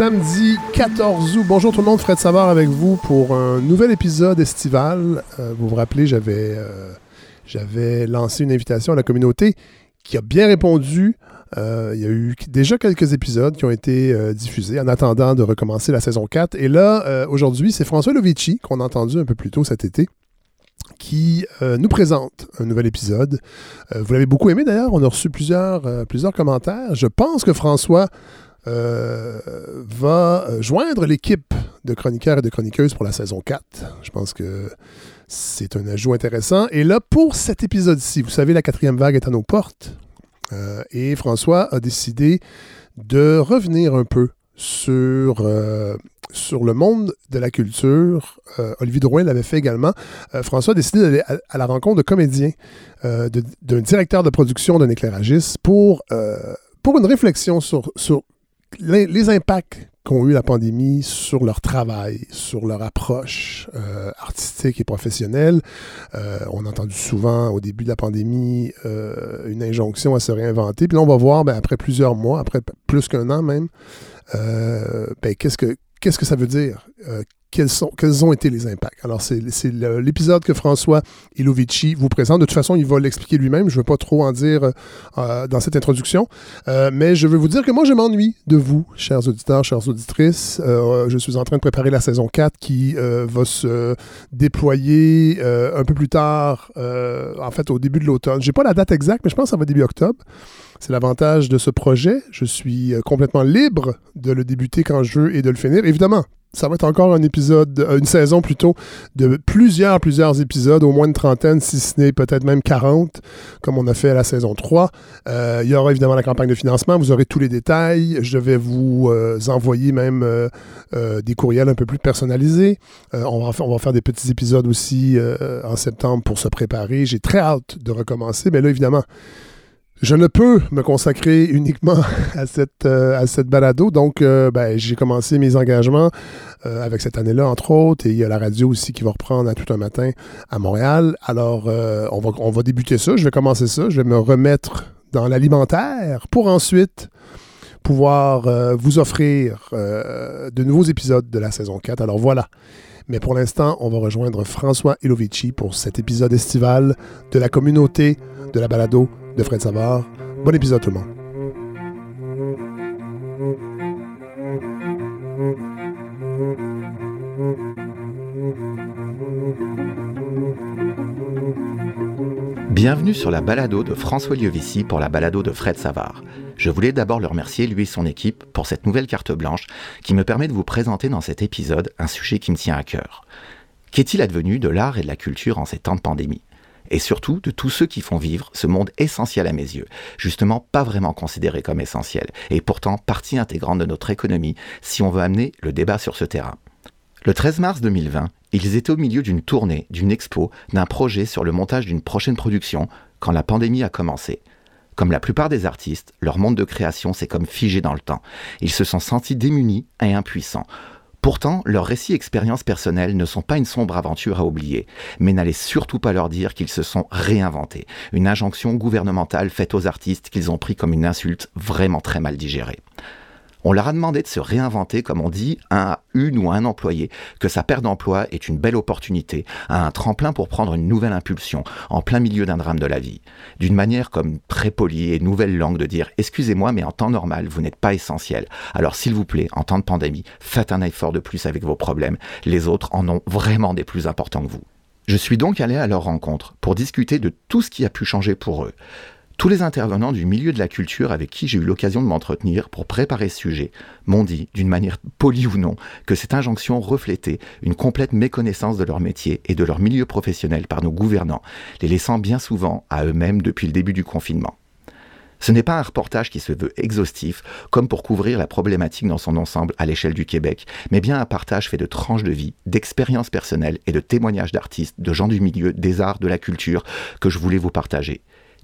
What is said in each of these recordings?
samedi 14 août. Bonjour tout le monde, Fred Savard avec vous pour un nouvel épisode estival. Euh, vous vous rappelez, j'avais, euh, j'avais lancé une invitation à la communauté qui a bien répondu. Euh, il y a eu déjà quelques épisodes qui ont été diffusés en attendant de recommencer la saison 4. Et là, aujourd'hui, c'est François Lovici qu'on a entendu un peu plus tôt cet été qui nous présente un nouvel épisode. vous l'avez beaucoup aimé d'ailleurs, on a reçu plusieurs commentaires. Je pense que François euh, va euh, joindre l'équipe de chroniqueurs et de chroniqueuses pour la saison 4. Je pense que c'est un ajout intéressant. Et là, pour cet épisode-ci, vous savez, la quatrième vague est à nos portes. Euh, et François a décidé de revenir un peu sur, le monde de la culture. Olivier Drouin l'avait fait également. François a décidé d'aller à, la rencontre de comédiens, d'un directeur de production, d'un éclairagiste, pour, une réflexion sur les, impacts qu'ont eu la pandémie sur leur travail, sur leur approche euh, artistique et professionnelle. Euh, on a entendu souvent au début de la pandémie euh, une injonction à se réinventer. Puis là, on va voir, ben, après plusieurs mois, après plus qu'un an même, ben, qu'est-ce que qu'est-ce que ça veut dire? Quels, sont, quels ont été les impacts. Alors, c'est l'épisode que François Ilovici vous présente. De toute façon, il va l'expliquer lui-même. Je ne veux pas trop en dire euh, dans cette introduction. Euh, mais je veux vous dire que moi, je m'ennuie de vous, chers auditeurs, chères auditrices. Euh, je suis en train de préparer la saison 4 qui va se déployer un peu plus tard, en fait, au début de l'automne. Je n'ai pas la date exacte, mais je pense que ça va début octobre. C'est l'avantage de ce projet. Je suis complètement libre de le débuter quand je veux et de le finir. Évidemment, ça va être encore un épisode, euh, une saison plutôt, de plusieurs, plusieurs épisodes, au moins une trentaine, si ce n'est peut-être même 40, comme on a fait à la saison 3. Euh, il y aura évidemment la campagne de financement, vous aurez tous les détails. Je vais vous euh, envoyer même des courriels un peu plus personnalisés. on, va on va faire des petits épisodes aussi en septembre pour se préparer. J'ai très hâte de recommencer, mais là, évidemment, je ne peux me consacrer uniquement à cette, euh, à cette balado. Donc, euh, ben, j'ai commencé mes engagements euh, avec cette année-là, entre autres. Et il y a la radio aussi qui va reprendre à tout un matin à Montréal. Alors, on, va, on va débuter ça. Je vais commencer ça. Je vais me remettre dans l'alimentaire pour ensuite pouvoir vous offrir de nouveaux épisodes de la saison 4. Alors voilà. Mais pour l'instant, on va rejoindre François Ilovici pour cet épisode estival de la communauté de la balado de Fred Savard. Bon épisode tout le monde. Bienvenue sur la balado de François Lievici pour la balado de Fred Savard. Je voulais d'abord le remercier, lui et son équipe, pour cette nouvelle carte blanche qui me permet de vous présenter dans cet épisode un sujet qui me tient à cœur. Qu'est-il advenu de l'art et de la culture en ces temps de pandémie? Et surtout de tous ceux qui font vivre ce monde essentiel à mes yeux, justement pas vraiment considéré comme essentiel, et pourtant partie intégrante de notre économie si on veut amener le débat sur ce terrain. Le 13 mars 2020, ils étaient au milieu d'une tournée, d'une expo, d'un projet sur le montage d'une prochaine production, quand la pandémie a commencé. Comme la plupart des artistes, leur monde de création s'est comme figé dans le temps. Ils se sont sentis démunis et impuissants. Pourtant, leurs récits expériences personnelles ne sont pas une sombre aventure à oublier, mais n'allez surtout pas leur dire qu'ils se sont réinventés, une injonction gouvernementale faite aux artistes qu'ils ont pris comme une insulte vraiment très mal digérée. On leur a demandé de se réinventer, comme on dit, à une ou un employé, que sa perte d'emploi est une belle opportunité, un tremplin pour prendre une nouvelle impulsion, en plein milieu d'un drame de la vie. D'une manière comme très polie et nouvelle langue de dire Excusez-moi, mais en temps normal, vous n'êtes pas essentiel. Alors s'il vous plaît, en temps de pandémie, faites un effort de plus avec vos problèmes. Les autres en ont vraiment des plus importants que vous. Je suis donc allé à leur rencontre pour discuter de tout ce qui a pu changer pour eux. Tous les intervenants du milieu de la culture avec qui j'ai eu l'occasion de m'entretenir pour préparer ce sujet m'ont dit, d'une manière polie ou non, que cette injonction reflétait une complète méconnaissance de leur métier et de leur milieu professionnel par nos gouvernants, les laissant bien souvent à eux-mêmes depuis le début du confinement. Ce n'est pas un reportage qui se veut exhaustif, comme pour couvrir la problématique dans son ensemble à l'échelle du Québec, mais bien un partage fait de tranches de vie, d'expériences personnelles et de témoignages d'artistes, de gens du milieu, des arts, de la culture, que je voulais vous partager.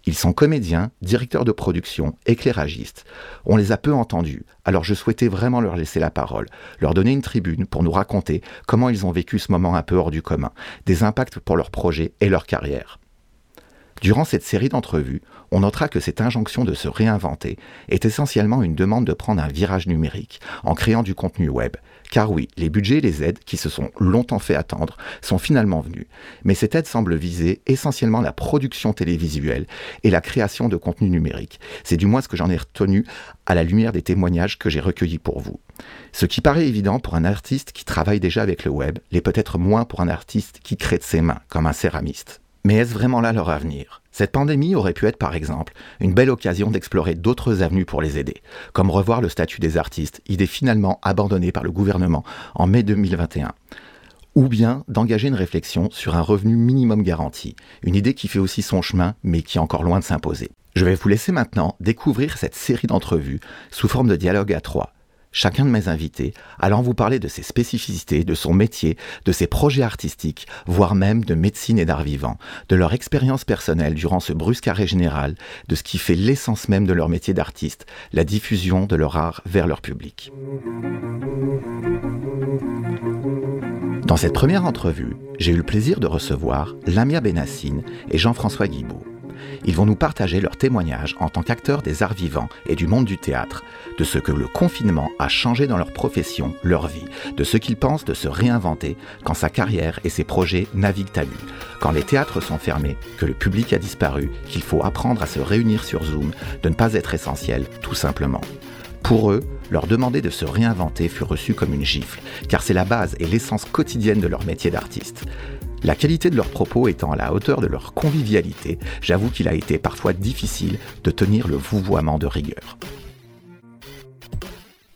Ils sont comédiens, directeurs de production, éclairagistes. On les a peu entendus, alors je souhaitais vraiment leur laisser la parole, leur donner une tribune pour nous raconter comment ils ont vécu ce moment un peu hors du commun, des impacts pour leur projet et leur carrière. Durant cette série d'entrevues, on notera que cette injonction de se réinventer est essentiellement une demande de prendre un virage numérique en créant du contenu web. Car oui, les budgets et les aides qui se sont longtemps fait attendre sont finalement venus. Mais cette aide semble viser essentiellement la production télévisuelle et la création de contenu numérique. C'est du moins ce que j'en ai retenu à la lumière des témoignages que j'ai recueillis pour vous. Ce qui paraît évident pour un artiste qui travaille déjà avec le web, l'est peut-être moins pour un artiste qui crée de ses mains, comme un céramiste. Mais est-ce vraiment là leur avenir? Cette pandémie aurait pu être par exemple une belle occasion d'explorer d'autres avenues pour les aider, comme revoir le statut des artistes, idée finalement abandonnée par le gouvernement en mai 2021 ou bien d'engager une réflexion sur un revenu minimum garanti, une idée qui fait aussi son chemin mais qui est encore loin de s'imposer. Je vais vous laisser maintenant découvrir cette série d'entrevues sous forme de dialogue à trois, chacun de mes invités allant vous parler de ses spécificités, de son métier, de ses projets artistiques, voire même de médecine et d'art vivant, de leur expérience personnelle durant ce brusque arrêt général, de ce qui fait l'essence même de leur métier d'artiste, la diffusion de leur art vers leur public. Dans cette première entrevue, j'ai eu le plaisir de recevoir Lamia Benassine et Jean-François Guibaud. Ils vont nous partager leurs témoignages en tant qu'acteurs des arts vivants et du monde du théâtre, de ce que le confinement a changé dans leur profession, leur vie, de ce qu'ils pensent de se réinventer quand sa carrière et ses projets naviguent à vue, quand les théâtres sont fermés, que le public a disparu, qu'il faut apprendre à se réunir sur Zoom, de ne pas être essentiel, tout simplement. Pour eux, leur demander de se réinventer fut reçu comme une gifle, car c'est la base et l'essence quotidienne de leur métier d'artiste. La qualité de leurs propos étant à la hauteur de leur convivialité, j'avoue qu'il a été parfois difficile de tenir le vouvoiement de rigueur.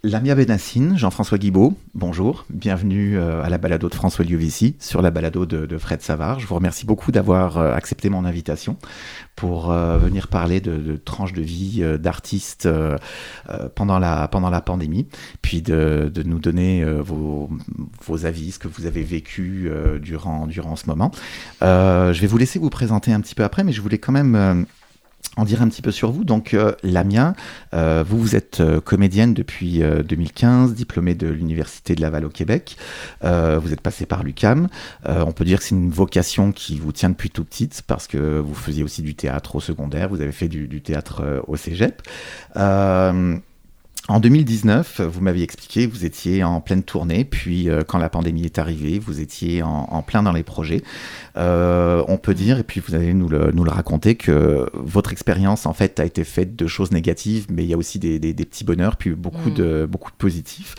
Lamia Benassine, Jean-François Guibaud, bonjour, bienvenue euh, à la balado de François Liovici sur la balado de, Fred Savard. Je vous remercie beaucoup d'avoir euh, accepté mon invitation pour euh, venir parler de, tranches de vie d'artistes pendant, la, pendant la pandémie, puis de, nous donner vos, vos, avis, ce que vous avez vécu durant, durant ce moment. je vais vous laisser vous présenter un petit peu après, mais je voulais quand même dire un petit peu sur vous. Donc, euh, Lamia, euh, vous, vous êtes euh, comédienne depuis 2015, diplômée de l'Université de Laval au Québec. vous êtes passée par l'UCAM. on peut dire que c'est une vocation qui vous tient depuis tout petite parce que vous faisiez aussi du théâtre au secondaire, vous avez fait du théâtre au cégep. En 2019, vous m'aviez expliqué, vous étiez en pleine tournée, puis euh, quand la pandémie est arrivée, vous étiez en, plein dans les projets. Euh, on peut dire, et puis vous allez nous le, nous le raconter, que votre expérience en fait a été faite de choses négatives, mais il y a aussi des, des, petits bonheurs, puis beaucoup, mm. de, beaucoup de positifs.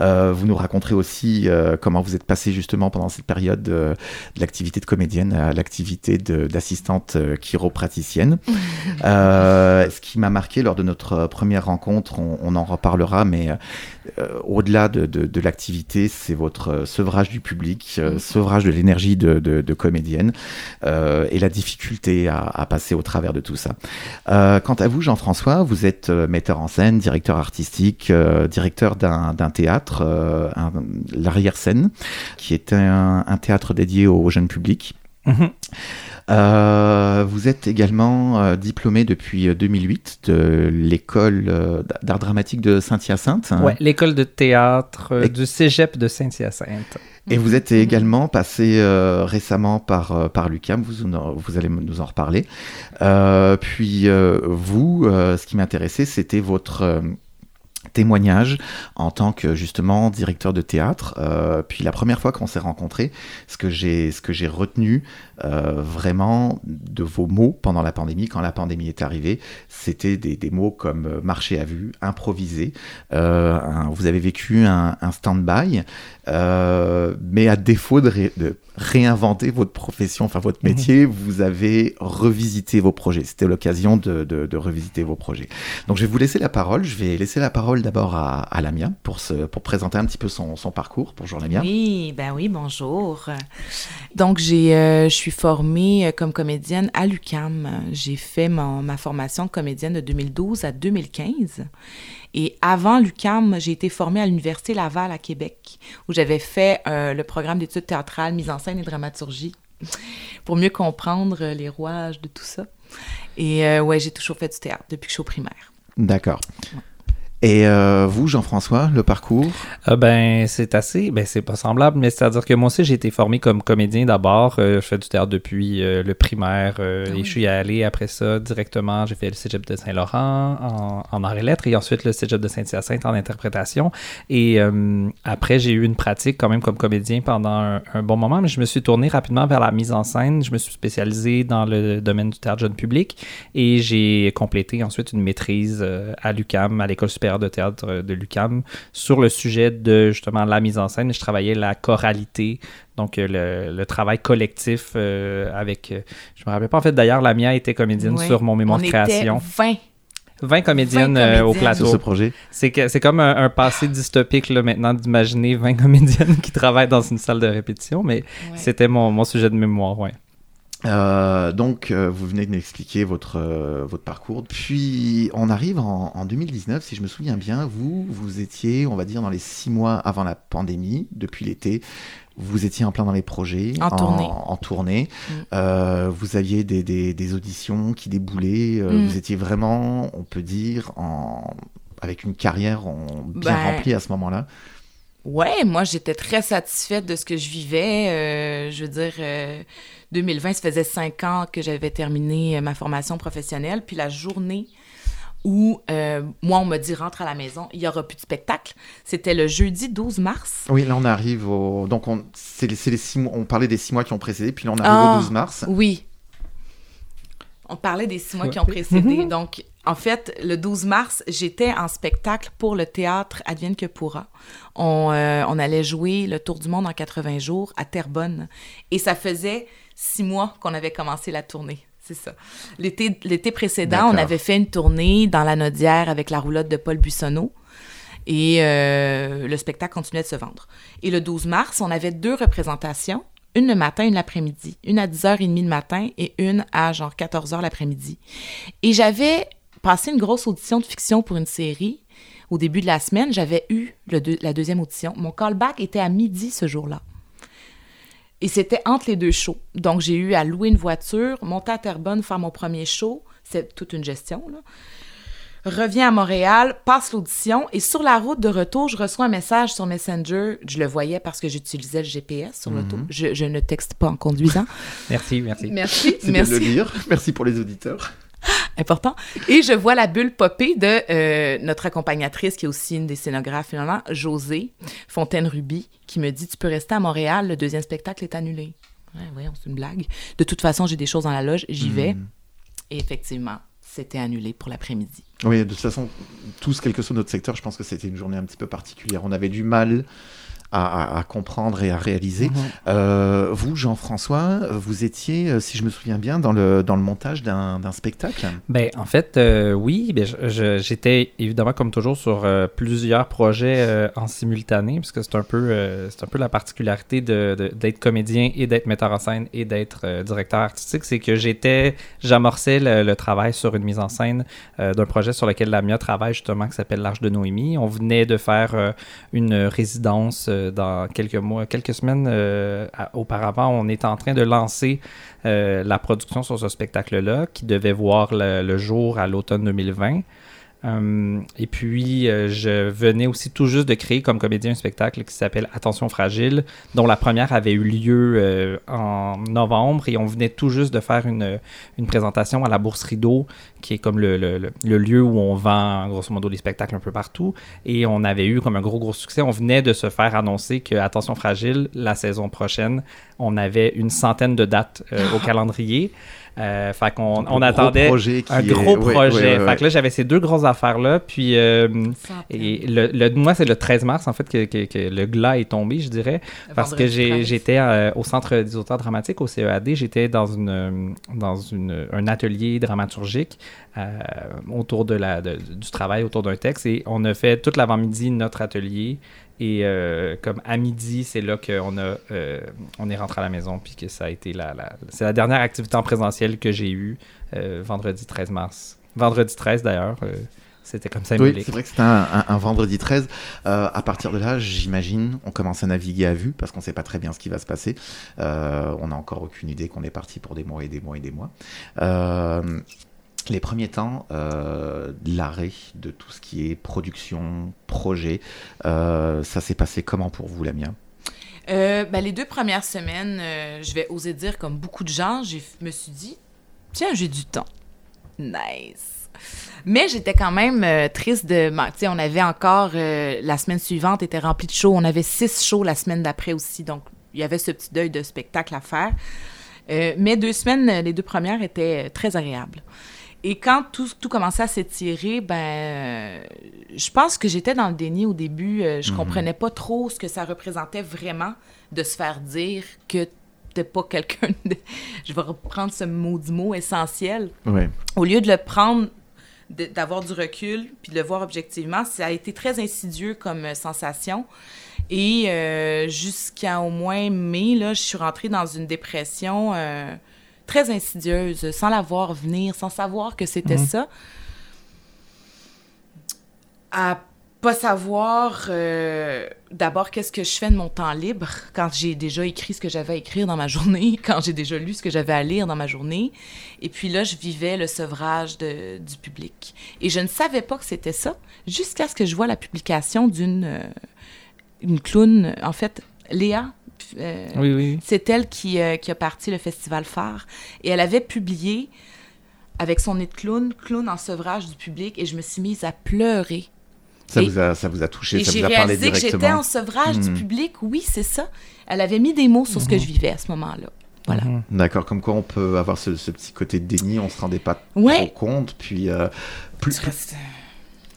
Euh, vous nous raconterez aussi comment vous êtes passé justement pendant cette période de, l'activité de comédienne à l'activité d'assistante chiropraticienne. ce qui m'a marqué lors de notre première rencontre, on, on en reparlera, mais euh, au-delà de, l'activité, c'est votre euh, sevrage du public, euh, mm. sevrage de l'énergie de, comédienne et la difficulté à, passer au travers de tout ça. quant à vous, Jean-François, vous êtes metteur en scène, directeur artistique, directeur d'un théâtre, l'arrière-scène, qui est un, théâtre dédié au jeune public. Mm-hmm. Euh, vous êtes également euh, diplômé depuis 2008 euh, de l'école d'art dramatique de Saint-Hyacinthe. Oui, l'école de théâtre du cégep de Saint-Hyacinthe. Et vous êtes également passé récemment par, par l'UCAM, vous, vous allez nous en reparler. puis vous, ce qui m'intéressait, c'était votre témoignage en tant que justement directeur de théâtre. Euh, puis la première fois qu'on s'est rencontrés, ce que j'ai ce que j'ai retenu euh, vraiment de vos mots pendant la pandémie, quand la pandémie est arrivée, c'était des, des, mots comme euh, marché à vue, improvisé. vous avez vécu un, un stand-by, mais à défaut de, de réinventer votre profession, enfin votre mhm. métier, vous avez revisité vos projets. C'était l'occasion de, de, revisiter vos projets. Donc je vais vous laisser la parole. Je vais laisser la parole d'abord à, à, Lamia pour, se, pour présenter un petit peu son, son parcours. Bonjour Lamia. Oui, ben oui, bonjour. Donc j'ai, euh, je suis formée euh, comme comédienne à l'UCAM. J'ai fait mon, ma formation de comédienne de 2012 à 2015. Et avant l'UCAM, j'ai été formée à l'Université Laval à Québec, où j'avais fait euh, le programme d'études théâtrales, mise en scène et dramaturgie, pour mieux comprendre euh, les rouages de tout ça. Et euh, ouais, j'ai toujours fait du théâtre depuis que je suis au primaire. D'accord. Et euh, vous, Jean-François, le parcours? Euh, Ben, c'est assez, ben c'est pas semblable, mais c'est-à-dire que moi aussi, j'ai été formé comme comédien d'abord. Euh, je fais du théâtre depuis le primaire et je suis allé après ça directement. J'ai fait le cégep de Saint-Laurent en, en arts et lettres et ensuite le cégep de Saint-Hyacinthe en interprétation. Et après, j'ai eu une pratique quand même comme comédien pendant un, bon moment, mais je me suis tourné rapidement vers la mise en scène. Je me suis spécialisé dans le domaine du théâtre jeune public et j'ai complété ensuite une maîtrise à l'UCAM, à l'école supérieure de théâtre euh, de l'UCAM sur le sujet de justement la mise en scène. Je travaillais la choralité, donc euh, le, travail collectif euh, avec. je me rappelle pas en fait d'ailleurs, la mienne était comédienne sur mon mémoire de création. 20. 20 comédiennes, au plateau. Sur ce projet. C'est comme un, passé dystopique là, maintenant d'imaginer 20 comédiennes qui travaillent dans une salle de répétition, mais c'était mon, mon, sujet de mémoire, ouais. Euh, donc, euh, vous venez de m'expliquer votre, euh, votre parcours. Puis, on arrive en, 2019, si je me souviens bien, vous, vous étiez, on va dire, dans les six mois avant la pandémie, depuis l'été. Vous étiez en plein dans les projets, en, tournée. En tournée. Vous aviez des, des, auditions qui déboulaient. Mm. Vous étiez vraiment, on peut dire, en, avec une carrière bien ben, remplie à ce moment-là. Ouais, moi j'étais très satisfaite de ce que je vivais. je veux dire, 2020, ça faisait cinq ans que j'avais terminé euh, ma formation professionnelle. Puis la journée où euh, moi, on m'a dit rentre à la maison, il n'y aura plus de spectacle. C'était le jeudi 12 mars. Oui, là, on arrive au. Donc, on, c'est les, les six mois... on parlait des six mois qui ont précédé, puis là, on arrive au 12 ah, mars. Oui. On parlait des six mois qui ont précédé. Donc, en fait, le 12 mars, j'étais en spectacle pour le théâtre Advienne que pourra. On, euh, on allait jouer le Tour du monde en 80 jours à Terrebonne. Et ça faisait six mois qu'on avait commencé la tournée. C'est ça. L'été, l'été précédent, on avait fait une tournée dans la Nodière avec la roulotte de Paul Buissonneau. Et euh, le spectacle continuait de se vendre. Et le 12 mars, on avait deux représentations, une le matin, une l'après-midi. Une à 10h30 le matin et une à genre 14h l'après-midi. Et j'avais passé une grosse audition de fiction pour une série. Au début de la semaine, j'avais eu le la deuxième audition. Mon callback était à midi ce jour-là. Et c'était entre les deux shows. Donc, j'ai eu à louer une voiture, monter à Terrebonne, faire mon premier show. C'est toute une gestion, là. Reviens à Montréal, passe l'audition et sur la route de retour, je reçois un message sur Messenger. Je le voyais parce que j'utilisais le GPS sur l'auto. Mhm. Je, je, ne texte pas en conduisant. merci, merci. Merci, merci. de le dire. Merci pour les auditeurs. important. Et je vois la bulle popper de euh, notre accompagnatrice, qui est aussi une des scénographes, finalement, José Fontaine-Ruby, qui me dit Tu peux rester à Montréal, le deuxième spectacle est annulé. Ouais, voyons, c'est une blague. De toute façon, j'ai des choses dans la loge, j'y vais. Hmm. Et effectivement, c'était annulé pour l'après-midi. Oui, de toute façon, tous, quel que soit notre secteur, je pense que c'était une journée un petit peu particulière. On avait du mal à, comprendre et à réaliser. Mhm. Euh, vous, Jean-François, vous étiez, euh, si je me souviens bien, dans le, dans le montage d'un spectacle ben, En fait, euh, oui. Ben, J'étais évidemment, comme toujours, sur plusieurs projets en simultané, puisque c'est un, peu, un peu la particularité d'être de, comédien et d'être metteur en scène et d'être directeur artistique, c'est que j'étais, j'amorçais le, travail sur une mise en scène d'un projet sur lequel la Lamia travaille justement, qui s'appelle L'Arche de Noémie. On venait de faire une résidence dans quelques mois, quelques semaines euh, auparavant, on était en train de lancer euh, la production sur ce spectacle-là, qui devait voir le jour à l'automne 2020. Euh, et puis, euh, je venais aussi tout juste de créer comme comédien un spectacle qui s'appelle Attention fragile, dont la première avait eu lieu euh, en novembre et on venait tout juste de faire une, une présentation à la Bourse Rideau, qui est comme le, le, le, lieu où on vend grosso modo les spectacles un peu partout. Et on avait eu comme un gros, gros succès. On venait de se faire annoncer que Attention fragile, la saison prochaine, on avait une centaine de dates au calendrier. Euh, fait qu'on on attendait un gros projet. fait que là, j'avais ces deux grosses affaires-là. Puis, euh, et le, moi, c'est le 13 mars, en fait, que, que, le glas est tombé, je dirais. Parce que j'étais euh, au Centre des auteurs dramatiques, au CEAD. J'étais dans, une, dans une, un atelier dramaturgique autour de la, du travail, autour d'un texte. Et on a fait toute l'avant-midi notre atelier. Et euh, comme à midi, c'est là qu'on a, euh, on est rentré à la maison, puis que ça a été la, c'est la dernière activité en présentiel que j'ai eue euh, vendredi 13 mars. Vendredi 13 d'ailleurs. c'était comme ça. Oui, c'est vrai que c'était un, vendredi 13. à partir de là, j'imagine, on commence à naviguer à vue parce qu'on ne sait pas très bien ce qui va se passer. on n'a encore aucune idée qu'on est parti pour des mois et des mois et des mois. Les premiers temps euh, de l'arrêt de tout ce qui est production, projet, euh, ça s'est passé comment pour vous, Lamia? Euh, ben, les deux premières semaines, euh, je vais oser dire, comme beaucoup de gens, je me suis dit, tiens, j'ai du temps. Nice. Mais j'étais quand même euh, triste de. tu on avait encore. la semaine suivante était remplie de shows. On avait six shows la semaine d'après aussi. Donc, il y avait ce petit deuil de spectacle à faire. Mais deux semaines, les deux premières étaient très agréables. Et quand tout, tout commençait à s'étirer, ben, euh, je pense que j'étais dans le déni au début. Euh, je Mhm. comprenais pas trop ce que ça représentait vraiment de se faire dire que t'es pas quelqu'un de... Je vais reprendre ce maudit mot essentiel. Ouais. Au lieu de le prendre, de- d'avoir du recul, puis de le voir objectivement, ça a été très insidieux comme euh, sensation. Et euh, jusqu'à au moins mai, là, je suis rentrée dans une dépression euh, très insidieuse, sans la voir venir, sans savoir que c'était Mhm. ça. À pas savoir euh, d'abord qu'est-ce que je fais de mon temps libre quand j'ai déjà écrit ce que j'avais à écrire dans ma journée, quand j'ai déjà lu ce que j'avais à lire dans ma journée. Et puis là, je vivais le sevrage de- du public. Et je ne savais pas que c'était ça jusqu'à ce que je vois la publication d'une euh, une clown, en fait, Léa. Euh, Oui, oui. c'est elle qui, euh, qui a parti le festival phare. Et elle avait publié avec son nez de clown, clown en sevrage du public, et je me suis mise à pleurer. Ça, Et- vous a, ça vous a touché, Et ça j'ai vous a parlé réalisé que j'étais directement. en sevrage Hmm. du public. Oui, c'est ça. Elle avait mis des mots sur ce que Mhm. je vivais à ce moment-là. Voilà. Mhm. D'accord, comme quoi on peut avoir ce, ce petit côté de déni, on se rendait pas Ouais. trop compte, puis euh, plus, Tu restes-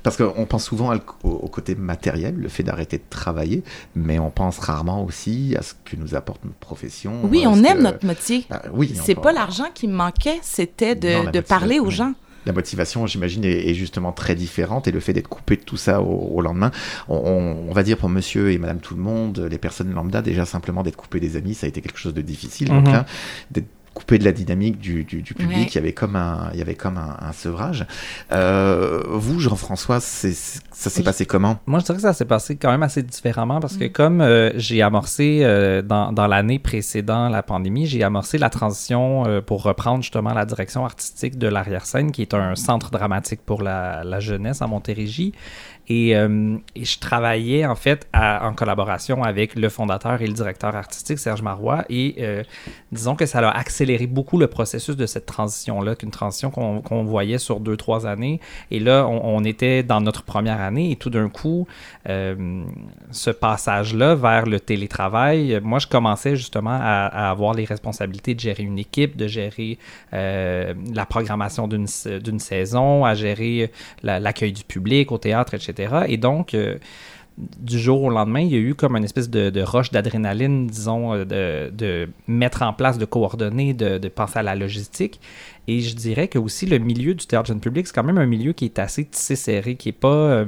parce qu'on pense souvent au, au côté matériel, le fait d'arrêter de travailler, mais on pense rarement aussi à ce que nous apporte notre profession. Oui, on aime que- notre métier. Ah, oui, C'est pas l'argent qui me manquait, c'était de, Non, la de parler aux motivation. gens. La motivation, j'imagine, est, justement très différente et le fait d'être coupé de tout ça au, au lendemain, on, on- on va dire pour monsieur et madame tout le monde, les personnes lambda, déjà simplement d'être coupé des amis, ça a été quelque chose de difficile. Donc Mhm. là, d'être coupé de la dynamique du, du- du public, Ouais. il y avait comme un, il y avait comme un, un sevrage. Euh, vous, Jean-François, ça s'est Oui. passé comment? Moi, je dirais que ça s'est passé quand même assez différemment parce que comme euh, j'ai amorcé euh, dans, dans l'année précédant la pandémie, j'ai amorcé la transition euh, pour reprendre justement la direction artistique de l'arrière-scène, qui est un centre dramatique pour la, la jeunesse à Montérégie. Et, euh, et je travaillais en fait à- en collaboration avec le fondateur et le directeur artistique, Serge Marois. Et euh, disons que ça a accéléré beaucoup le processus de cette transition-là, qu'une transition qu'on qu'on voyait sur deux, trois années. Et là, on, on était dans notre première année et tout d'un coup, euh, ce passage-là vers le télétravail, moi, je commençais justement à, à avoir les responsabilités de gérer une équipe, de gérer euh, la programmation d'une saison, à gérer la- l'accueil du public au théâtre, etc. Et donc, euh, du jour au lendemain, il y a eu comme une espèce de, roche d'adrénaline, disons, euh, de, de mettre en place, de coordonner, de, de penser à la logistique. Et je dirais que aussi le milieu du théâtre jeune public, c'est quand même un milieu qui est assez tissé serré, qui est pas. euh,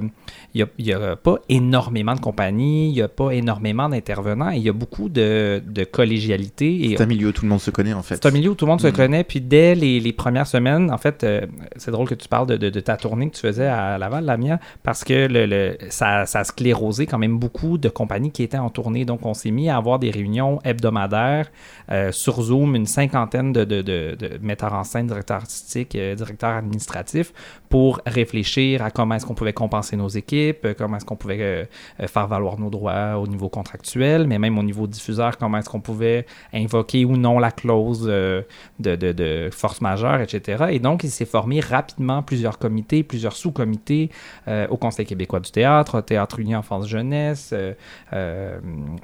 il n'y a, pas énormément de compagnies, il n'y a pas énormément d'intervenants, et il y a beaucoup de, de collégialité. C'est un milieu où tout le monde se connaît en fait. c'est un milieu où tout le monde se Mm. connaît. Puis dès les, les premières semaines, en fait, euh, c'est drôle que tu parles de, de- de ta tournée que tu faisais à Laval, Lamia, parce que le, le- ça, ça a sclérosé quand même beaucoup de compagnies qui étaient en tournée. Donc, on s'est mis à avoir des réunions hebdomadaires euh, sur Zoom, une cinquantaine de- de metteurs en scène, directeurs artistiques, euh, directeurs administratifs, pour réfléchir à comment est-ce qu'on pouvait compenser nos équipes, euh, comment est-ce qu'on pouvait euh, euh, faire valoir nos droits au niveau contractuel, mais même au niveau diffuseur, comment est-ce qu'on pouvait invoquer ou non la clause de, force majeure, etc. Et donc, il s'est formé rapidement plusieurs comités, plusieurs sous-comités au Conseil québécois du théâtre, au Théâtre Uni Enfance-Jeunesse,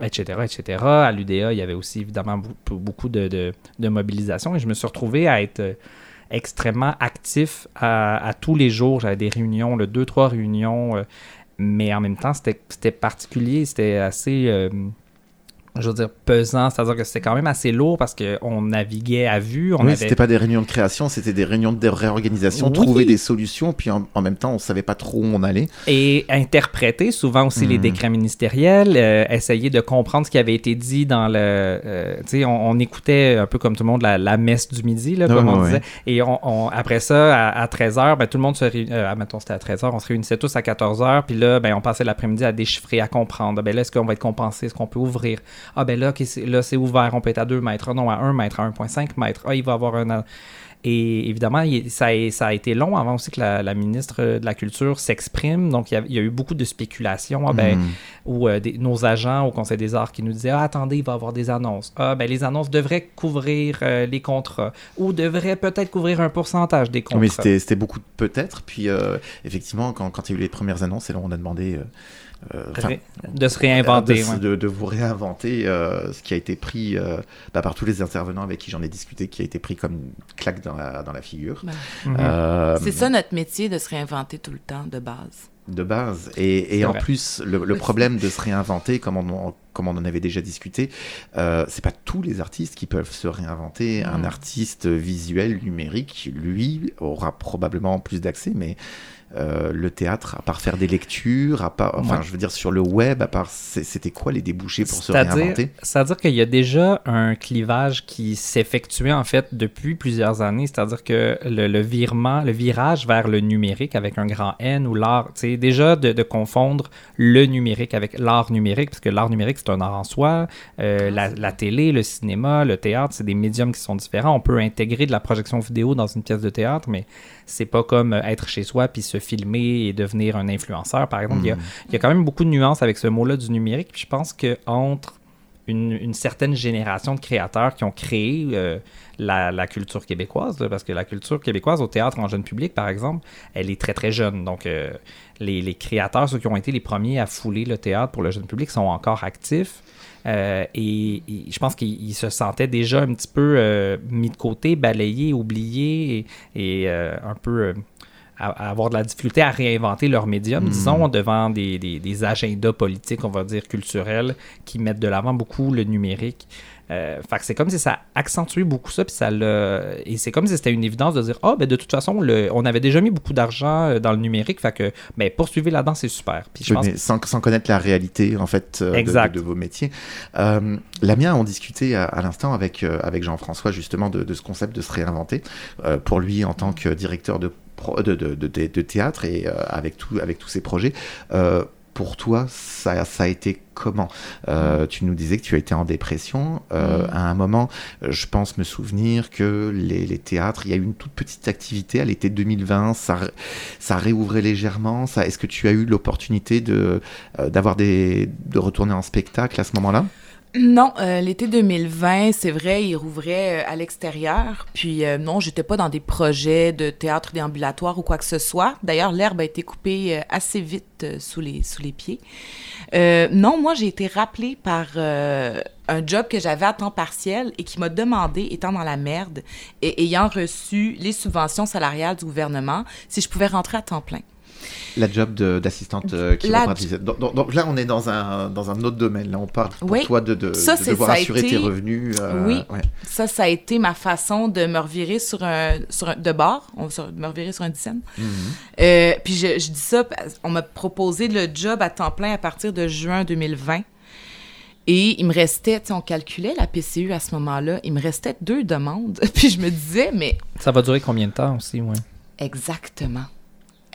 etc., etc. À l'UDA, il y avait aussi évidemment beaucoup, de, mobilisation et je me suis retrouvé à être extrêmement actif à, tous les jours. J'avais des réunions, le deux, trois réunions, euh, mais en même temps, c'était c'était particulier, c'était assez... je veux dire, pesant, c'est-à-dire que c'était quand même assez lourd parce qu'on naviguait à vue. On oui, avait... c'était pas des réunions de création, c'était des réunions de réorganisation, Oui. trouver des solutions, puis en, en même temps, on savait pas trop où on allait. et interpréter souvent aussi les Mhm. décrets ministériels, euh, essayer de comprendre ce qui avait été dit dans le... euh, tu sais, on, on écoutait un peu comme tout le monde la, la messe du midi, là, comme on ouais, disait. Et on, on- après ça, à, 13h, ben, tout le monde se réunissait... Euh, mettons, c'était à 13h, on se réunissait tous à 14h, puis là, ben, on passait l'après-midi à déchiffrer, à comprendre. Ben là, est-ce qu'on va être compensé? Est-ce qu'on peut ouvrir? Ah ben là, c'est- là, c'est ouvert, on peut être à 2 mètres. Ah non, à 1 mètre, à 1,5 mètres. Ah, il va y avoir un... Et évidemment, ça, a, été long avant aussi que la, ministre de la Culture s'exprime. Donc, il y, a, eu beaucoup de spéculations. Ah, ben, mm. Ou euh, nos agents au Conseil des arts qui nous disaient ah, attendez, il va y avoir des annonces. Ah, ben, les annonces devraient couvrir euh, les contrats ou devraient peut-être couvrir un pourcentage des contrats. Mais c'était beaucoup peut-être. Puis, euh, effectivement, quand, quand, il y a eu les premières annonces, et là, on a demandé euh, de se réinventer. De, vous réinventer euh, ce qui a été pris euh, bah, par tous les intervenants avec qui j'en ai discuté, qui a été pris comme claque dans la, dans la figure. Mhm. C'est ça notre métier, de se réinventer tout le temps, de base de base. Et, et en plus, le, problème de se réinventer, comme on, comme on en avait déjà discuté, euh, c'est pas tous les artistes qui peuvent se réinventer. Un artiste visuel, numérique, lui, aura probablement plus d'accès, mais euh, le théâtre, à part faire des lectures, à part, enfin, je veux dire, sur le web, à part, c'était quoi les débouchés pour se réinventer? C'est-à-dire qu'il y a déjà un clivage qui s'effectuait, en fait, depuis plusieurs années. C'est-à-dire que le, virement, le virage vers le numérique avec un grand N ou l'art, c'est déjà de, confondre le numérique avec l'art numérique, parce que l'art numérique, c'est un art en soi. Euh, la, la, télé, le cinéma, le théâtre, c'est des médiums qui sont différents. On peut intégrer de la projection vidéo dans une pièce de théâtre, mais c'est pas comme être chez soi puis se filmer et devenir un influenceur, par exemple. Il, y a, hmm. quand même beaucoup de nuances avec ce mot-là du numérique. Puis je pense qu'entre une, certaine génération de créateurs qui ont créé euh, la, culture québécoise, parce que la culture québécoise au théâtre en jeune public, par exemple, elle est très très jeune. Donc euh, les, créateurs, ceux qui ont été les premiers à fouler le théâtre pour le jeune public, sont encore actifs. Euh, et, je pense qu'ils se sentaient déjà un petit peu mis de côté, balayés, oubliés et, un peu à, avoir de la difficulté à réinventer leur médium, hmm. disons, devant des, des, des, agendas politiques, on va dire, culturels, qui mettent de l'avant beaucoup le numérique. Euh, fait que c'est comme si ça accentuait beaucoup ça, puis ça Et c'est comme si c'était une évidence de dire Ah, oh, ben de toute façon, le... on avait déjà mis beaucoup d'argent euh, dans le numérique, fait que ben, poursuivez là-dedans, c'est super. Puis je pense... mais sans, sans, connaître la réalité, en fait, euh, de, de, vos métiers. Euh, la mienne, on discutait à, l'instant avec, avec Jean-François, justement, de, de, ce concept de se réinventer. pour lui, en tant que directeur de de, de, de, théâtre et avec, tout, avec tous ses projets. Euh, pour toi, ça, ça a été comment? Euh, mm. Tu nous disais que tu as été en dépression. Euh, mm. À un moment, je pense me souvenir que les, théâtres, il y a eu une toute petite activité à l'été 2020, ça, ça réouvrait légèrement. Est-ce que tu as eu l'opportunité de, euh, d'avoir des, de retourner en spectacle à ce moment-là? Non, euh, l'été 2020, c'est vrai, il rouvrait euh, à l'extérieur. Puis euh, non, j'étais pas dans des projets de théâtre déambulatoire ou quoi que ce soit. D'ailleurs, l'herbe a été coupée assez vite sous, les, sous les pieds. non, moi, j'ai été rappelée par un job que j'avais à temps partiel et qui m'a demandé, étant dans la merde et ayant reçu les subventions salariales du gouvernement, si je pouvais rentrer à temps plein. La job d'assistante euh, qui donc, là, on est dans un, dans un autre domaine. Là, on parle pour toi de, de, devoir assurer tes revenus. Euh, oui, ça, ça a été ma façon de me revirer sur un, sur un de bord, on, me revirer sur un dizaine. Mhm. Euh, puis je, je, dis ça, on m'a proposé le job à temps plein à partir de juin 2020. Et il me restait, tu sais, on calculait la PCU à ce moment-là, il me restait deux demandes. puis je me disais, mais... Ça va durer combien de temps aussi, oui? Exactement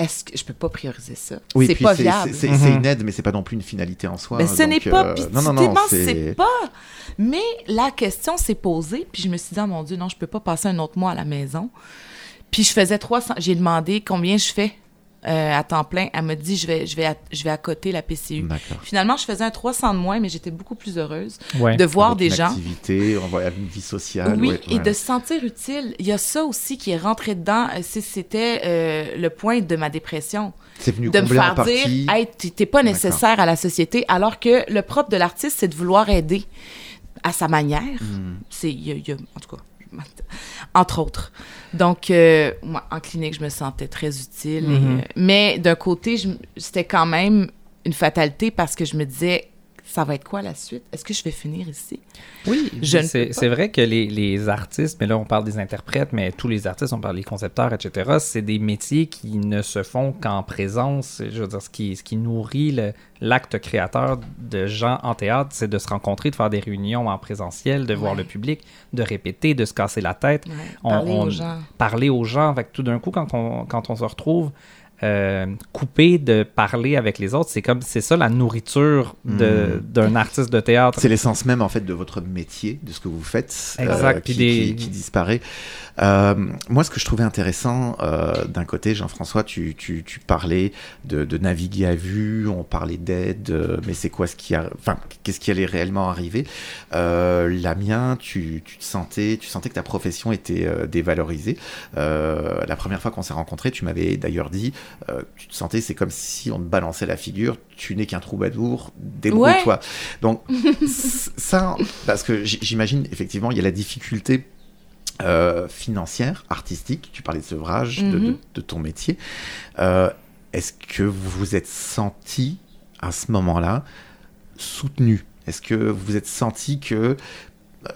est-ce que je peux pas prioriser ça? Oui, c'est pas viable. C'est mhm. une aide, mais c'est pas non plus une finalité en soi. Mais ce n'est pas. Euh, non, non, non, c'est pas. Mais la question s'est posée, puis je me suis dit, oh mon Dieu, non, je peux pas passer un autre mois à la maison. Puis je faisais 300. J'ai demandé combien je fais. Euh, à temps plein, elle m'a dit je vais je vais je vais à côté la PCU. Finalement, je faisais un 300 de moins, mais j'étais beaucoup plus heureuse de voir des gens. Activité, on va une vie sociale. Oui, et de se sentir utile. Il y a ça aussi qui est rentré dedans. Euh, c'était euh, le point de ma dépression. C'est venu de me faire dire, hey, t'es pas nécessaire à la société, alors que le propre de l'artiste, c'est de vouloir aider à sa manière. Hmm. C'est, en tout cas, entre autres. Donc, euh, moi, en clinique, je me sentais très utile. Mm-hmm. Euh, mais d'un côté, c'était quand même une fatalité parce que je me disais, ça va être quoi la suite? Est-ce que je vais finir ici? Oui, c'est vrai que les, les, artistes, mais là on parle des interprètes, mais tous les artistes, on parle des concepteurs, etc., c'est des métiers qui ne se font qu'en présence. Je veux dire, ce qui, ce qui nourrit l'acte créateur de gens en théâtre, c'est de se rencontrer, de faire des réunions en présentiel, de voir le public, de répéter, de se casser la tête. parler aux gens. Parler aux gens. Fait tout d'un coup, quand on, quand on se retrouve euh, coupé de parler avec les autres. C'est comme c'est ça la nourriture hmm. d'un artiste de théâtre. C'est l'essence même en fait de votre métier, de ce que vous faites, euh, exact. qui, qui, disparaît. moi, ce que je trouvais intéressant, d'un côté, Jean-François, tu, tu, tu, parlais de, de, naviguer à vue, on parlait d'aide, mais c'est quoi ce qui a, enfin, qu'est-ce qui allait réellement arriver? La mienne, tu, tu, te sentais, tu sentais que ta profession était dévalorisée. la première fois qu'on s'est rencontrés, tu m'avais d'ailleurs dit, tu te sentais, c'est comme si on te balançait la figure, tu n'es qu'un troubadour, débrouille-toi. Donc, ça, parce que j'imagine, effectivement, il y a la difficulté euh, financière, artistique, tu parlais de sevrage, de, mhm. ton métier. Euh, est-ce que vous vous êtes senti à ce moment-là soutenu? Est-ce que vous vous êtes senti que...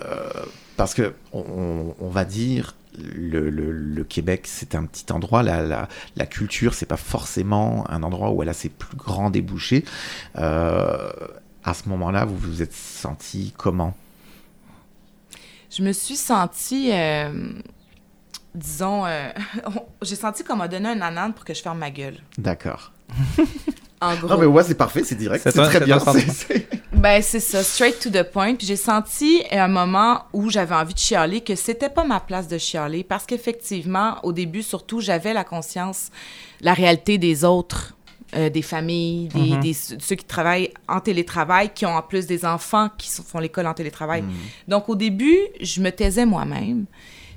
Euh, parce que on, va dire le, Québec, c'est un petit endroit. La, la, la culture, c'est pas forcément un endroit où elle a ses plus grands débouchés. Euh, à ce moment-là, vous vous êtes senti comment? Je me suis sentie, euh, disons, euh, j'ai senti qu'on m'a donné un ananas pour que je ferme ma gueule. D'accord. en gros. Non, mais ouais, c'est parfait, c'est direct, c'est très bien. Ben, c'est ça, straight to the point. Puis j'ai senti un moment où j'avais envie de chialer que c'était pas ma place de chialer parce qu'effectivement, au début, surtout, j'avais la conscience, la réalité des autres. Euh, des familles, des, mm-hmm. ceux qui travaillent en télétravail, qui ont en plus des enfants qui font l'école en télétravail. Mm. Donc, au début, je me taisais moi-même.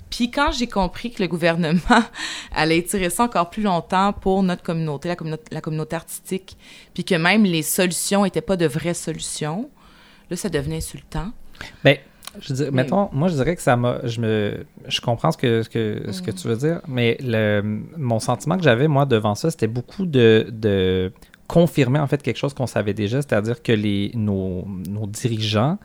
Puis quand j'ai compris que le gouvernement allait étirer ça encore plus longtemps pour notre communauté, la, communauté, la communauté artistique, puis que même les solutions n'étaient pas de vraies solutions, là, ça devenait insultant. Bien, je dis, mettons, moi, je dirais que ça m'a. Je, me, je comprends ce que, ce que, ce que tu veux dire, mais le, mon sentiment que j'avais, moi, devant ça, c'était beaucoup de, de confirmer, en fait, quelque chose qu'on savait déjà, c'est-à-dire que les, nos, nos dirigeants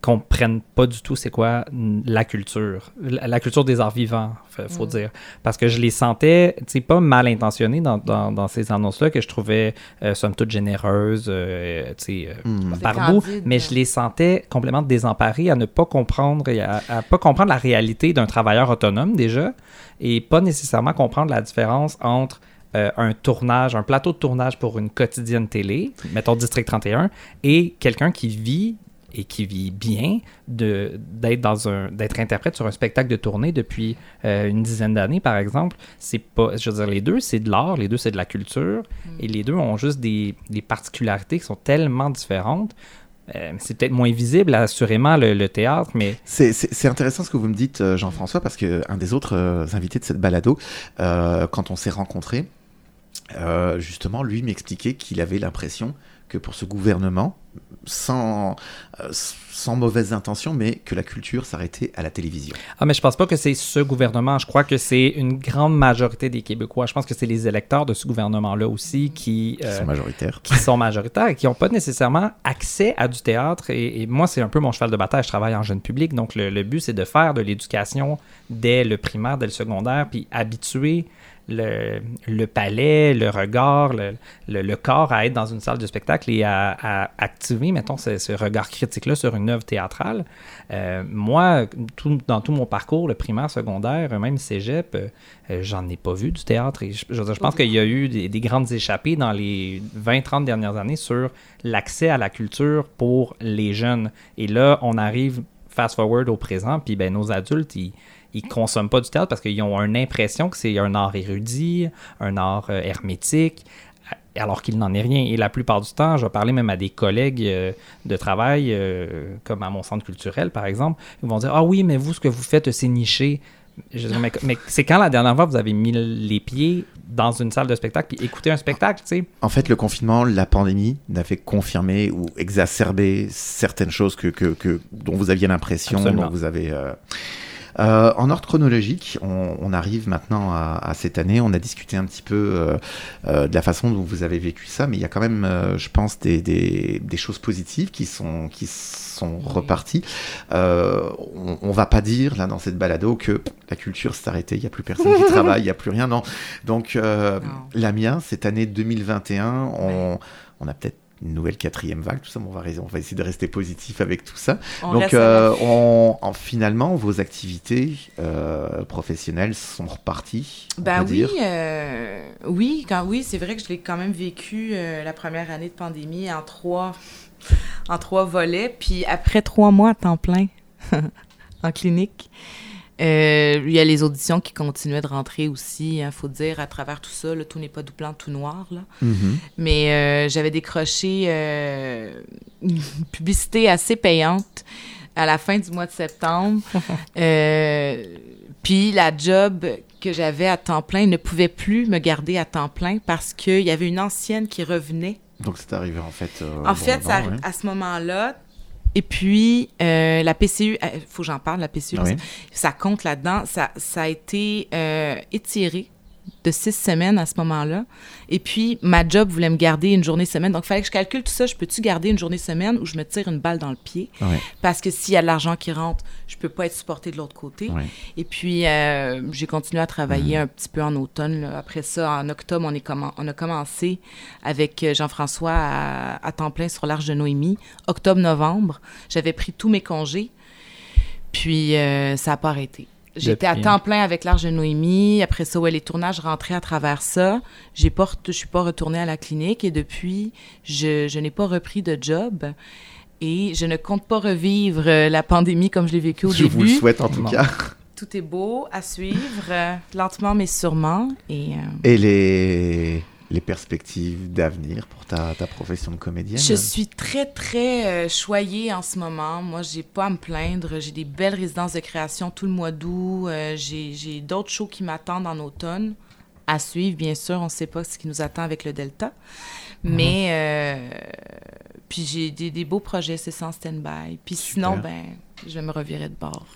comprennent pas du tout c'est quoi la culture, la, culture des arts vivants, faut mm. dire. Parce que je les sentais, tu sais, pas mal intentionnés dans, dans, ces annonces-là, que je trouvais, euh, somme toute, généreuses, euh, tu sais, euh, mm. par bout, mais je les sentais complètement désemparés à ne pas comprendre, à, à pas comprendre la réalité d'un travailleur autonome, déjà, et pas nécessairement comprendre la différence entre un tournage, un plateau de tournage pour une quotidienne télé, mettons District 31, et quelqu'un qui vit et qui vit bien d'être dans un d'être interprète sur un spectacle de tournée depuis euh, une dizaine d'années par exemple c'est pas je veux dire les deux c'est de l'art les deux c'est de la culture mm. et les deux ont juste des, des, particularités qui sont tellement différentes euh, c'est peut-être moins visible, assurément, le, théâtre, mais... C'est intéressant ce que vous me dites, euh, Jean-François, parce qu'un des autres invités de cette balado, quand on s'est rencontrés, justement, lui m'expliquait qu'il avait l'impression que pour ce gouvernement, sans, euh, sans mauvaise intention, mais que la culture s'arrêtait à la télévision. Ah, mais je pense pas que c'est ce gouvernement. Je crois que c'est une grande majorité des Québécois. Je pense que c'est les électeurs de ce gouvernement-là aussi qui, qui sont euh, majoritaires. Qui sont majoritaires et qui n'ont pas nécessairement accès à du théâtre. Et, moi, c'est un peu mon cheval de bataille. Je travaille en jeune public. Donc, le, le but, c'est de faire de l'éducation dès le primaire, dès le secondaire, puis habituer le, palais, le regard, le, corps à être dans une salle de spectacle et à, activer, mettons, ce, regard critique-là sur une œuvre théâtrale. Euh, moi, dans tout mon parcours, le primaire, secondaire, même cégep, euh, j'en ai pas vu du théâtre. Je, pense qu'il y a eu des, des, grandes échappées dans les 20-30 dernières années sur l'accès à la culture pour les jeunes. Et là, on arrive fast forward au présent, puis ben, nos adultes, ils ils consomment pas du théâtre parce qu'ils ont une impression que c'est un art érudit, un art euh, hermétique, alors qu'il n'en est rien. Et la plupart du temps, je vais parler même à des collègues euh, de travail, euh, comme à mon centre culturel par exemple, ils vont dire Ah oui, mais vous, ce que vous faites, c'est niché. mais, c'est quand la dernière fois vous avez mis les pieds dans une salle de spectacle puis écouté un spectacle, tu sais? En fait, le confinement, la pandémie n'a fait confirmer ou exacerber certaines choses que, que, dont vous aviez l'impression, dont vous avez... Euh, en ordre chronologique, on, arrive maintenant à, cette année. On a discuté un petit peu euh, euh, de la façon dont vous avez vécu ça, mais il y a quand même, je pense, des, choses positives qui sont, qui sont reparties. on, on, va pas dire là dans cette balado que la culture s'est arrêtée, il n'y a plus personne qui travaille, il n'y a plus rien. Non. Donc la mienne, cette année 2021, on, on a peut-être une nouvelle quatrième vague, tout ça, on va, on va essayer de rester positif avec tout ça. Donc, euh, en, finalement, vos activités euh, professionnelles sont reparties. Ben oui, euh, oui, quand, oui, c'est vrai que je l'ai quand même vécu la première année de pandémie en trois, en trois volets, puis après trois mois à temps plein en clinique. Euh, il y a les auditions qui continuaient de rentrer aussi, il faut dire, à travers tout ça. tout n'est pas tout blanc, tout noir. Là. Mhm. Mais euh, j'avais décroché euh, une publicité assez payante à la fin du mois de septembre. Puis la job que j'avais à temps plein ne pouvait plus me garder à temps plein parce qu'il y avait une ancienne qui revenait. Donc c'est arrivé en fait. En bon fait, ça, à ce moment-là, et puis euh, la PCU, il faut que j'en parle, la PCU, Oui. ça compte là-dedans. Ça, ça a été euh, étiré de six semaines à ce moment-là. Et puis, ma job voulait me garder une journée semaine. Donc, il fallait que je calcule tout ça. Je peux-tu garder une journée semaine ou je me tire une balle dans le pied? Ouais. Parce que s'il y a de l'argent qui rentre, je peux pas être supportée de l'autre côté. Ouais. Et puis, euh, j'ai continué à travailler Mhm. un petit peu en automne. là. Après ça, en octobre, on, est commen- on a commencé avec euh, Jean-François à, à temps plein sur l'Arche de Noémie. Octobre-novembre, j'avais pris tous mes congés. Puis, euh, ça n'a pas arrêté. J'étais à temps plein avec l'Arche de Noémie. Après ça, ouais, les tournages rentraient à travers ça. J'ai pas, je suis pas retournée à la clinique et depuis, je, je n'ai pas repris de job. Et je ne compte pas revivre euh, la pandémie comme je l'ai vécue au Je début. vous le souhaite en tout cas. Tout est beau à suivre, euh, lentement mais sûrement. Et euh, Et les, les perspectives d'avenir pour ta, ta profession de comédienne? Je suis très, très euh, choyée en ce moment. Moi, j'ai pas à me plaindre. J'ai des belles résidences de création tout le mois d'août. Euh, j'ai d'autres shows qui m'attendent en automne. À suivre, bien sûr. On ne sait pas ce qui nous attend avec le Delta. Mais, euh, puis j'ai des, des beaux projets, c'est sans stand-by. Puis sinon, ben, je vais me revirer de bord.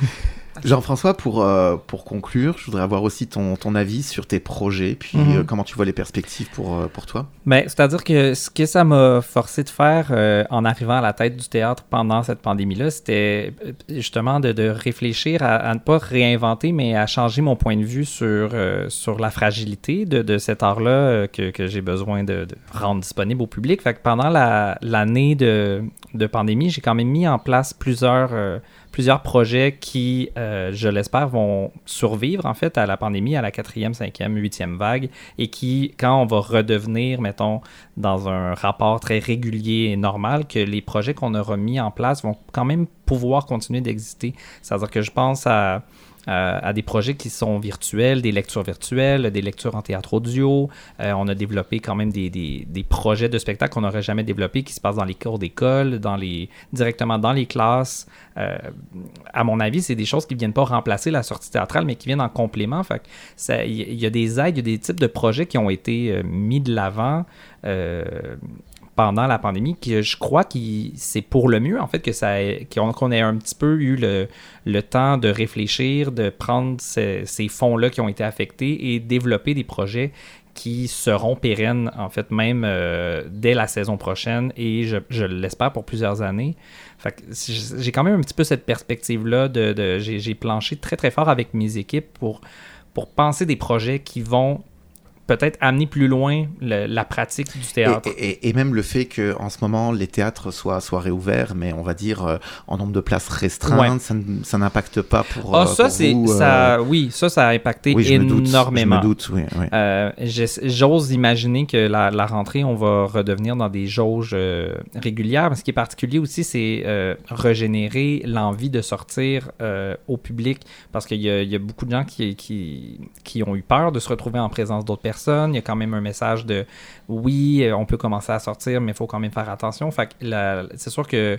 Jean-François, pour, euh, pour conclure, je voudrais avoir aussi ton, ton avis sur tes projets, puis Mhm. euh, comment tu vois les perspectives pour, euh, pour toi? Ben, c'est-à-dire que ce que ça m'a forcé de faire en arrivant à la tête du théâtre pendant cette pandémie-là, c'était justement de, de réfléchir à, à ne pas réinventer, mais à changer mon point de vue sur, sur la fragilité de, de cet art-là que, que j'ai besoin de, de rendre disponible au public. Fait que pendant la- l'année de, de pandémie, j'ai quand même mis en place plusieurs, plusieurs projets qui, euh, je l'espère, vont survivre en fait à la pandémie, à la quatrième, cinquième, huitième vague, et qui, quand on va redevenir, mettons, dans un rapport très régulier et normal, que les projets qu'on aura mis en place vont quand même pouvoir continuer d'exister. C'est-à-dire que je pense à, à, à des projets qui sont virtuels, des lectures virtuelles, des lectures en théâtre audio. Euh, on a développé quand même des, des, projets de spectacle qu'on n'aurait jamais développés, qui se passent dans les cours d'école, dans les, directement dans les classes. Euh, à mon avis, c'est des choses qui ne viennent pas remplacer la sortie théâtrale, mais qui viennent en complément. Il y, a des aides, il y a des types de projets qui ont été euh, mis de l'avant. euh, pendant la pandémie, que je crois que c'est pour le mieux, en fait, que ça qu'on ait un petit peu eu le, le temps de réfléchir, de prendre ces, fonds-là qui ont été affectés et développer des projets qui seront pérennes, en fait, même euh, dès la saison prochaine et je, l'espère pour plusieurs années. J'ai quand même un petit peu cette perspective-là de, de- j'ai planché très très fort avec mes équipes pour, pour penser des projets qui vont peut-être amener plus loin le- la pratique du théâtre. et- et même le fait qu'en ce moment, les théâtres soient, soient réouverts, mais on va dire euh, en nombre de places restreintes, Ouais. ça ça n'impacte pas pour, Ah, euh, ça, c'est vous, euh, ça, oui, ça, ça a impacté oui, je me doute, énormément. Je me doute, oui. oui. Euh, j'ess- J'ose imaginer que la, la rentrée, on va redevenir dans des jauges euh, régulières. Mais ce qui est particulier aussi, c'est régénérer l'envie de sortir au public parce qu'il y, a- il y a beaucoup de gens qui, qui, qui ont eu peur de se retrouver en présence d'autres personnes. Il y a quand même un message de oui, euh, on peut commencer à sortir, mais il faut quand même faire attention. Fait c'est sûr que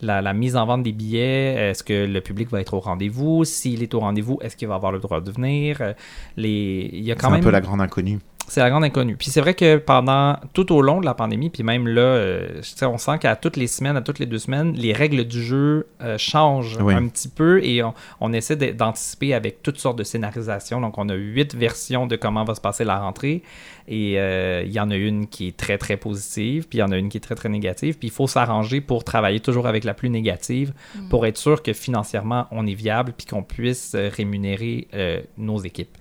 la, la mise en vente des billets, est-ce que le public va être au rendez-vous? S'il est au rendez-vous, est-ce qu'il va avoir le droit de venir? Euh, Les... Il y a C'est quand un même... peu la grande inconnue. C'est la grande inconnue. Puis c'est vrai que pendant tout au long de la pandémie, puis même là, euh, on sent qu'à toutes les semaines, à toutes les deux semaines, les règles du jeu euh, changent Oui. un petit peu et on, on essaie d'anticiper avec toutes sortes de scénarisation. Donc on a huit versions de comment va se passer la rentrée et euh, il y en a une qui est très très positive, puis il y en a une qui est très très négative. Puis il faut s'arranger pour travailler toujours avec la plus négative pour être sûr que financièrement on est viable puis qu'on puisse rémunérer euh, nos équipes.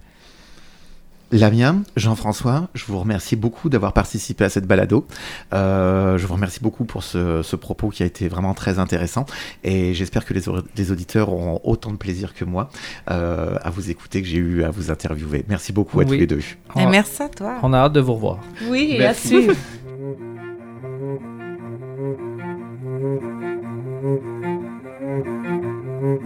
Lamia, Jean-François, je vous remercie beaucoup d'avoir participé à cette balado. Euh, je vous remercie beaucoup pour ce, ce propos qui a été vraiment très intéressant et j'espère que les, au- les auditeurs auront autant de plaisir que moi euh, à vous écouter que j'ai eu à vous interviewer. Merci beaucoup à Oui. tous les deux. On- merci à toi. On a hâte de vous revoir. Oui, Merci. à suivre.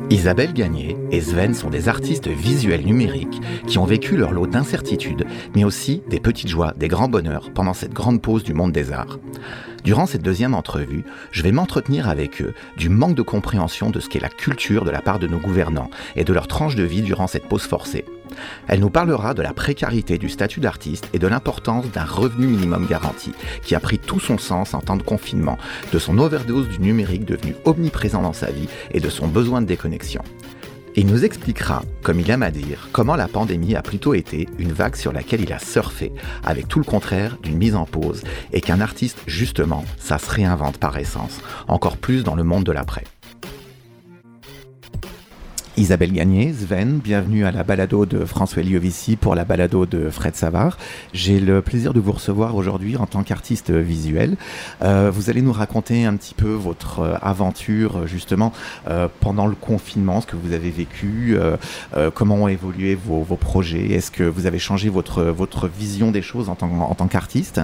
Isabelle Gagné et Sven sont des artistes visuels numériques qui ont vécu leur lot d'incertitudes, mais aussi des petites joies, des grands bonheurs pendant cette grande pause du monde des arts. Durant cette deuxième entrevue, je vais m'entretenir avec eux du manque de compréhension de ce qu'est la culture de la part de nos gouvernants et de leur tranche de vie durant cette pause forcée. Elle nous parlera de la précarité du statut d'artiste et de l'importance d'un revenu minimum garanti, qui a pris tout son sens en temps de confinement, de son overdose du numérique devenu omniprésent dans sa vie et de son besoin de déconnexion. Il nous expliquera, comme il aime à dire, comment la pandémie a plutôt été une vague sur laquelle il a surfé, avec tout le contraire d'une mise en pause, et qu'un artiste, justement, ça se réinvente par essence, encore plus dans le monde de l'après. Isabelle Gagné, Sven, bienvenue à la balado de François Liovici pour la balado de Fred Savard. J'ai le plaisir de vous recevoir aujourd'hui en tant qu'artiste visuel. Euh, vous allez nous raconter un petit peu votre euh, aventure justement euh, pendant le confinement, ce que vous avez vécu, comment ont évolué vos, projets, est-ce que vous avez changé votre, votre vision des choses en tant, en tant qu'artiste?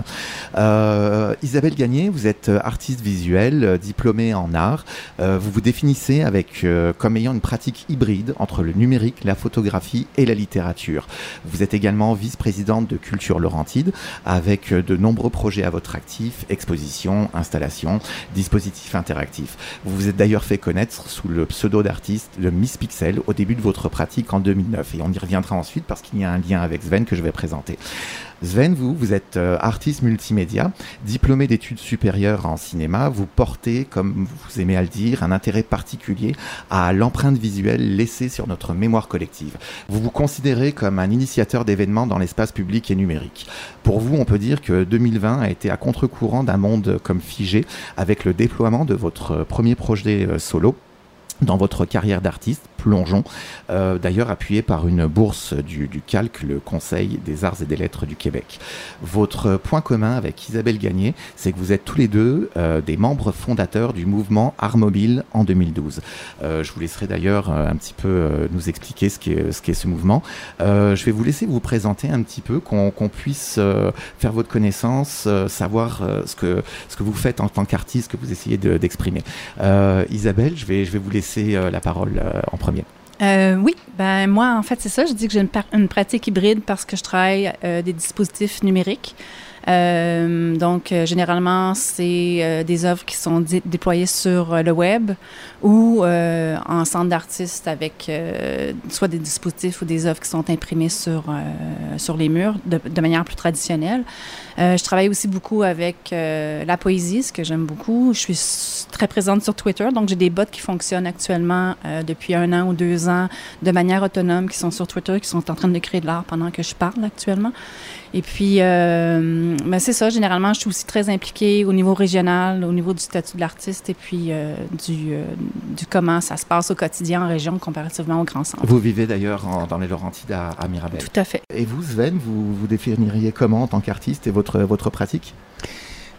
Isabelle Gagné, vous êtes artiste visuel, diplômée en art. vous vous définissez avec comme ayant une pratique hybride entre le numérique, la photographie et la littérature. Vous êtes également vice-présidente de Culture Laurentide avec de nombreux projets à votre actif, expositions, installations, dispositifs interactifs. Vous vous êtes d'ailleurs fait connaître sous le pseudo d'artiste le Miss Pixel au début de votre pratique en 2009 et on y reviendra ensuite parce qu'il y a un lien avec Sven que je vais présenter. Sven, vous, vous êtes euh, artiste multimédia, diplômé d'études supérieures en cinéma. Vous portez, comme vous aimez à le dire, un intérêt particulier à l'empreinte visuelle laissée sur notre mémoire collective. Vous vous considérez comme un initiateur d'événements dans l'espace public et numérique. Pour vous, on peut dire que 2020 a été à contre-courant d'un monde comme figé avec le déploiement de votre premier projet euh, solo dans votre carrière d'artiste, plongeons, euh, d'ailleurs appuyé par une bourse du, du, Calque, le Conseil des arts et des lettres du Québec. Votre point commun avec Isabelle Gagné, c'est que vous êtes tous les deux euh, des membres fondateurs du mouvement Art Mobile en 2012. Euh, je vous laisserai d'ailleurs un petit peu nous expliquer ce qu'est ce, mouvement. je vais vous laisser vous présenter un petit peu, qu'on puisse faire votre connaissance, savoir ce, que, vous faites en tant qu'artiste, que vous essayez d'exprimer. Isabelle, je vais, vous laisser la parole en premier. Euh, oui, ben moi en fait c'est ça. Je dis que j'ai une, une, pratique hybride parce que je travaille des dispositifs numériques. Euh, donc, euh, généralement, c'est euh, des œuvres qui sont déployées sur le web ou en centre d'artistes avec soit des dispositifs ou des œuvres qui sont imprimées sur, sur les murs de, de manière plus traditionnelle. je travaille aussi beaucoup avec la poésie, ce que j'aime beaucoup. Je suis très présente sur Twitter, donc j'ai des bots qui fonctionnent actuellement depuis un an ou deux ans de manière autonome, qui sont sur Twitter, qui sont en train de créer de l'art pendant que je parle actuellement. Et puis, euh, ben, c'est ça, généralement, je suis aussi très impliquée au niveau régional, au niveau du statut de l'artiste et puis euh, du, euh, du comment ça se passe au quotidien en région comparativement au grand centre. Vous vivez d'ailleurs dans les Laurentides à, à, Mirabel. Tout à fait. Et vous, Sven, vous vous définiriez comment en tant qu'artiste et votre, votre pratique?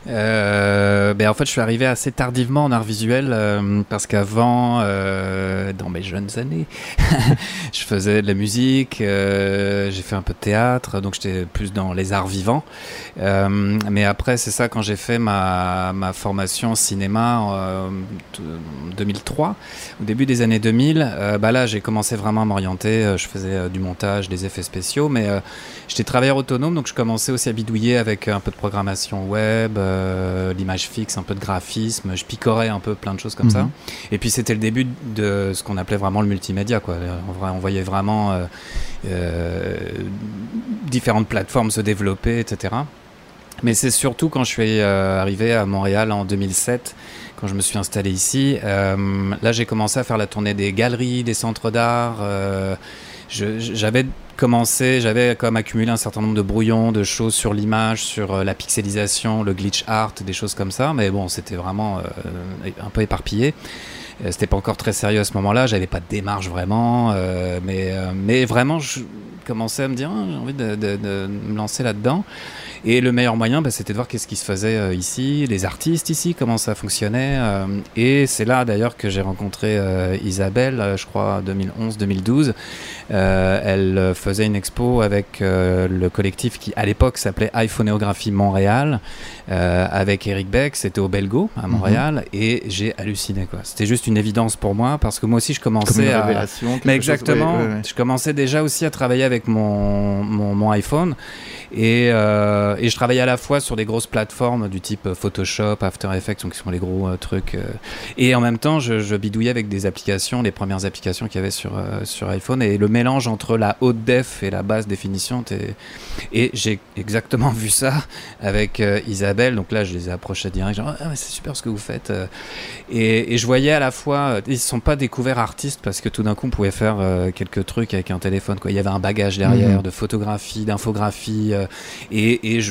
Euh, ben en fait, je suis arrivé assez tardivement en art visuel euh, parce qu'avant, euh, dans mes jeunes années, je faisais de la musique, j'ai fait un peu de théâtre, donc j'étais plus dans les arts vivants. Mais après, c'est ça, quand j'ai fait ma, ma formation cinéma en 2003, au début des années 2000, bah là, j'ai commencé vraiment à m'orienter. Je faisais du montage, des effets spéciaux, mais j'étais travailleur autonome, donc je commençais aussi à bidouiller avec un peu de programmation web. Euh, l'image fixe, un peu de graphisme, je picorais un peu plein de choses comme ça. Mhm. Et puis c'était le début de ce qu'on appelait vraiment le multimédia. Quoi. On, voyait vraiment euh, euh, différentes plateformes se développer, etc. Mais c'est surtout quand je suis arrivé à Montréal en 2007 quand je me suis installé ici. là, j'ai commencé à faire la tournée des galeries, des centres d'art. j'avais commencé, j'avais comme accumulé un certain nombre de brouillons, de choses sur l'image, sur euh, la pixelisation, le glitch art, des choses comme ça. Mais bon, c'était vraiment euh, un peu éparpillé. Euh, c'était pas encore très sérieux à ce moment-là. J'avais pas de démarche vraiment, mais mais vraiment, je commençais à me dire, ah, j'ai envie de, de, me lancer là-dedans. Et le meilleur moyen, bah, c'était de voir qu'est-ce qui se faisait ici, les artistes ici, comment ça fonctionnait. et c'est là d'ailleurs que j'ai rencontré Isabelle, je crois 2011-2012. elle faisait une expo avec le collectif qui à l'époque s'appelait iPhoneographie Montréal, avec Eric Beck, c'était au Belgo à mhm. Montréal, et j'ai halluciné. quoi. C'était juste une évidence pour moi parce que moi aussi je commençais à. Mais exactement. Je commençais déjà aussi à travailler avec mon, mon, iPhone et, euh, et, je travaillais à la fois sur des grosses plateformes du type Photoshop, After Effects, donc qui sont les gros euh, trucs. Euh, et en même temps, je, bidouillais avec des applications, les premières applications qu'il y avait sur, sur iPhone et le mélange entre la haute def et la basse définition. Et j'ai exactement vu ça avec Isabelle. Donc là, je les ai approchés direct. Genre, ah, c'est super ce que vous faites. Et, et, je voyais à la fois, ils ne sont pas découverts artistes parce que tout d'un coup, on pouvait faire quelques trucs avec un téléphone. Quoi. Il y avait un bagage derrière mhm. de photographie, d'infographie. Euh, et, et je,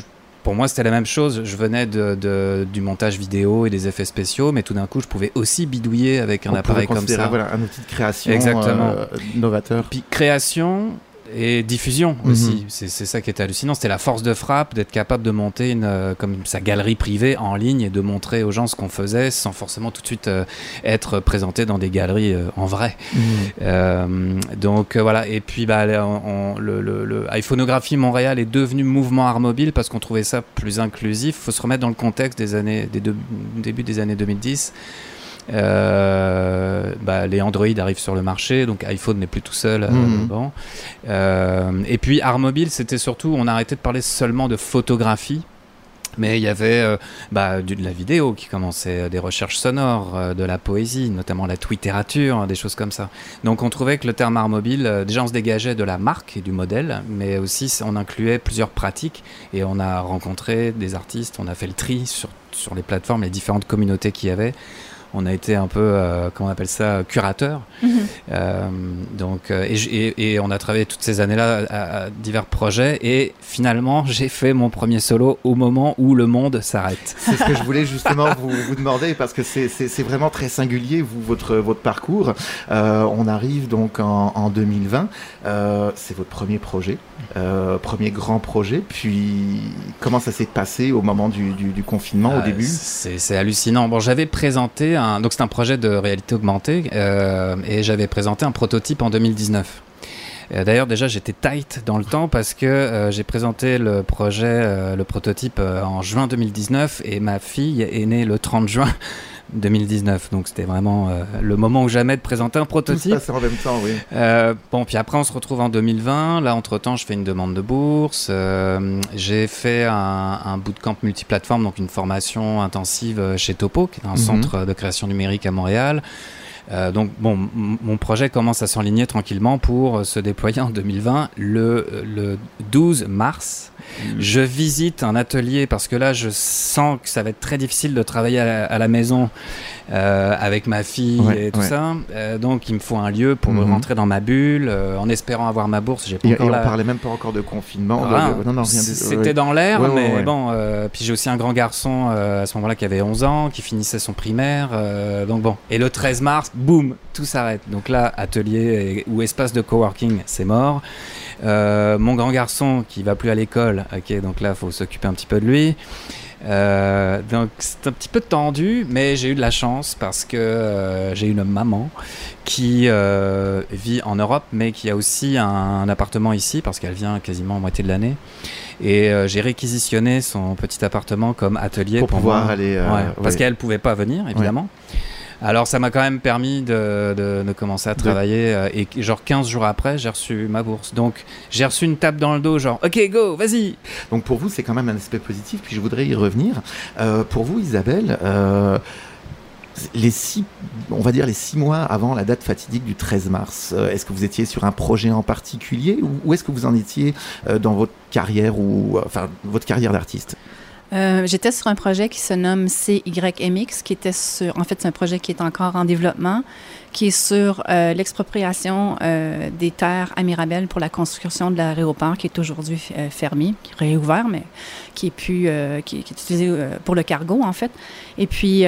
pour moi, c'était la même chose. Je venais de, du montage vidéo et des effets spéciaux, mais tout d'un coup, je pouvais aussi bidouiller avec un appareil comme ça. Voilà, un outil de création Exactement. Euh, novateur. Puis création, et diffusion mhm. aussi. C'est ça qui était hallucinant. C'était la force de frappe d'être capable de monter une, euh, comme sa galerie privée en ligne et de montrer aux gens ce qu'on faisait sans forcément tout de suite euh, être présenté dans des galeries euh, en vrai. Mhm. donc voilà. Et puis bah, le, le, iPhonographie Montréal est devenu mouvement art mobile parce qu'on trouvait ça plus inclusif. Il faut se remettre dans le contexte des années, des début des années 2010. Euh, bah, les Android arrivent sur le marché, donc iPhone n'est plus tout seul. Euh, bon. Euh, et puis Art Mobile, c'était surtout, on a arrêté de parler seulement de photographie. Mais il y avait bah, de la vidéo qui commençait, des recherches sonores, de la poésie, notamment la twitterature, des choses comme ça. Donc on trouvait que le terme art mobile, déjà on se dégageait de la marque et du modèle, mais aussi on incluait plusieurs pratiques et on a rencontré des artistes, on a fait le tri sur, sur les plateformes, les différentes communautés qu'il y avait on a été un peu, euh, comment on appelle ça, curateur. Mhm. Euh, donc, euh, et, on a travaillé toutes ces années-là à, divers projets. Et finalement, j'ai fait mon premier solo au moment où le monde s'arrête. C'est ce que je voulais justement vous, demander parce que c'est vraiment très singulier, vous, votre, votre parcours. on arrive donc en, 2020. c'est votre premier projet, premier grand projet. Puis, comment ça s'est passé au moment du, du confinement, au début? C'est hallucinant. Bon, j'avais présenté donc c'est un projet de réalité augmentée euh, et j'avais présenté un prototype en 2019. Euh, d'ailleurs, déjà, j'étais tight dans le temps parce que euh, j'ai présenté le projet, le prototype en juin 2019 et ma fille est née le 30 juin 2019. Donc c'était vraiment euh, le moment ou jamais de présenter un prototype. Tout en même temps, oui. Euh, bon, puis après on se retrouve en 2020. Là, entre-temps, je fais une demande de bourse. Euh, j'ai fait un, un, bootcamp multiplateforme, donc une formation intensive chez Topo, qui est un mhm. centre de création numérique à Montréal. donc bon, mon projet commence à s'enligner tranquillement pour se déployer en 2020 le, le 12 mars. Je visite un atelier parce que là, je sens que ça va être très difficile de travailler à la, maison euh, avec ma fille et tout ça. Euh, donc, il me faut un lieu pour me mhm. rentrer dans ma bulle, euh, en espérant avoir ma bourse. J'ai pas et, on parlait même pas encore de confinement. C'était dans l'air, mais bon. puis j'ai aussi un grand garçon à ce moment-là qui avait 11 ans, qui finissait son primaire. donc bon. Et le 13 mars, boum, tout s'arrête. Donc là, atelier ou espace de coworking, c'est mort. Euh, mon grand garçon qui va plus à l'école, ok, donc là, il faut s'occuper un petit peu de lui. Euh, donc c'est un petit peu tendu, mais j'ai eu de la chance parce que euh, j'ai une maman qui vit en Europe, mais qui a aussi un, appartement ici parce qu'elle vient quasiment à moitié de l'année. Et j'ai réquisitionné son petit appartement comme atelier pour, pouvoir aller. parce qu'elle pouvait pas venir, évidemment. Alors ça m'a quand même permis de, de, commencer à travailler euh, et genre 15 jours après j'ai reçu ma bourse. Donc j'ai reçu une tape dans le dos genre ok go vas-y. Donc pour vous c'est quand même un aspect positif puis je voudrais y revenir. Euh, pour vous Isabelle, euh, les six, on va dire les six mois avant la date fatidique du 13 mars, est-ce que vous étiez sur un projet en particulier ou, ou est-ce que vous en étiez dans votre carrière ou enfin votre carrière d'artiste? Euh, j'étais sur un projet qui se nomme CYMX, qui était sur, en fait, c'est un projet qui est encore en développement, qui est sur euh, l'expropriation euh, des terres à Mirabel pour la construction de l'aéroport, qui est aujourd'hui fermé, qui est réouvert, mais qui est plus, qui, est utilisé pour le cargo, en fait. Et puis,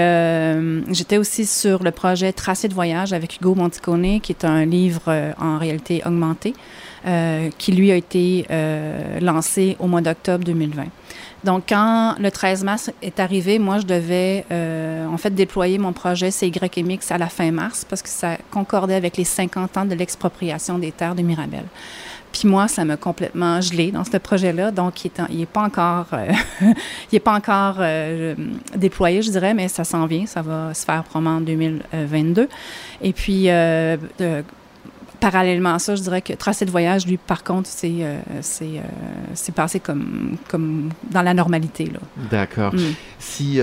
j'étais aussi sur le projet Tracé de voyage avec Hugo Monticone, qui est un livre en réalité augmentée, qui lui a été lancé au mois d'octobre 2020. Donc, quand le 13 mars est arrivé, moi, je devais en fait déployer mon projet CYMX à la fin mars parce que ça concordait avec les 50 ans de l'expropriation des terres de Mirabel. Puis moi, ça m'a complètement gelé dans ce projet-là. Donc, il n'est pas encore, il est pas encore euh, déployé, je dirais, mais ça s'en vient. Ça va se faire probablement en 2022. Et puis, euh, parallèlement à ça, je dirais que Tracé de voyage, lui, par contre, c'est euh, c'est passé comme, comme dans la normalité. D'accord. Mm. Si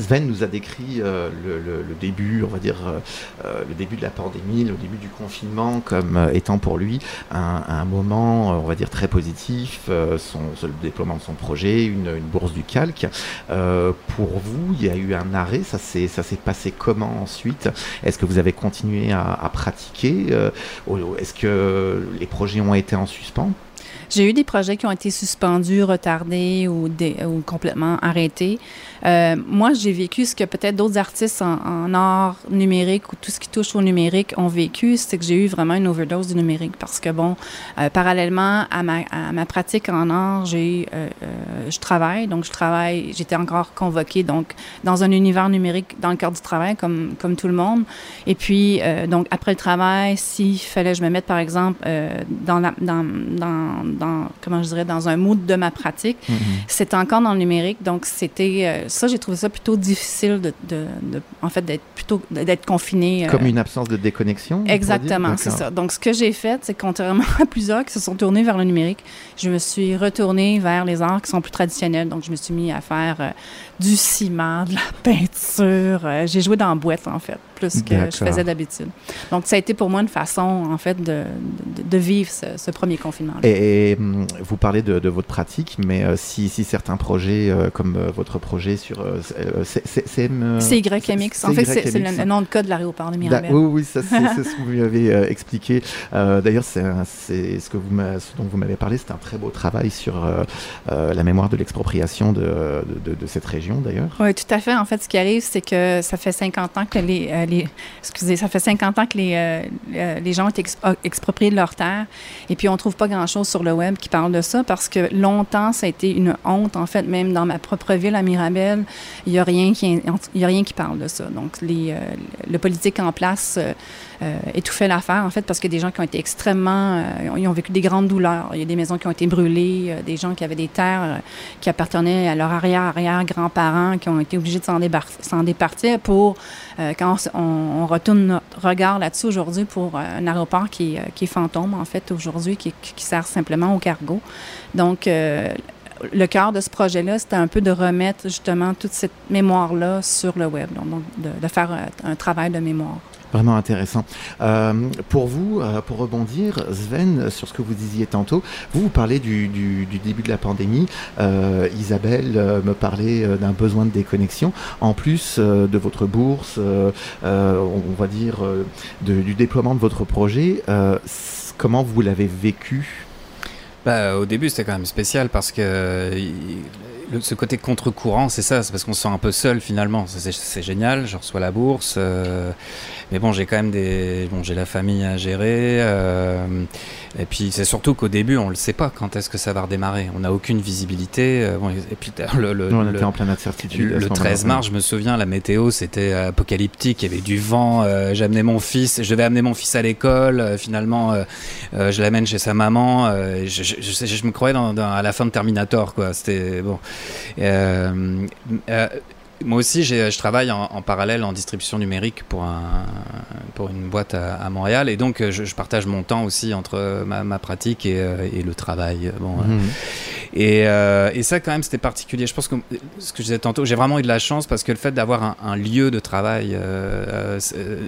Sven nous a décrit euh, le, début, on va dire, euh, euh, le début de la pandémie, le début du confinement comme étant pour lui un, moment, on va dire, très positif, son, le déploiement de son projet, une, bourse du calque. pour vous, il y a eu un arrêt, ça s'est passé comment ensuite? Est-ce que vous avez continué à, pratiquer? Est-ce que les projets ont été en suspens? J'ai eu des projets qui ont été suspendus, retardés ou complètement arrêtés. Euh, moi, j'ai vécu ce que peut-être d'autres artistes en, art numérique ou tout ce qui touche au numérique ont vécu, c'est que j'ai eu vraiment une overdose du numérique parce que, bon, euh, parallèlement à ma, à ma, pratique en art, j'ai, euh, je travaille, donc je travaille, j'étais encore convoquée, donc, dans un univers numérique dans le cadre du travail, comme, comme tout le monde. Et puis, donc, après le travail, s'il fallait que je me mette, par exemple, dans, la, dans, dans, dans, comment je dirais, dans un mood de ma pratique, mm-hmm. c'était encore dans le numérique, donc c'était ça, j'ai trouvé ça plutôt difficile de, de, en fait, d'être plutôt d'être confiné. Euh, Comme une absence de déconnexion. Exactement, c'est ça. Donc, ce que j'ai fait, c'est contrairement à plusieurs qui se sont tournés vers le numérique, je me suis retournée vers les arts qui sont plus traditionnels. Donc, je me suis mis à faire euh, du ciment, de la peinture. Euh, j'ai joué dans la boîte, en fait, plus que je faisais d'habitude. Donc, ça a été pour moi une façon, en fait, de, de, vivre ce, premier confinement. -là. Et, hum, vous parlez de, votre pratique, mais si, si, certains projets, comme votre projet sur CM... CYMX. En fait, c'est le, nom de code de l'aéroport de Mirabel. Oui, oui, c'est ce que vous m'avez euh, expliqué. Euh, d'ailleurs, c'est ce, que vous dont vous m'avez parlé. C'est un très beau travail sur euh, la mémoire de l'expropriation de, de, cette région, d'ailleurs. Oui, tout à fait. En fait, ce qui arrive, c'est que ça fait 50 ans que les, excusez, ça fait 50 ans que les, les gens ont été expropriés de leurs terres. Et puis, on trouve pas grand-chose sur le web qui parle de ça parce que longtemps, ça a été une honte, en fait, même dans ma propre ville à Mirabel, il n'y a, rien qui, parle de ça. Donc, les, euh, le politique en place euh, euh, étouffait l'affaire, en fait, parce que des gens qui ont été extrêmement... ils ont vécu des grandes douleurs. Il y a des maisons qui ont été brûlées, des gens qui avaient des terres qui appartenaient à leurs arrière-arrière-grands-parents, qui ont été obligés de s'en départir pour, quand on, retourne notre regard là-dessus aujourd'hui, pour un aéroport qui, qui est fantôme, en fait, aujourd'hui, qui, qui, sert simplement au cargo. Donc, le cœur de ce projet-là, c'était un peu de remettre justement toute cette mémoire-là sur le web, donc de, faire un, travail de mémoire. Vraiment intéressant. Euh, pour vous, euh, pour rebondir, Sven, sur ce que vous disiez tantôt, vous, vous parlez du, début de la pandémie. Euh, Isabelle me parlait d'un besoin de déconnexion. En plus de votre bourse, on va dire, du déploiement de votre projet, comment vous l'avez vécu? Bah, au début, c'était quand même spécial parce que ce côté contre-courant, c'est ça, c'est parce qu'on se sent un peu seul finalement. C'est génial, je reçois la bourse, euh, mais bon, j'ai quand même des, bon, j'ai la famille à gérer. Euh, et puis c'est surtout qu'au début, on ne le sait pas quand est-ce que ça va redémarrer. On n'a aucune visibilité. Euh, et puis le, le, on était en pleine incertitude. Le, 13 mars, je me souviens, la météo c'était apocalyptique. Il y avait du vent. Euh, J'amenais mon fils. Je devais amener mon fils à l'école. Finalement, je l'amène chez sa maman. Je, je, je, me croyais dans, dans, à la fin de Terminator, quoi. C'était bon. Moi aussi, je travaille en, parallèle en distribution numérique pour, un, pour une boîte à, Montréal. Et donc, je, partage mon temps aussi entre ma, pratique et, euh, et, le travail. Bon, mhm. et, euh, et, ça, quand même, c'était particulier. Je pense que ce que je disais tantôt, j'ai vraiment eu de la chance parce que le fait d'avoir un, lieu de travail euh,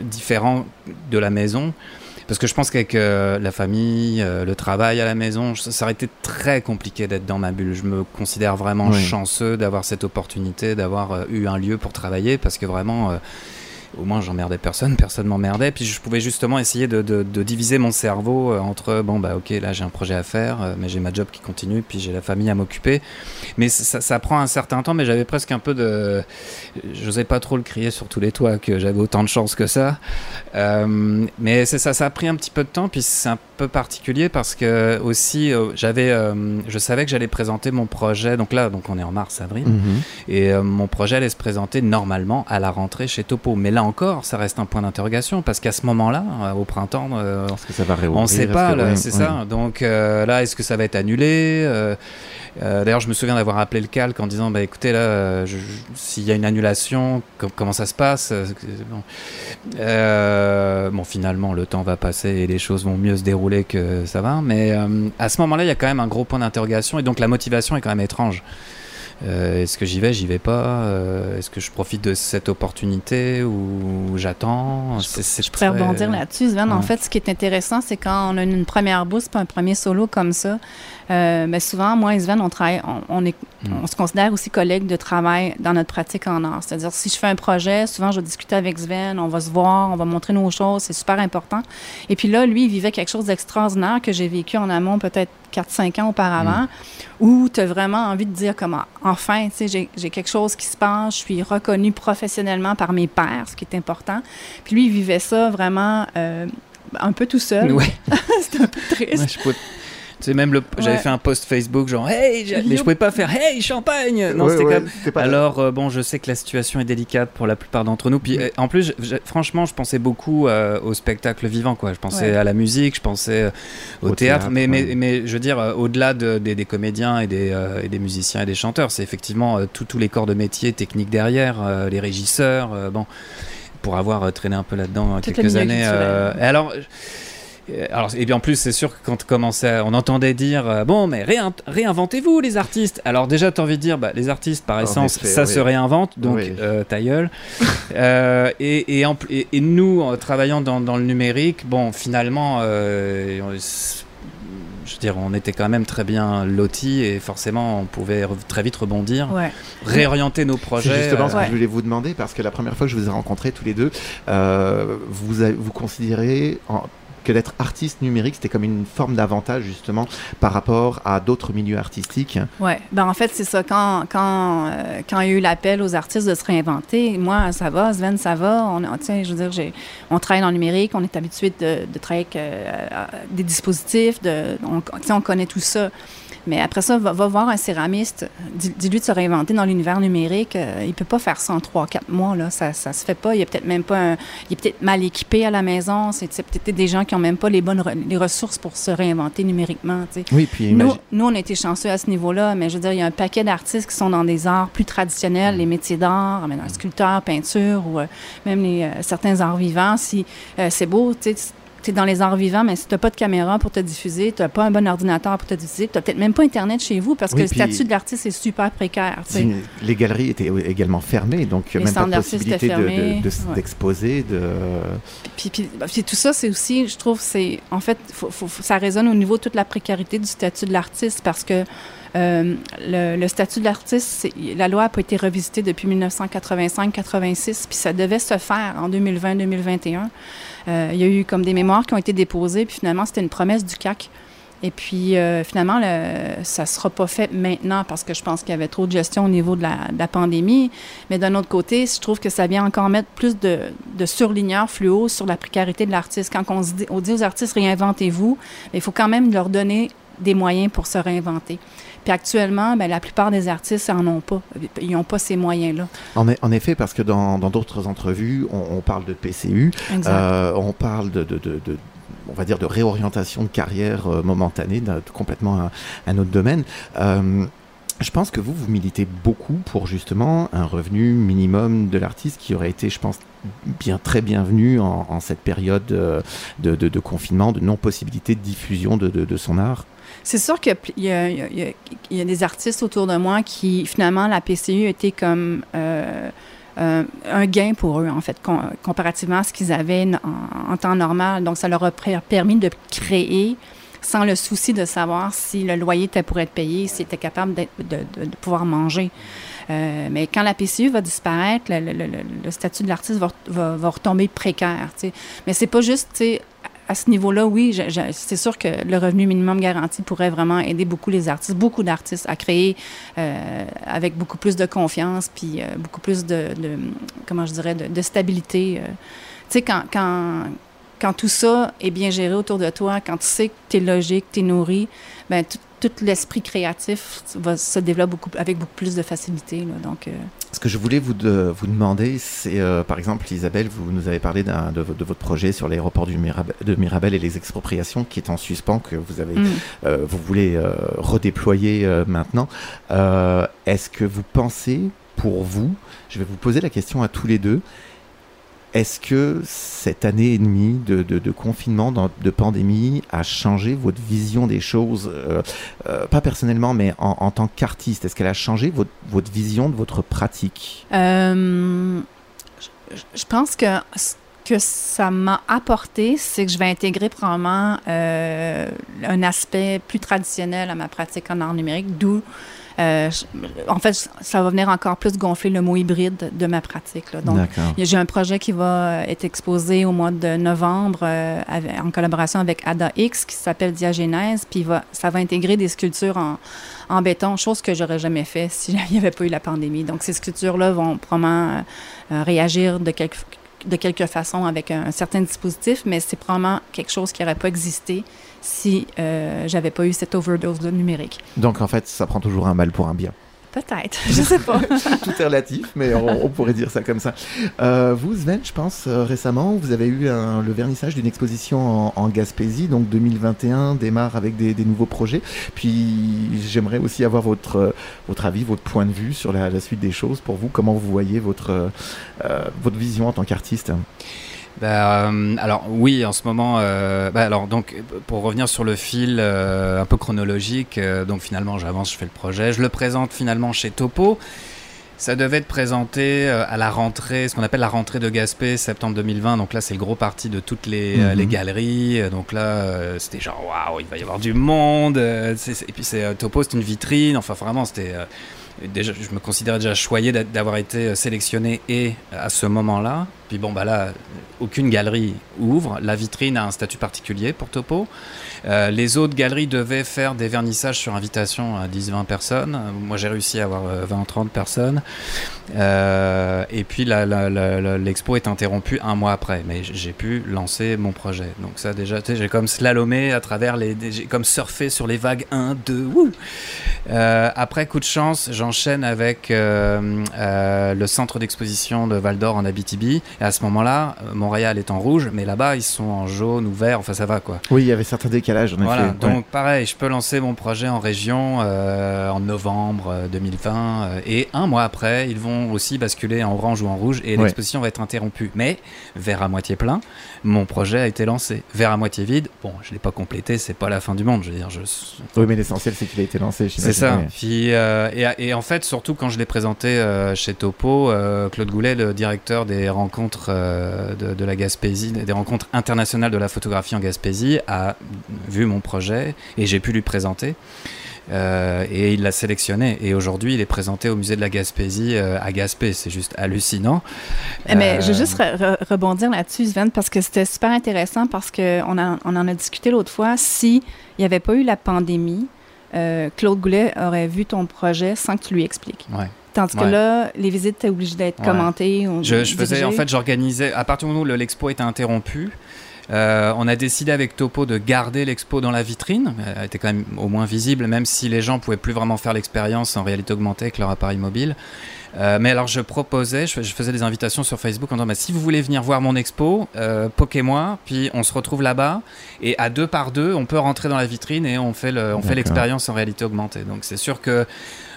différent de la maison, parce que je pense qu'avec euh, la famille, euh, le travail à la maison, ça aurait été très compliqué d'être dans ma bulle. Je me considère vraiment chanceux d'avoir cette opportunité, d'avoir euh, eu un lieu pour travailler, parce que vraiment, au moins j'emmerdais personne, personne m'emmerdait. Puis je pouvais justement essayer de, de, diviser mon cerveau euh, entre bon bah ok là j'ai un projet à faire, euh, mais j'ai ma job qui continue, puis j'ai la famille à m'occuper. Mais ça, ça, prend un certain temps, mais j'avais presque un peu de, j'osais pas trop le crier sur tous les toits que j'avais autant de chance que ça. Euh, mais c'est ça, ça a pris un petit peu de temps, puis c'est un peu particulier parce que aussi j'avais, je savais que j'allais présenter mon projet. Donc là, donc on est en mars avril, mhm. et mon projet allait se présenter normalement à la rentrée chez Topo. Mais là encore, ça reste un point d'interrogation parce qu'à ce moment-là, euh, au printemps, euh, que ça va on ne sait pas, c'est ça. Donc euh, là, est-ce que ça va être annulé D'ailleurs, je me souviens d'avoir appelé le calque en disant bah, écoutez, là, s'il y a une annulation, comment ça se passe bon. finalement, le temps va passer et les choses vont mieux se dérouler que ça va. Mais à ce moment-là, il y a quand même un gros point d'interrogation et donc la motivation est quand même étrange. Euh, est-ce que j'y vais, j'y vais pas euh, Est-ce que je profite de cette opportunité ou j'attends? Je pourrais rebondir là-dessus, Sven. En fait, ce qui est intéressant, c'est quand on a une première bourse, pas un premier solo comme ça, euh, mais souvent, moi et Sven, on, travaille, on, est, hmm. on se considère aussi collègues de travail dans notre pratique en art. C'est-à-dire, si je fais un projet, souvent, je vais discuter avec Sven, on va se voir, on va montrer nos choses, c'est super important. Et puis là, lui, il vivait quelque chose d'extraordinaire que j'ai vécu en amont peut-être 4-5 ans auparavant, hmm. où tu as vraiment envie de dire comment, enfin, tu sais, j'ai quelque chose qui se passe, je suis reconnue professionnellement par mes pairs, ce qui est important. Puis lui, il vivait ça vraiment euh, un peu tout seul. Ouais. C'était un peu triste. Tu sais, même le, j'avais fait un post Facebook genre Hey, mais je pouvais pas faire Hey, champagne Non, c'était comme. Alors, euh, bon, je sais que la situation est délicate pour la plupart d'entre nous. Puis euh, en plus, franchement, je pensais beaucoup euh, au spectacle vivant, quoi. Je pensais à la musique, je pensais au, théâtre, mais, mais, mais, je veux dire, au-delà de, des, comédiens et des, et des, musiciens et des chanteurs, c'est effectivement tous les corps de métier techniques derrière, les régisseurs, bon, pour avoir traîné un peu là-dedans quelques années. et alors. Euh, alors, et bien en plus, c'est sûr que quand commençait, on entendait dire euh, bon, mais réinventez-vous les artistes. Alors déjà, tu as envie de dire, bah, les artistes par essence, ça se réinvente, donc euh, ta gueule. et, et, nous, travaillant dans, dans, le numérique, bon, finalement, je veux dire, on était quand même très bien lotis et forcément, on pouvait très vite rebondir, réorienter nos projets. C'est justement ce que je voulais vous demander parce que la première fois que je vous ai rencontrés tous les deux, vous, vous considérez en, que d'être artiste numérique, c'était comme une forme d'avantage justement par rapport à d'autres milieux artistiques. Oui, ben en fait, c'est ça. Quand, quand, euh, quand il y a eu l'appel aux artistes de se réinventer, moi, ça va, Sven, ça va. On, je veux dire, on travaille dans le numérique, on est habitué de, de travailler avec euh, des dispositifs, de, on connaît tout ça. Mais après ça, va, voir un céramiste, dis-lui de se réinventer dans l'univers numérique. Euh, il peut pas faire ça en trois, quatre mois. Là. Ça, ça se fait pas. Il est peut-être même pas il est peut-être mal équipé à la maison. C'est peut-être des gens qui ont même pas les bonnes les ressources pour se réinventer numériquement. Oui, puis nous, nous, on a été chanceux à ce niveau-là, mais je veux dire, il y a un paquet d'artistes qui sont dans des arts plus traditionnels, les métiers d'art, sculpteur, peinture ou euh, même les, euh, certains arts vivants. Si c'est beau, tu sais, tu es dans les arts vivants, mais si tu n'as pas de caméra pour te diffuser, tu n'as pas un bon ordinateur pour te diffuser, tu n'as peut-être même pas Internet chez vous parce que le statut de l'artiste est super précaire. les galeries étaient également fermées, donc même pas de possibilité d'exposer. De, puis, tout ça, c'est aussi, je trouve, c'est en fait, ça résonne au niveau de toute la précarité du statut de l'artiste parce que euh, le, statut de l'artiste, la loi n'a pas été revisitée depuis 1985-86, puis ça devait se faire en 2020-2021. Euh, il y a eu comme des mémoires qui ont été déposées, puis finalement, c'était une promesse du CAC. Et puis, euh, finalement, ça ne sera pas fait maintenant parce que je pense qu'il y avait trop de gestion au niveau de la, pandémie. Mais d'un autre côté, je trouve que ça vient encore mettre plus de, de surligneurs fluo sur la précarité de l'artiste. Quand on, dit, on dit aux artistes réinventez-vous, il faut quand même leur donner des moyens pour se réinventer. Puis actuellement, ben, la plupart des artistes n'en ont pas. Ils n'ont pas ces moyens-là. En, effet, parce que dans d'autres entrevues, on, parle de PCU, euh, on parle de, on va dire de réorientation de carrière euh, momentanée, de, complètement un, autre domaine. Euh, je pense que vous, vous militez beaucoup pour justement un revenu minimum de l'artiste qui aurait été, je pense, bien très bienvenu en, cette période de, de, confinement, de non-possibilité de diffusion de, son art. C'est sûr qu'il y, a des artistes autour de moi qui, finalement, la PCU était comme euh, euh, un gain pour eux, en fait, comparativement à ce qu'ils avaient en, temps normal. Donc, ça leur a permis de créer sans le souci de savoir si le loyer était pour être payé, s'ils étaient capables de, pouvoir manger. Euh, mais quand la PCU va disparaître, le, statut de l'artiste va, retomber précaire. sais. Mais c'est pas juste à ce niveau-là, oui, c'est sûr que le revenu minimum garanti pourrait vraiment aider beaucoup les artistes, beaucoup d'artistes à créer euh, avec beaucoup plus de confiance, puis euh, beaucoup plus de, comment je dirais, de, stabilité. tu sais, quand, quand, quand tout ça est bien géré autour de toi, quand tu sais que tu es logique, tu es nourri, ben tout, tout l'esprit créatif va, se développe beaucoup, avec beaucoup plus de facilité. Là, donc, euh. Ce que je voulais vous, de, vous demander, c'est euh, par exemple, Isabelle, vous nous avez parlé de, de, votre projet sur l'aéroport de Mirabel et les expropriations qui est en suspens, que vous, avez, mm. euh, vous voulez redéployer maintenant. Est-ce que vous pensez, pour vous, je vais vous poser la question à tous les deux, est-ce que cette année et demie de, confinement, de pandémie, a changé votre vision des choses, euh, euh, pas personnellement, mais en, tant qu'artiste? Est-ce qu'elle a changé votre, vision de votre pratique? Euh, je, pense que ce que ça m'a apporté, c'est que je vais intégrer probablement un aspect plus traditionnel à ma pratique en art numérique, d'où euh, en fait, ça va venir encore plus gonfler le mot hybride de ma pratique. Là. Donc, j'ai un projet qui va être exposé au mois de novembre euh, en collaboration avec Ada X qui s'appelle Diagénèse, puis va, ça va intégrer des sculptures en, en béton, chose que j'aurais jamais fait s'il n'y avait pas eu la pandémie. Donc, ces sculptures-là vont probablement euh, réagir de quelque, de quelque façon avec un, un certain dispositif, mais c'est probablement quelque chose qui n'aurait pas existé si euh, j'avais pas eu cette overdose de numérique. Donc en fait, ça prend toujours un mal pour un bien. Peut-être, je sais pas. Tout est relatif, mais on, pourrait dire ça comme ça. Euh, vous, Sven, je pense, euh, récemment, vous avez eu le vernissage d'une exposition en, Gaspésie, donc 2021 démarre avec des, nouveaux projets. Puis j'aimerais aussi avoir votre, votre avis, votre point de vue sur la, suite des choses pour vous. Comment vous voyez votre, votre vision en tant qu'artiste? Bah, euh, alors oui, en ce moment, euh, bah, alors donc pour revenir sur le fil euh, un peu chronologique, donc finalement j'avance, je fais le projet, je le présente finalement chez Topo. Ça devait être présenté à la rentrée, ce qu'on appelle la rentrée de Gaspé, septembre 2020. Donc là, c'est le gros parti de toutes les, mhm. galeries. Donc là, c'était genre waouh, il va y avoir du monde. et puis c'est Topo, c'est une vitrine. Enfin, vraiment, c'était déjà, je me considérais déjà choyé d'avoir été sélectionné et à ce moment-là. Puis bon, bah là, aucune galerie ouvre. La vitrine a un statut particulier pour Topo. Euh, les autres galeries devaient faire des vernissages sur invitation à 10-20 personnes. Moi, j'ai réussi à avoir 20-30 euh, personnes. Euh, et puis, l'expo est interrompue un mois après. Mais j'ai pu lancer mon projet. Donc ça, déjà, j'ai comme slalomé à travers les... J'ai comme surfé sur les vagues 1, 2, wouh Après, coup de chance, j'enchaîne avec le centre d'exposition de Val d'Or en Abitibi. Et à ce moment-là, Montréal est en rouge, mais là-bas, ils sont en jaune ou vert. Enfin, ça va, quoi. Oui, il y avait certains décalages voilà, donc pareil, je peux lancer mon projet en région euh, en novembre 2020 euh, euh, et un mois après, ils vont aussi basculer en orange ou en rouge et l'exposition va être interrompue. Mais vers à moitié plein, mon projet a été lancé. Vers à moitié vide, bon, je l'ai pas complété, c'est pas la fin du monde. Je veux dire, je. Oui, mais l'essentiel c'est qu'il a été lancé. C'est ça. Puis, et, en fait, surtout quand je l'ai présenté chez Topo, Claude Goulet, le directeur des rencontres de, de la Gaspésie, des rencontres internationales de la photographie en Gaspésie, a vu mon projet et j'ai pu lui présenter. Euh, et il l'a sélectionné. Et aujourd'hui, il est présenté au musée de la Gaspésie euh, à Gaspé. C'est juste hallucinant. Eh, mais je veux juste rebondir là-dessus, Sven, parce que c'était super intéressant parce qu'on on en a discuté l'autre fois. S'il n'y avait pas eu la pandémie, euh, Claude Goulet aurait vu ton projet sans que tu lui expliques. Ouais. Tandis que là, les visites étaient obligées d'être commentées. je, je faisais, en fait, j'organisais, à partir du moment où l'expo était interrompue, euh, on a décidé avec Topo de garder l'expo dans la vitrine. Elle était quand même au moins visible, même si les gens pouvaient plus vraiment faire l'expérience en réalité augmentée avec leur appareil mobile. Euh, mais alors je proposais, je, faisais des invitations sur Facebook en disant bah, si vous voulez venir voir mon expo, euh, poquez-moi, puis on se retrouve là-bas et à deux par deux, on peut rentrer dans la vitrine et on fait l'expérience en réalité augmentée. Donc c'est sûr que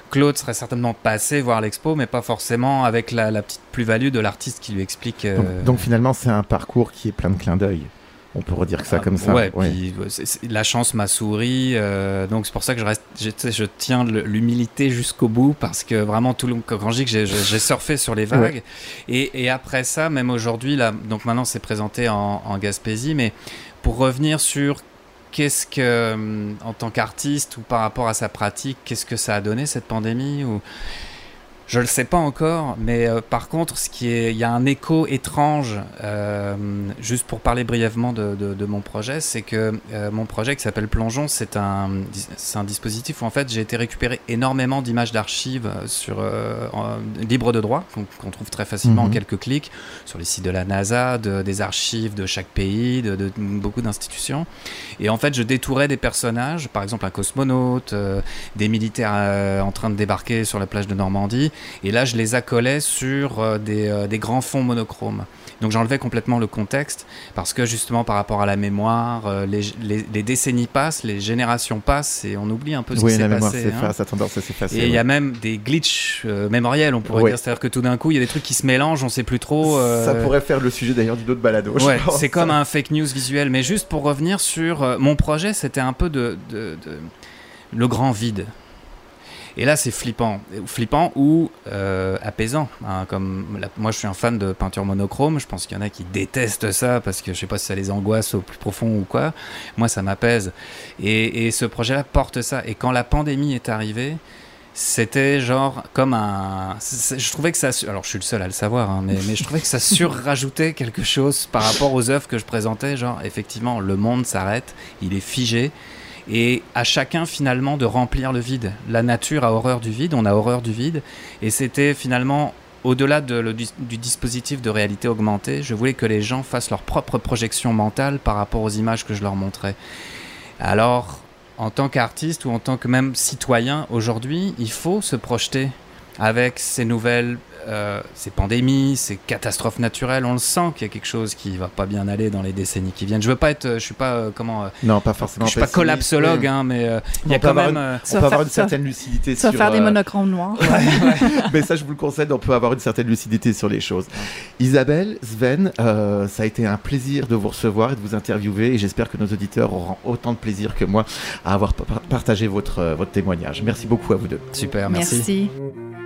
Claude serait certainement passé voir l'expo, mais pas forcément avec la, petite plus-value de l'artiste qui lui explique. donc finalement c'est un parcours qui est plein de clins d'œil. On pourrait dire que ça ah, comme ça. Ouais, Puis, la chance m'a souri, euh, donc c'est pour ça que je reste, je, tiens l'humilité jusqu'au bout parce que vraiment tout le quand je dis que j'ai surfé sur les vagues et, après ça, même aujourd'hui là, donc maintenant c'est présenté en, Gaspésie, mais pour revenir sur qu'est-ce que, euh, en tant qu'artiste ou par rapport à sa pratique, qu'est-ce que ça a donné cette pandémie ou Je le sais pas encore, mais euh, par contre, ce qui est, il y a un écho étrange. Euh, juste pour parler brièvement de, de, de mon projet, c'est que euh, mon projet qui s'appelle Plongeon, c'est un, c'est un dispositif où en fait j'ai été récupérer énormément d'images d'archives sur libre de droit qu'on qu'on trouve très facilement Mhm. en quelques clics sur les sites de la NASA, de, des archives de chaque pays, de, de beaucoup d'institutions. Et en fait, je détourais des personnages, par exemple un cosmonaute, des militaires en train de débarquer sur la plage de Normandie. Et là, je les accolais sur euh, des, euh, des grands fonds monochromes. Donc j'enlevais complètement le contexte parce que justement par rapport à la mémoire, euh, les, les- les décennies passent, les générations passent et on oublie un peu ce Oui, qui s'est la mémoire passé. s'efface, hein. a tendance à s'effacer. Et il y a même des glitches euh, mémoriels, on pourrait dire. C'est-à-dire que tout d'un coup, il y a des trucs qui se mélangent, on sait plus trop. euh, Ça pourrait faire le sujet d'ailleurs d'une autre balado. Ouais, c'est comme un fake news visuel. Mais juste pour revenir sur euh, mon projet, c'était un peu de, de- de- le grand vide. Et là, c'est flippant, flippant ou euh, apaisant. hein, comme la- moi, je suis un fan de peinture monochrome. Je pense qu'il y en a qui détestent ça parce que je sais pas si ça les angoisse au plus profond ou quoi. Moi, ça m'apaise. Et, et ce projet-là porte ça. Et quand la pandémie est arrivée, c'était genre comme un. Je trouvais que ça. Alors, je suis le seul à le savoir, hein, mais, mais je trouvais que ça surrajoutait quelque chose par rapport aux œuvres que je présentais. Genre, effectivement, le monde s'arrête, il est figé. Et à chacun finalement de remplir le vide. La nature a horreur du vide, on a horreur du vide. Et c'était finalement, au-delà du dispositif de réalité augmentée, je voulais que les gens fassent leur propre projection mentale par rapport aux images que je leur montrais. Alors, en tant qu'artiste ou en tant que même citoyen, aujourd'hui, il faut se projeter avec ces nouvelles, euh, ces pandémies, ces catastrophes naturelles. On le sent qu'il y a quelque chose qui va pas bien aller dans les décennies qui viennent. Je veux pas être, euh, je suis pas euh, comment, euh, Non, pas forcément. je suis pas collapsologue, oui. hein, mais euh, il y a quand même. une- euh, On peut avoir une ça- certaine lucidité Ça sur. faire des monochromes noirs. Mais ça, je vous le concède, on peut avoir une certaine lucidité sur les choses. Isabelle, Sven, euh, ça a été un plaisir de vous recevoir et de vous interviewer et j'espère que nos auditeurs auront autant de plaisir que moi à avoir par- partagé votre, votre témoignage. Merci beaucoup à vous deux. Super, merci. Merci.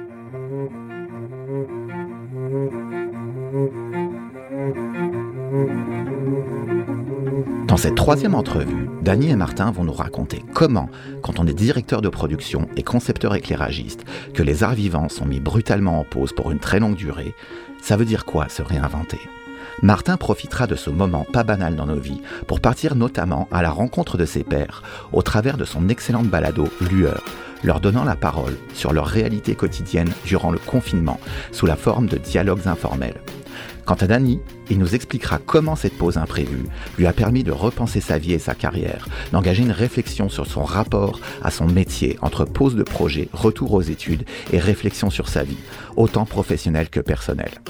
Dans cette troisième entrevue, Dany et Martin vont nous raconter comment, quand on est directeur de production et concepteur éclairagiste, que les arts vivants sont mis brutalement en pause pour une très longue durée, ça veut dire quoi se réinventer? Martin profitera de ce moment pas banal dans nos vies pour partir notamment à la rencontre de ses pairs au travers de son excellente balado Lueur, leur donnant la parole sur leur réalité quotidienne durant le confinement sous la forme de dialogues informels. Quant à Dany, il nous expliquera comment cette pause imprévue lui a permis de repenser sa vie et sa carrière, d'engager une réflexion sur son rapport à son métier entre pause de projet, retour aux études et réflexion sur sa vie, autant professionnelle que personnelle.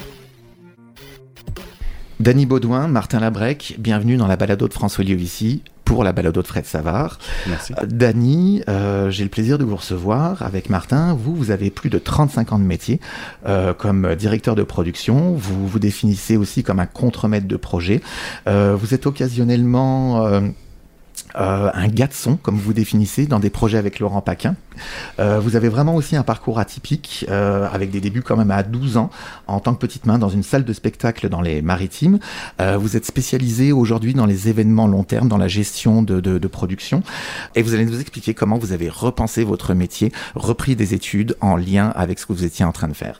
Dany Baudouin, Martin Labrec, bienvenue dans la balado de François Liovici pour la balado de Fred Savard. Merci. Euh, Dany, euh, j'ai le plaisir de vous recevoir avec Martin. Vous, vous avez plus de 35 ans de métier euh, comme directeur de production. Vous vous définissez aussi comme un contremaître de projet. Euh, vous êtes occasionnellement euh, un gars de son, comme vous définissez, dans des projets avec Laurent Paquin. Euh, vous avez vraiment aussi un parcours atypique, euh, avec des débuts quand même à 12 ans, en tant que petite main dans une salle de spectacle dans les maritimes. Euh, vous êtes spécialisé aujourd'hui dans les événements long terme, dans la gestion de, de, de production. Et vous allez nous expliquer comment vous avez repensé votre métier, repris des études en lien avec ce que vous étiez en train de faire.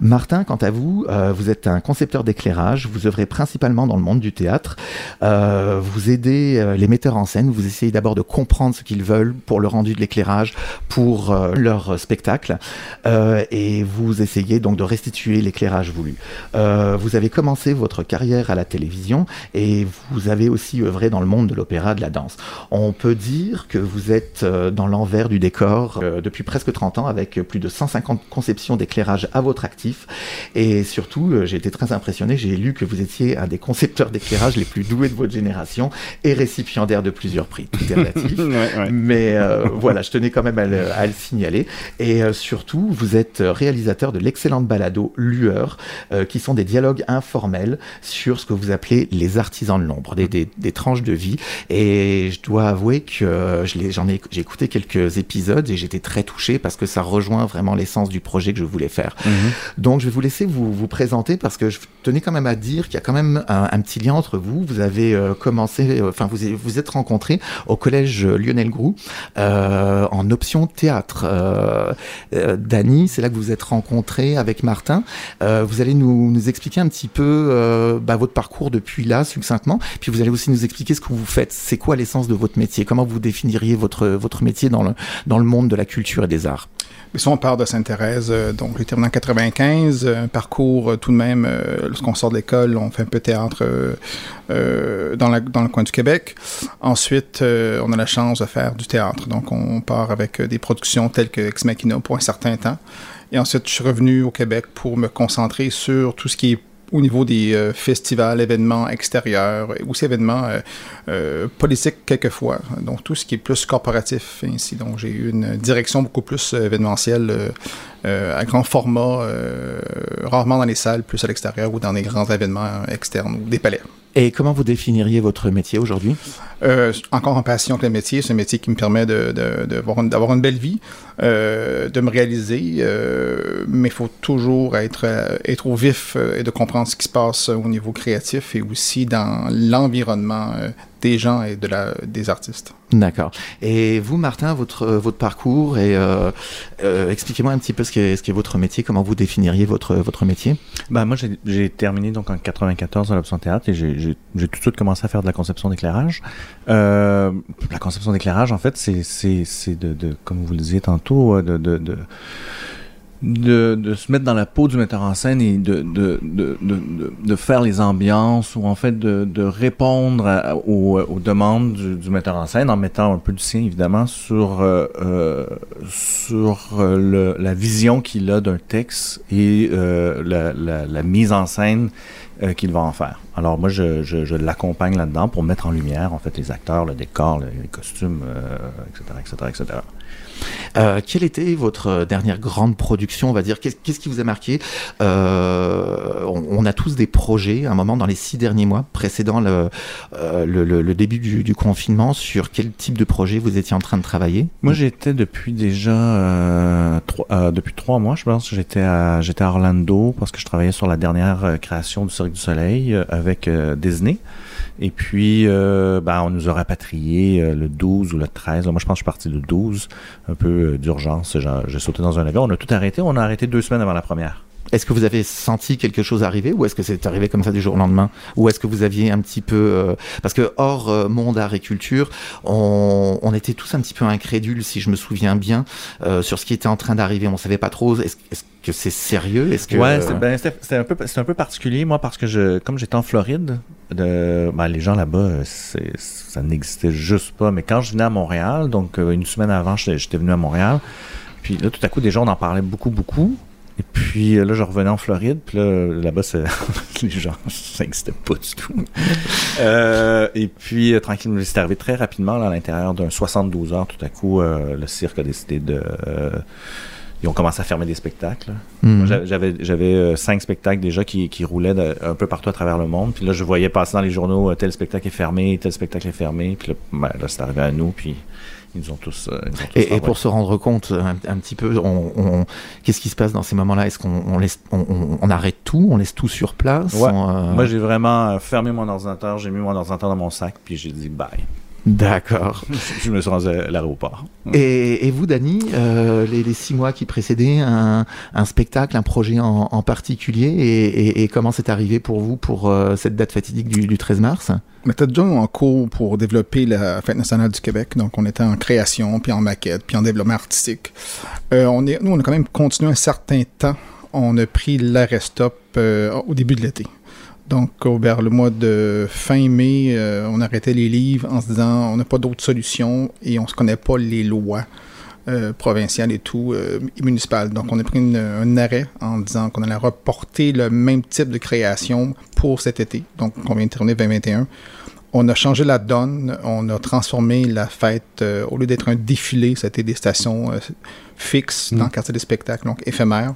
Martin, quant à vous, euh, vous êtes un concepteur d'éclairage, vous œuvrez principalement dans le monde du théâtre, euh, vous aidez les metteurs en scène, vous essayez d'abord de comprendre ce qu'ils veulent pour le rendu de l'éclairage, pour euh, leur spectacle, euh, et vous essayez donc de restituer l'éclairage voulu. Euh, vous avez commencé votre carrière à la télévision et vous avez aussi œuvré dans le monde de l'opéra, de la danse. On peut dire que vous êtes dans l'envers du décor depuis presque 30 ans avec plus de 150 conceptions d'éclairage à votre actif et surtout j'ai été très impressionné, j'ai lu que vous étiez un des concepteurs d'éclairage les plus doués de votre génération et récipiendaire de plusieurs prix. Tout est relatif. Ouais, ouais. Mais euh, voilà, je tenais quand même à le, à le signaler. Et euh, surtout, vous êtes réalisateur de l'excellente balado Lueur, euh, qui sont des dialogues informels sur ce que vous appelez les artisans de l'ombre, des, des, des tranches de vie. Et je dois avouer que j'en ai, j'ai écouté quelques épisodes et j'étais très touché parce que ça rejoint vraiment l'essence du projet que je voulais faire. Mhm. Donc je vais vous laisser vous, vous présenter parce que je tenais quand même à dire qu'il y a quand même un, un petit lien entre vous. Vous avez commencé, enfin vous vous êtes rencontrés au collège Lionel Groux en option théâtre. Dany, c'est là que vous êtes rencontré avec Martin. vous allez nous, nous, expliquer un petit peu bah, votre parcours depuis là, succinctement. Puis vous allez aussi nous expliquer ce que vous faites. C'est quoi l'essence de votre métier? Comment vous définiriez votre, votre métier dans le, dans le monde de la culture et des arts? Mais on part de Sainte-Thérèse, euh, donc j'ai terminé en 95, euh, un parcours euh, tout de même, lorsqu'on sort de l'école, on fait un peu théâtre dans, dans le coin du Québec. Ensuite, on a la chance de faire du théâtre, donc on part avec des productions telles que Ex Machina pour un certain temps. Et ensuite, je suis revenu au Québec pour me concentrer sur tout ce qui est au niveau des euh, festivals, événements extérieurs, aussi événements euh, euh, politiques quelquefois. Donc tout ce qui est plus corporatif ainsi. Donc j'ai eu une direction beaucoup plus événementielle à grand format, rarement dans les salles, plus à l'extérieur ou dans des grands événements externes ou des palais. Et comment vous définiriez votre métier aujourd'hui? Euh, Encore en passion le métier. C'est un métier qui me permet d'avoir de, une, une, belle vie, euh, de me réaliser, euh, mais il faut toujours être, être au vif et de comprendre ce qui se passe au niveau créatif et aussi dans l'environnement des gens et de la, des artistes. D'accord. Et vous, Martin, votre, votre parcours, et euh, euh, expliquez-moi un petit peu ce qu'est, ce qu'est votre métier, comment vous définiriez votre, votre métier bah, Moi, j'ai, terminé donc en 94 à l'Option Théâtre et j'ai, tout de suite commencé à faire de la conception d'éclairage. Euh, la conception d'éclairage, en fait, c'est, c'est, c'est de, de, comme vous le disiez tantôt, de, de, de de, se mettre dans la peau du metteur en scène et de, de, de, faire les ambiances ou en fait de, répondre aux, demandes du, metteur en scène en mettant un peu du sien évidemment sur, euh, euh sur euh, le, la vision qu'il a d'un texte et la, mise en scène qu'il va en faire. Alors moi, je, je, je l'accompagne là-dedans pour mettre en lumière en fait les acteurs, le décor, les costumes, etc., etc., etc. Euh, quelle était votre dernière grande production, on va dire? Qu'est-ce qui vous a marqué? Euh, on, a tous des projets, à un moment dans les six derniers mois précédant le, euh, le, début du, confinement, sur quel type de projet vous étiez en train de travailler? Moi, j'étais depuis déjà trois, depuis trois mois, je pense. J'étais à j'étais à Orlando parce que je travaillais sur la dernière création du Cirque du Soleil avec Disney. Et puis, euh, ben, on nous a rapatriés euh, le 12 ou le 13. Moi, je pense que je suis parti le 12, un peu euh, d'urgence. J'ai sauté dans un avion. On a tout arrêté. On a arrêté deux semaines avant la première. Est-ce que vous avez senti quelque chose arriver ou est-ce que c'est arrivé comme ça du jour au lendemain? Ou est-ce que vous aviez un petit peu... parce que hors monde art et culture, on, on, était tous un petit peu incrédules, si je me souviens bien, sur ce qui était en train d'arriver. On ne savait pas trop. Est-ce que c'est sérieux? Est-ce que ouais, c'est ben, un un peu particulier moi parce que je comme j'étais en Floride, ben, les gens là-bas ça n'existait juste pas. Mais quand je venais à Montréal, donc euh, une semaine avant, j'étais venu à Montréal. Puis là, tout à coup, gens on en parlait beaucoup, beaucoup. Et puis euh, là, je revenais en Floride, puis là, là-bas, les gens, ça n'existait pas du tout. euh, et puis, euh, tranquillement, c'est arrivé très rapidement, là, à l'intérieur d'un 72 heures, tout à coup, le cirque a décidé de ils ont commencé à fermer des spectacles. Hmm. J'avais, j'avais euh, cinq spectacles déjà qui, qui roulaient un peu partout à travers le monde. Puis là, je voyais passer dans les journaux euh, tel spectacle est fermé, tel spectacle est fermé. Puis là, ben, là c'est arrivé à nous. Puis ils ont tous. Euh, et, pour se rendre compte un, petit peu, on, qu'est-ce qui se passe dans ces moments-là? Est-ce qu'on laisse, on, arrête tout? On laisse tout sur place? Moi, j'ai vraiment fermé mon ordinateur, j'ai mis mon ordinateur dans mon sac, puis j'ai dit bye. D'accord. je me suis rendu à l'aéroport. Et, et, vous, Dani, euh, les, les, six mois qui précédaient, un, un spectacle, un projet en, en particulier, et, et, comment c'est arrivé pour vous pour euh, cette date fatidique du, du 13 mars? On était déjà en cours pour développer la Fête nationale du Québec, donc on était en création, puis en maquette, puis en développement artistique. Euh, on est, nous, on a quand même continué un certain temps. On a pris l'arrêt stop euh, au début de l'été. Donc, vers le mois de fin mai, euh, on arrêtait les livres en se disant on n'a pas d'autre solution et on ne se connaît pas les lois euh, provinciales et tout, euh, municipales. Donc, on a pris un arrêt en disant qu'on allait reporter le même type de création pour cet été. Donc, on vient de terminer 2021. On a changé la donne, on a transformé la fête, au lieu d'être un défilé, c'était des stations fixes dans le quartier des spectacles, donc éphémères.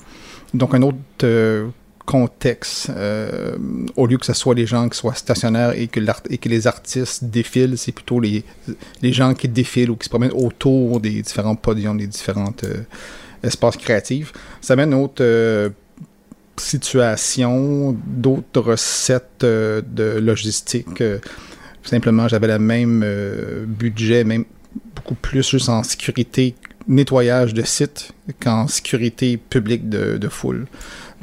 Donc, un autre contexte, euh, au lieu que ce soit les gens qui soient stationnaires et que, les artistes défilent, c'est plutôt les, les gens qui défilent ou qui se promènent autour des différents podiums, des différents euh, espaces créatifs. Ça mène à une autre euh, situation, d'autres recettes de logistique. Simplement, j'avais le même budget, même beaucoup plus juste en sécurité, nettoyage de site qu'en sécurité publique de, de foule.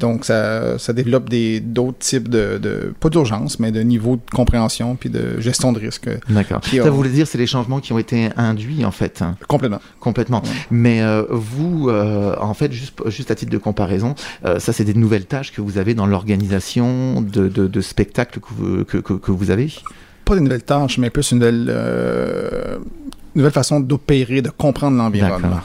Donc, ça, ça développe des, d'autres types de, de pas d'urgence, mais de niveau de compréhension puis de gestion de risque. D'accord. Puis, Ça voulait dire c'est les changements qui ont été induits en fait. hein, Complètement. Complètement. Ouais. Mais euh, vous, euh, en fait, juste, juste à titre de comparaison, euh, ça c'est des nouvelles tâches que vous avez dans l'organisation de, de, de spectacles que vous, que, que, que vous avez? Pas des nouvelles tâches, mais plus une nouvelle, euh, nouvelle façon d'opérer, de comprendre l'environnement.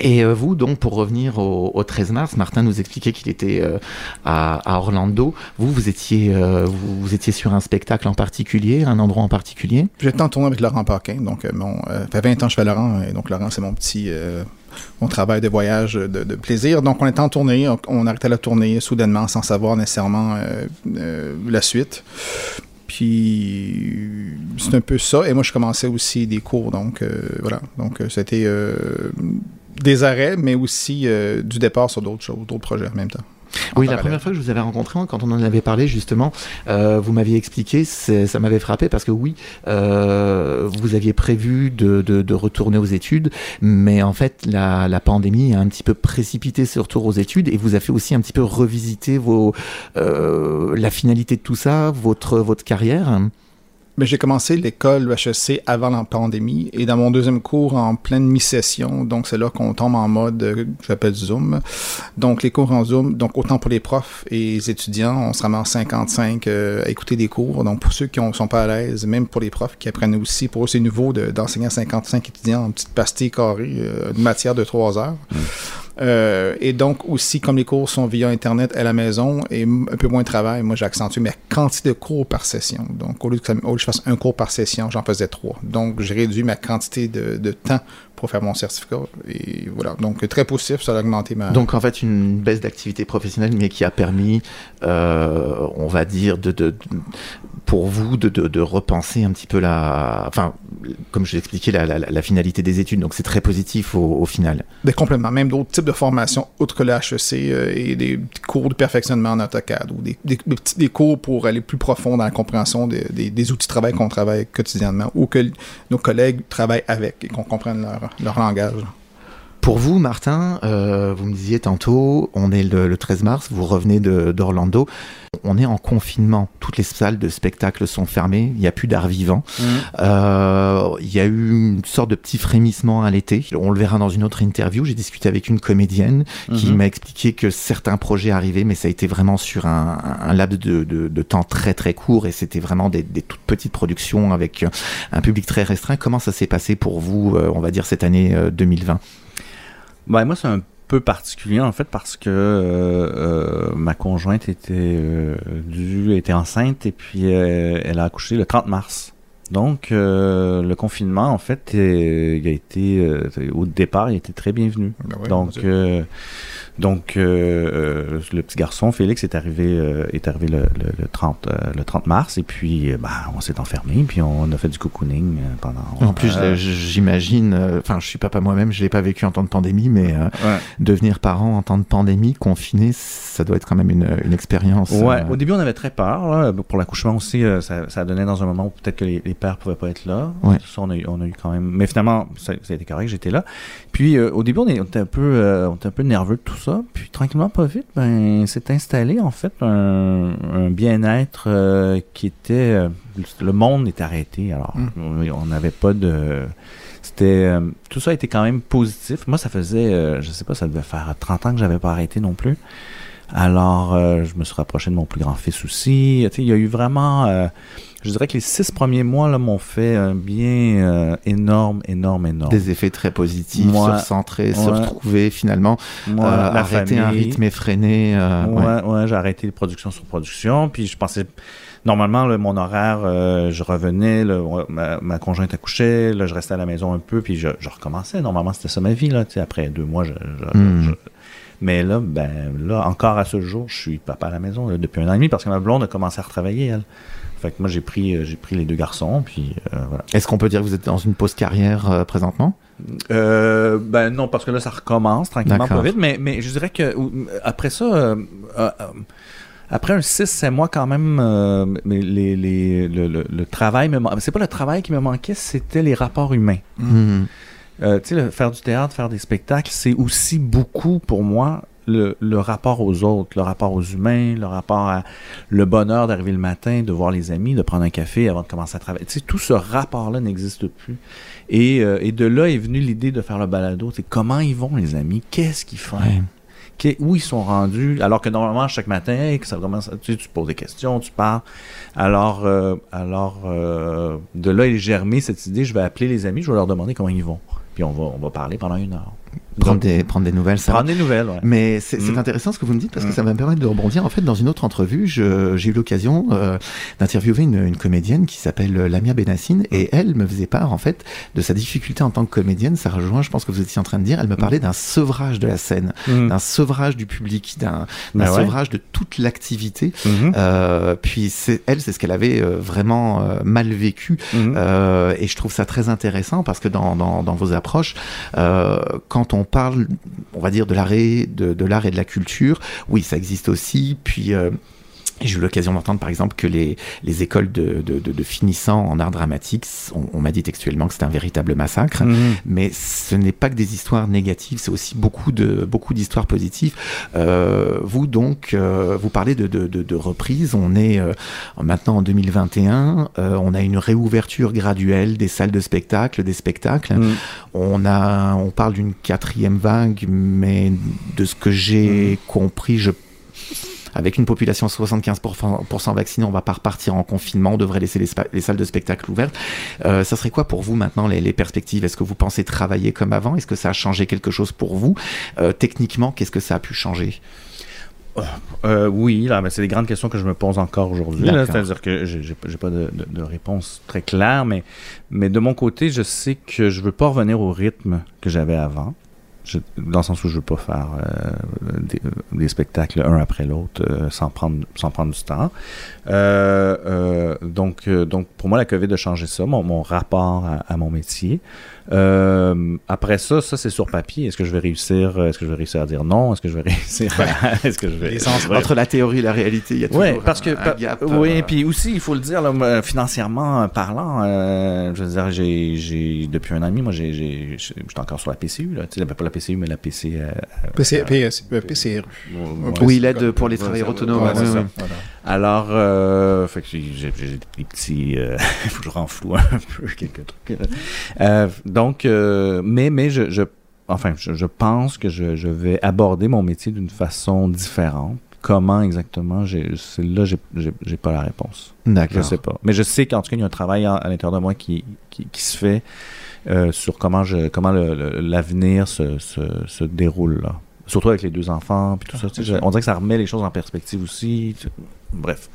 Et euh, vous, donc, pour revenir au, au 13 mars, Martin nous expliquait qu'il était euh, à, à Orlando. Vous, vous étiez, euh, vous, vous étiez sur un spectacle en particulier, un endroit en particulier? J'étais en tournée avec Laurent Paquin, donc mon, euh, fait 20 ans que je fais Laurent, et donc Laurent, c'est mon petit euh, mon travail de voyage de, de plaisir. Donc on était en tournée, on, on arrêtait la tournée soudainement sans savoir nécessairement euh, euh, la suite. Puis c'est un peu ça. Et moi, je commençais aussi des cours, donc euh, voilà. Donc euh, c'était euh, des arrêts, mais aussi du départ sur d'autres choses, d'autres projets en même temps. Oui, la première fois que je vous avais rencontré, quand on en avait parlé justement, euh, vous m'aviez expliqué, ça m'avait frappé parce que oui, euh, vous aviez prévu de, de- de retourner aux études, mais en fait la, la pandémie a un petit peu précipité ce retour aux études et vous a fait aussi un petit peu revisiter vos, euh, la finalité de tout ça, votre, votre carrière. Mais j'ai commencé l'école le HEC avant la pandémie et dans mon deuxième cours en pleine mi-session, donc c'est là qu'on tombe en mode euh, que j'appelle Zoom. Donc les cours en Zoom, donc autant pour les profs et les étudiants, on se ramasse 55 euh, à écouter des cours. Donc pour ceux qui ne sont pas à l'aise, même pour les profs qui apprennent aussi, pour eux c'est nouveau de- d'enseigner à 55 étudiants en petite pastille carrée, euh, une matière de 3 heures. Euh, et donc aussi, comme les cours sont via Internet à la maison et un peu moins de travail, moi j'ai accentué ma quantité de cours par session. Donc au lieu, que, je fasse un cours par session, j'en faisais trois. Donc j'ai réduit ma quantité de temps pour faire mon certificat. Et voilà. Donc très positif, ça a augmenté ma... Donc en fait une baisse d'activité professionnelle, mais qui a permis, euh, on va dire, de, de, de- pour vous de, de, repenser un petit peu la, enfin, comme je l'expliquais, la, la, la finalité des études. Donc c'est très positif au, au final. Des compléments, même d'autres types de formations, outre que le HEC euh, et des cours de perfectionnement en AutoCAD ou des, des, des cours pour aller plus profond dans la compréhension des, des- outils de travail qu'on travaille quotidiennement ou que nos collègues travaillent avec et qu'on comprenne leur, leur langage. Pour vous, Martin, euh, vous me disiez tantôt, on est le, le 13 mars, vous revenez d'Orlando, on est en confinement, toutes les salles de spectacle sont fermées, il n'y a plus d'art vivant. Euh, Il y a eu une sorte de petit frémissement à l'été. On le verra dans une autre interview. J'ai discuté avec une comédienne qui Mhm. m'a expliqué que certains projets arrivaient, mais ça a été vraiment sur un, un laps de, de- de temps très très court et c'était vraiment des, des toutes petites productions avec un public très restreint. Comment ça s'est passé pour vous, euh, on va dire, cette année euh, 2020 Ben, moi, c'est un peu particulier, en fait, parce que euh, euh, ma conjointe était euh, due, était enceinte, et puis euh, elle a accouché le 30 mars. Donc, le confinement, en fait, il a été, au départ, il était très bienvenu. Ben ouais, donc, euh, donc euh, euh, le petit garçon, Félix, est arrivé, euh, est arrivé le, le- le 30, euh, le 30 mars, et puis, euh, ben, on s'est enfermé, puis on a fait du cocooning euh, pendant... En plus, j'imagine, euh, enfin, je suis papa moi-même, je l'ai pas vécu en temps de pandémie, mais euh, ouais. devenir parent en temps de pandémie, confiné, ça doit être quand même une, une expérience. Ouais, au début on avait très peur. là. Pour l'accouchement aussi, euh, ça, ça donnait dans un moment où peut-être que les, les pères pouvaient pas être là. Ouais. Ça, on a, eu, on a eu quand même. Mais finalement, ça, ça a été correct, j'étais là. Puis euh, au début, on, est- on était un peu, euh, on était un peu nerveux de tout ça. Puis tranquillement, pas vite, ben, s'est installé en fait un, un bien-être euh, qui était, euh, le monde est arrêté. Alors, Mm. on n'avait pas de c'était euh, tout ça été quand même positif. Moi, ça faisait, euh, je sais pas, ça devait faire 30 ans que j'avais pas arrêté non plus. Alors, je me suis rapproché de mon plus grand fils aussi. Tu sais, il y a eu vraiment, je dirais que les six premiers mois là m'ont fait un bien euh, énorme, énorme, énorme. des effets très positifs, Moi, se recentrer, se retrouver finalement, Moi, euh, arrêter un rythme effréné. euh, ouais. Ouais, ouais, j'ai arrêté les productions sur production. Puis je pensais, normalement, là, mon horaire, euh, je revenais, là, ma, ma conjointe accouchait, là, je restais à la maison un peu, puis je, je recommençais. Normalement, c'était ça ma vie, là. Après deux mois, je. je- Hmm. je- mais là, ben, là, encore à ce jour, je suis papa à la maison là, depuis un an et demi parce que ma blonde a commencé à retravailler, elle. Fait que moi, j'ai pris, euh, j'ai pris les deux garçons, puis euh, voilà. Est-ce qu'on peut dire que vous êtes dans une pause carrière euh, présentement? Euh, ben non, parce que là, ça recommence tranquillement, pas vite. Mais, mais je dirais que après ça, euh, euh, euh, après un 6-7 mois quand même, les, les, le, le, le travail me C'est pas le travail qui me manquait, c'était les rapports humains. Mhm. Euh, tu sais, faire du théâtre, faire des spectacles, c'est aussi beaucoup pour moi le, le rapport aux autres, le rapport aux humains, le rapport à le bonheur d'arriver le matin, de voir les amis, de prendre un café avant de commencer à travailler. Tu sais, tout ce rapport-là n'existe plus. Et, euh, et de là est venue l'idée de faire le balado. C'est comment ils vont, les amis? Qu'est-ce qu'ils font? Ouais. Où ils sont rendus, alors que normalement, chaque matin, hey, que ça commence, tu, sais, tu poses des questions, tu parles. Alors, euh, alors euh, de là est germée cette idée, je vais appeler les amis, je vais leur demander comment ils vont. Puis on va, on va parler pendant une heure. Prendre Donc, des, prendre des nouvelles, ça prendre des nouvelles, ouais. Mais c'est c'est Mm. intéressant ce que vous me dites parce que Mm. ça va me permettre de rebondir. En fait, dans une autre entrevue, j'ai eu l'occasion euh, d'interviewer une, une comédienne qui s'appelle euh, Lamia Benassine et elle me faisait part en fait de sa difficulté en tant que comédienne. Ça rejoint, je pense que vous étiez en train de dire. Elle me parlait d'un sevrage de la scène, d'un sevrage du public, d'un Ben ouais. sevrage de toute l'activité. Mhm. Euh, puis elle, c'est ce qu'elle avait euh, vraiment euh, mal vécu. Mhm. Euh, et je trouve ça très intéressant parce que dans, dans, dans vos approches, euh, quand on parle, on va dire, de l'art et de, de l'art et de la culture, oui, ça existe aussi. Puis euh, j'ai eu l'occasion d'entendre, par exemple, que les, les écoles de, de, de, de finissants en art dramatique, on, on m'a dit textuellement que c'était un véritable massacre. Mhm. Mais ce n'est pas que des histoires négatives, c'est aussi beaucoup de beaucoup d'histoires positives. Euh, vous donc, euh, vous parlez de, de, de, de reprise. On est euh, maintenant en 2021. euh, on a une réouverture graduelle des salles de spectacle, des spectacles. Mhm. On a, on parle d'une quatrième vague, mais de ce que j'ai compris, je avec une population 75% pour cent vaccinée, on va pas repartir en confinement, on devrait laisser les, salles de spectacle ouvertes. Euh, ça serait quoi pour vous maintenant les, les perspectives? Est-ce que vous pensez travailler comme avant? Est-ce que ça a changé quelque chose pour vous? Euh, Techniquement, qu'est-ce que ça a pu changer? Euh, oui, là, mais c'est des grandes questions que je me pose encore aujourd'hui. C'est-à-dire que j'ai pas de, de- de réponse très claire, mais, mais de mon côté, je sais que je veux pas revenir au rythme que j'avais avant. Je- dans le sens où je veux pas faire euh, des, des spectacles un après l'autre euh, sans prendre sans prendre du temps. Euh, euh, donc euh, donc pour moi la Covid a changé ça, mon, mon rapport à, à mon métier. Euh, après ça, ça c'est sur papier. Est-ce que je vais réussir Est-ce que je vais réussir à dire non? Est-ce que je vais réussir à... Est-ce que je vais Ouais. Entre la théorie et la réalité, il y a toujours Oui, parce que un, un pa- gap. oui, euh, puis aussi il faut le dire là, financièrement parlant, euh, je veux dire j'ai j'ai depuis un an et demi, moi j'ai j'ai j'étais encore sur la PCU là, tu sais pas la PCU mais la PC euh, PC, euh, ouais. oui, l'aide pour les Ouais, travailleurs ça- autonomes. Alors, euh, fait que j'ai des petits. euh, Il faut que je renfloue un peu quelques trucs. Euh, donc, euh, mais, mais je, je, enfin, je, je pense que je, je vais aborder mon métier d'une façon différente. Comment exactement Là, j'ai- pas la réponse. Je D'accord. sais pas. Mais je sais qu'en tout cas, il y a un travail à l'intérieur de moi qui, qui, qui se fait euh, sur comment, je, comment l'avenir se, se, se déroule. Là. Surtout avec les deux enfants, puis tout ça. tu sais, je- on dirait que ça remet les choses en perspective aussi. tu- Bref.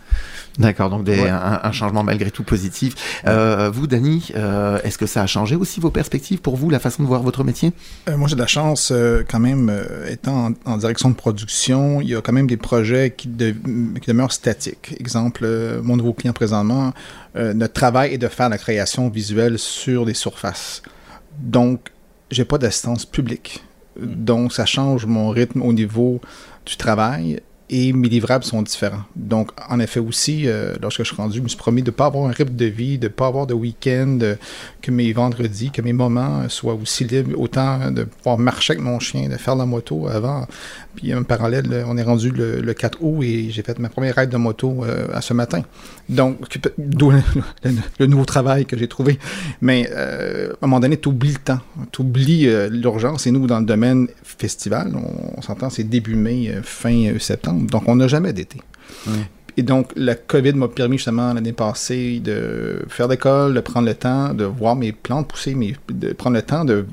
D'accord, donc des- Ouais. un, un changement malgré tout positif. Euh, vous, Dany, euh, est-ce que ça a changé aussi vos perspectives pour vous, la façon de voir votre métier? Euh, moi, j'ai de la chance, euh, quand même, euh, étant en, en direction de production, il y a quand même des projets qui, de- qui demeurent statiques. Exemple, euh, mon nouveau client présentement, euh, notre travail est de faire la création visuelle sur des surfaces. Donc, j'ai pas d'assistance publique. Donc, ça change mon rythme au niveau du travail et mes livrables sont différents. Donc, en effet aussi, euh, lorsque je suis rendu, je me suis promis de ne pas avoir un rythme de vie, de ne pas avoir de week-end, euh, que mes vendredis, que mes moments euh, soient aussi libres, autant de pouvoir marcher avec mon chien, de faire la moto avant. Puis en parallèle, on est rendu le, le 4 août et j'ai fait ma première ride de moto à ce matin. Donc, d'où le, nouveau travail que j'ai trouvé. Mais à un moment donné, tu oublies le temps, tu oublies l'urgence. Et nous, dans le domaine festival, on, s'entend, c'est début mai, fin euh, septembre. Donc, on n'a jamais d'été. Et donc, la COVID m'a permis justement l'année passée de faire l'école, de prendre le temps, de voir mes plantes pousser, mais de prendre le temps de,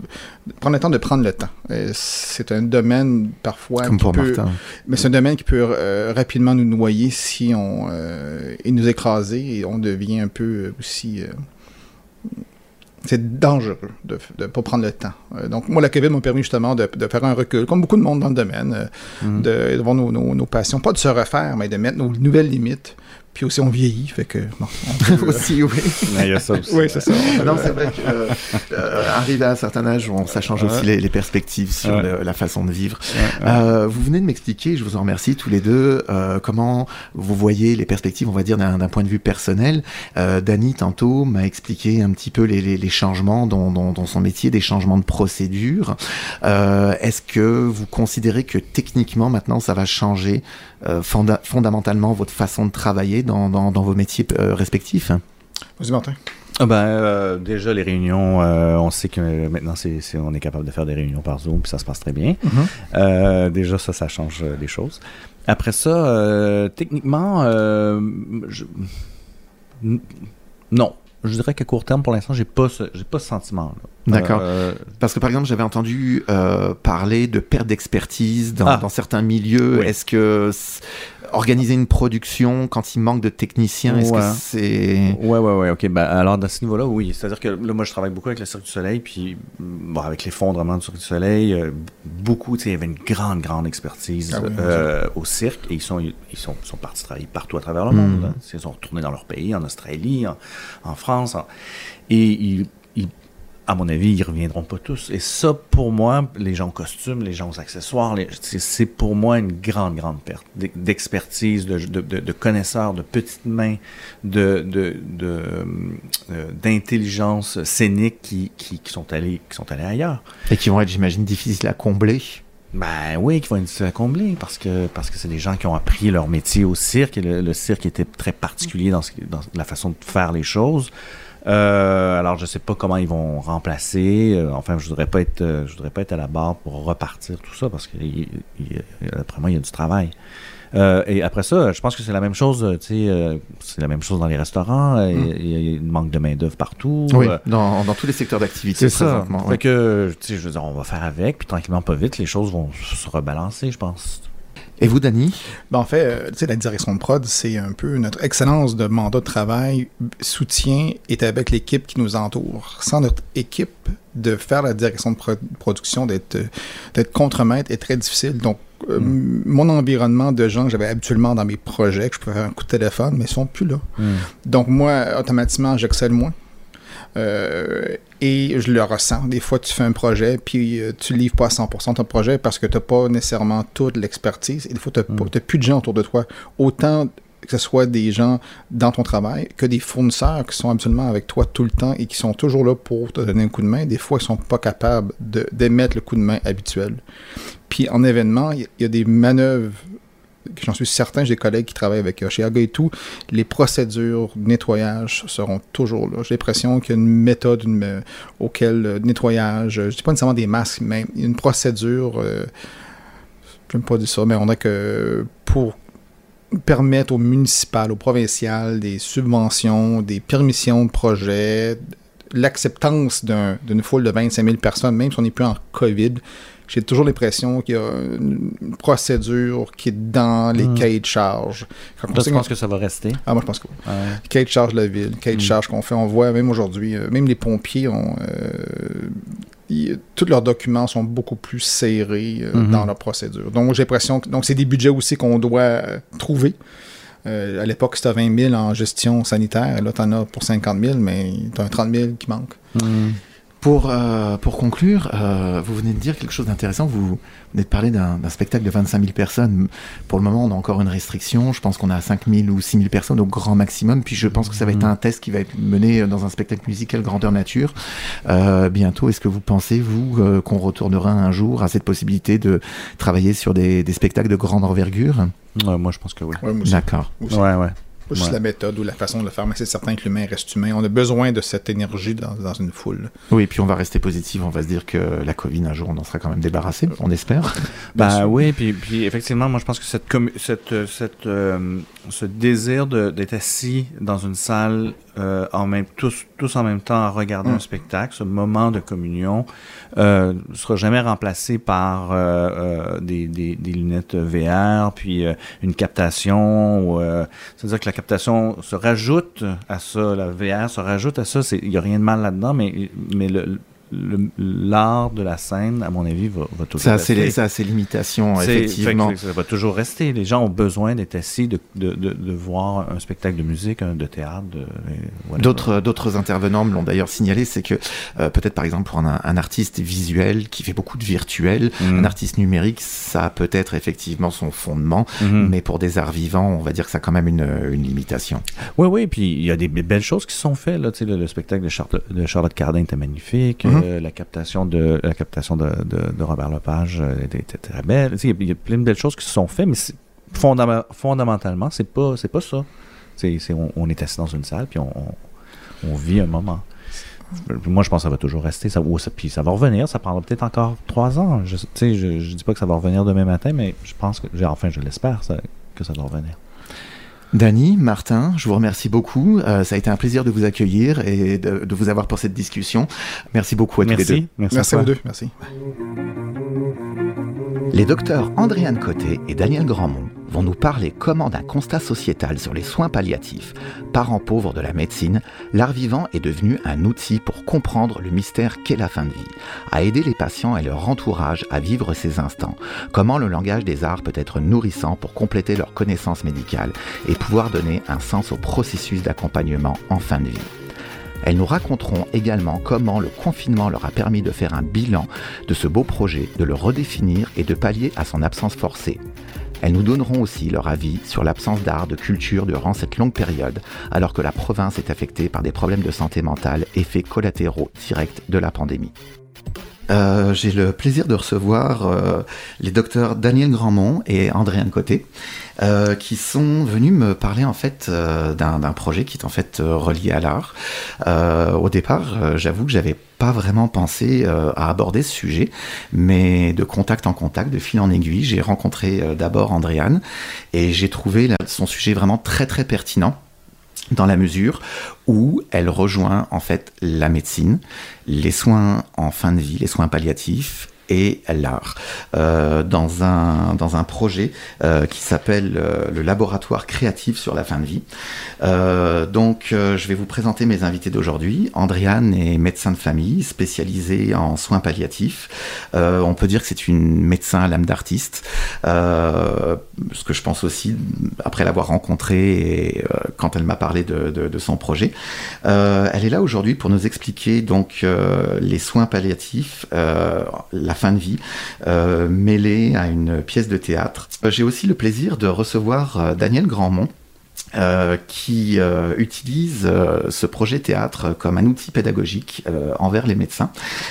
de prendre le temps de prendre le temps. C'est un domaine parfois Comme qui pour peut, Martin. mais c'est un domaine qui peut euh, rapidement nous noyer si on euh, et nous écraser et on devient un peu aussi euh, c'est dangereux de ne pas prendre le temps. Euh, donc, moi, la COVID m'a permis justement de, de faire un recul, comme beaucoup de monde dans le domaine, euh, Mhm. de, de voir nos, nos- nos passions, pas de se refaire, mais de mettre nos nouvelles limites, Puis aussi, on vieillit, fait que... Bon, aussi, oui. Il y a ça aussi. oui, c'est ça. non, c'est vrai que euh, euh, arrivé à un certain âge, on, ça change aussi les, les perspectives sur Ouais. le- la façon de vivre. Ouais, ouais. Euh, vous venez de m'expliquer, je vous en remercie tous les deux, euh, comment vous voyez les perspectives, on va dire, d'un d'un point de vue personnel. Euh, Dany, tantôt, m'a expliqué un petit peu les, les- les changements dans, dans- dans son métier, des changements de procédure. Euh, Est-ce que vous considérez que techniquement, maintenant, ça va changer euh, fonda- fondamentalement votre façon de travailler dans, dans- dans vos métiers euh, respectifs Vas-y, Martin. Ah ben, euh, déjà, les réunions, euh, on sait que euh, maintenant, c'est, on est capable de faire des réunions par Zoom, puis ça se passe très bien. Mhm. Euh, déjà, ça, ça change euh, les choses. Après ça, euh, techniquement, euh, je- non. Je dirais qu'à court terme, pour l'instant, j'ai pas ce, j'ai pas ce sentiment-là. D'accord. Euh, Parce que par exemple, j'avais entendu euh, parler de perte d'expertise dans, Ah. dans certains milieux. Oui. Est-ce que organiser une production quand il manque de techniciens, est-ce Ouais. que c'est Ouais, ouais, ouais, ok. Ben, alors, dans ce niveau-là, oui. C'est-à-dire que là, moi, je travaille beaucoup avec le Cirque du Soleil, puis bon, avec l'effondrement du Cirque du Soleil, euh, beaucoup, tu sais, il y avait une grande, grande expertise Ah oui, euh, au cirque, et ils sont, ils sont, sont partis travailler partout à travers le monde. là. Ils sont retournés dans leur pays, en Australie, en, en France, en- et ils, ils- à mon avis, ils reviendront pas tous. Et ça, pour moi, les gens en costume, les gens aux accessoires, les- c'est pour moi une grande, grande perte d'e- d'expertise, de, de, de- de connaisseurs, de petites mains, euh, d'intelligence scénique qui, qui, qui sont allés, qui sont allés ailleurs. et qui vont être, j'imagine, difficiles à combler Ben oui, qui vont être difficiles à combler parce que parce que c'est des gens qui ont appris leur métier au cirque et le, le cirque était très particulier dans, ce- dans la façon de faire les choses. Euh, alors je sais pas comment ils vont remplacer. Euh, enfin, je voudrais pas être euh, je voudrais pas être à la barre pour repartir tout ça parce que il- il- après moi il y a du travail. Euh, et après ça, je pense que c'est la même chose. euh, Tu sais, euh, c'est la même chose dans les restaurants. euh, Il y a- il y a un manque de main d'œuvre partout. Oui, dans, dans tous les secteurs d'activité c'est ça. Fait ouais. que, tu sais, je veux dire, on va faire avec, puis tranquillement, pas vite, les choses vont se rebalancer, je pense. Et vous, Dany? Ben, en fait, euh, tu sais, la direction de prod, c'est un peu notre excellence de mandat de travail, soutien est avec l'équipe qui nous entoure. Sans notre équipe, de faire la direction de pro- production, d'être euh, d'être contremaître est très difficile. Donc, euh, mon environnement de gens que j'avais habituellement dans mes projets, que je pouvais faire un coup de téléphone, mais ils sont plus là. Donc, moi, automatiquement, j'excelle moins. Euh, et je le ressens. Des fois, tu fais un projet, puis euh, tu livres pas à 100% ton projet parce que tu n'as pas nécessairement toute l'expertise. Et des fois, tu n'as plus de gens autour de toi. Autant que ce soit des gens dans ton travail que des fournisseurs qui sont absolument avec toi tout le temps et qui sont toujours là pour te donner un coup de main. Des fois, ils sont pas capables d'émettre le coup de main habituel. Puis en événement, il y, a des manœuvres j'en suis certain, j'ai des collègues qui travaillent avec euh, chez Aga et tout, les procédures de nettoyage seront toujours là. J'ai l'impression qu'il y a une méthode euh, auquel euh, nettoyage, euh, je dis pas nécessairement des masques, mais une procédure, euh, je ne pas dire ça, mais on a que pour permettre aux municipales, aux provinciales, des subventions, des permissions de projet, l'acceptance d'un- d'une foule de 25 000 personnes, même si on n'est plus en COVID, j'ai toujours l'impression qu'il y a une procédure qui est dans les Mm. cahiers de charge. Quand Là, je signe- pense que ça va rester? Ah, moi, je pense que oui. Ouais. Cahier de charge de la ville, cahier de Mm. charge qu'on fait, on voit même aujourd'hui, euh, même les pompiers ont... euh, tous leurs documents sont beaucoup plus serrés euh, Mhm. dans leur procédure. Donc, j'ai l'impression que donc c'est des budgets aussi qu'on doit trouver. À l'époque, c'était 20 000 en gestion sanitaire. Là, tu en as pour 50 000, mais tu as un 30 000 qui manque. Pour, euh, pour conclure, euh, vous venez de dire quelque chose d'intéressant. Vous venez de parler d'un spectacle de 25 000 personnes. Pour le moment, on a encore une restriction. Je pense qu'on a 5 000 ou 6 000 personnes au grand maximum. Puis je pense que ça va être un test qui va être mené dans un spectacle musical grandeur nature. Euh, bientôt, est-ce que vous pensez, vous, euh, qu'on retournera un jour à cette possibilité de travailler sur des, des spectacles de grande envergure? Ouais, moi, je pense que oui. Ouais. D'accord. Ouais, ouais. Pas juste Ouais. la méthode ou la façon de le faire, mais c'est certain que l'humain reste humain. On a besoin de cette énergie dans, dans une foule. Oui, puis on va rester positif. On va se dire que la Covid, un jour, on en sera quand même débarrassé. On espère. Ben sûr. oui, puis, puis effectivement, moi je pense que cette, cette, euh, cette, euh, ce désir d'être assis dans une salle euh, en même, tous, tous en même temps à regarder Mm. un spectacle, ce moment de communion, euh, ne sera jamais remplacé par euh, euh, des, des, des lunettes VR, puis euh, une captation. euh, C'est-à-dire que la captation se rajoute à ça, la VR se rajoute à ça. c'est- Il n'y a rien de mal là-dedans, mais, mais le, le- l'art de la scène, à mon avis, va, va toujours Ça, rester. c'est les- ça, c'est limitations, C'est- effectivement. ça va toujours rester. Les gens ont besoin d'être assis, de, de, de, de voir un spectacle de musique, de théâtre. D'autres, d'autres intervenants me l'ont d'ailleurs signalé, c'est que euh, peut-être par exemple pour un, un artiste visuel qui fait beaucoup de virtuel, Mhm. un artiste numérique, ça a peut-être effectivement son fondement, Mhm. mais pour des arts vivants, on va dire que ça a quand même une, une limitation. Oui, oui, puis il y a des be- belles choses qui sont faites. Là, Tu sais, le, le spectacle de Charlotte, de Charlotte Cardin était magnifique. Mhm. Euh, la captation de la captation de, de, Robert Lepage euh, était, très belle. Il y, a- plein de belles choses qui se sont faites, mais fondamentalement, c'est pas c'est pas ça. On, est assis dans une salle puis on, on, vit un moment. Moi, je pense que ça va toujours rester. Ça, puis ça va revenir. Ça prendra peut-être encore trois ans. Je, sais, je, dis pas que ça va revenir demain matin, mais je pense que, enfin, je l'espère que ça va revenir. Dany, Martin, je vous remercie beaucoup. Euh, ça a été un plaisir de vous accueillir et de, de vous avoir pour cette discussion. Merci beaucoup à tous les deux. Merci. Merci, à à vous deux. Merci. Les docteurs Andréane Côté et Daniel Grandmont vont nous parler comment d'un constat sociétal sur les soins palliatifs, parents pauvres de la médecine, l'art vivant est devenu un outil pour comprendre le mystère qu'est la fin de vie, à aider les patients et leur entourage à vivre ces instants, comment le langage des arts peut être nourrissant pour compléter leurs connaissances médicales et pouvoir donner un sens au processus d'accompagnement en fin de vie. Elles nous raconteront également comment le confinement leur a permis de faire un bilan de ce beau projet, de le redéfinir et de pallier à son absence forcée. Elles nous donneront aussi leur avis sur l'absence d'art, de culture durant cette longue période, alors que la province est affectée par des problèmes de santé mentale, effets collatéraux directs de la pandémie. Euh, J'ai le plaisir de recevoir euh, les docteurs Daniel Grandmont et Andréane Côté, euh, qui sont venus me parler en fait d'un projet qui est en fait relié à l'art. Au départ, j'avoue que j'avais pas vraiment pensé euh, à aborder ce sujet, mais de contact en contact, de fil en aiguille, j'ai rencontré euh, d'abord Andréane et j'ai trouvé son sujet vraiment très très pertinent dans la mesure où elle rejoint en fait la médecine, les soins en fin de vie, les soins palliatifs et l'art euh, dans un dans un projet euh, qui s'appelle euh, le laboratoire créatif sur la fin de vie. Donc je vais vous présenter mes invités d'aujourd'hui. Andréane est médecin de famille spécialisée en soins palliatifs. On peut dire que c'est une médecin à l'âme d'artiste, ce que je pense aussi après l'avoir rencontrée et quand elle m'a parlé de, de- son projet. Elle est là aujourd'hui pour nous expliquer donc les soins palliatifs, euh, la fin de vie, euh, mêlée à une pièce de théâtre. Euh, J'ai aussi le plaisir de recevoir euh, Daniel Grandmont. Euh, qui euh, utilise euh, ce projet théâtre comme un outil pédagogique euh, envers les médecins,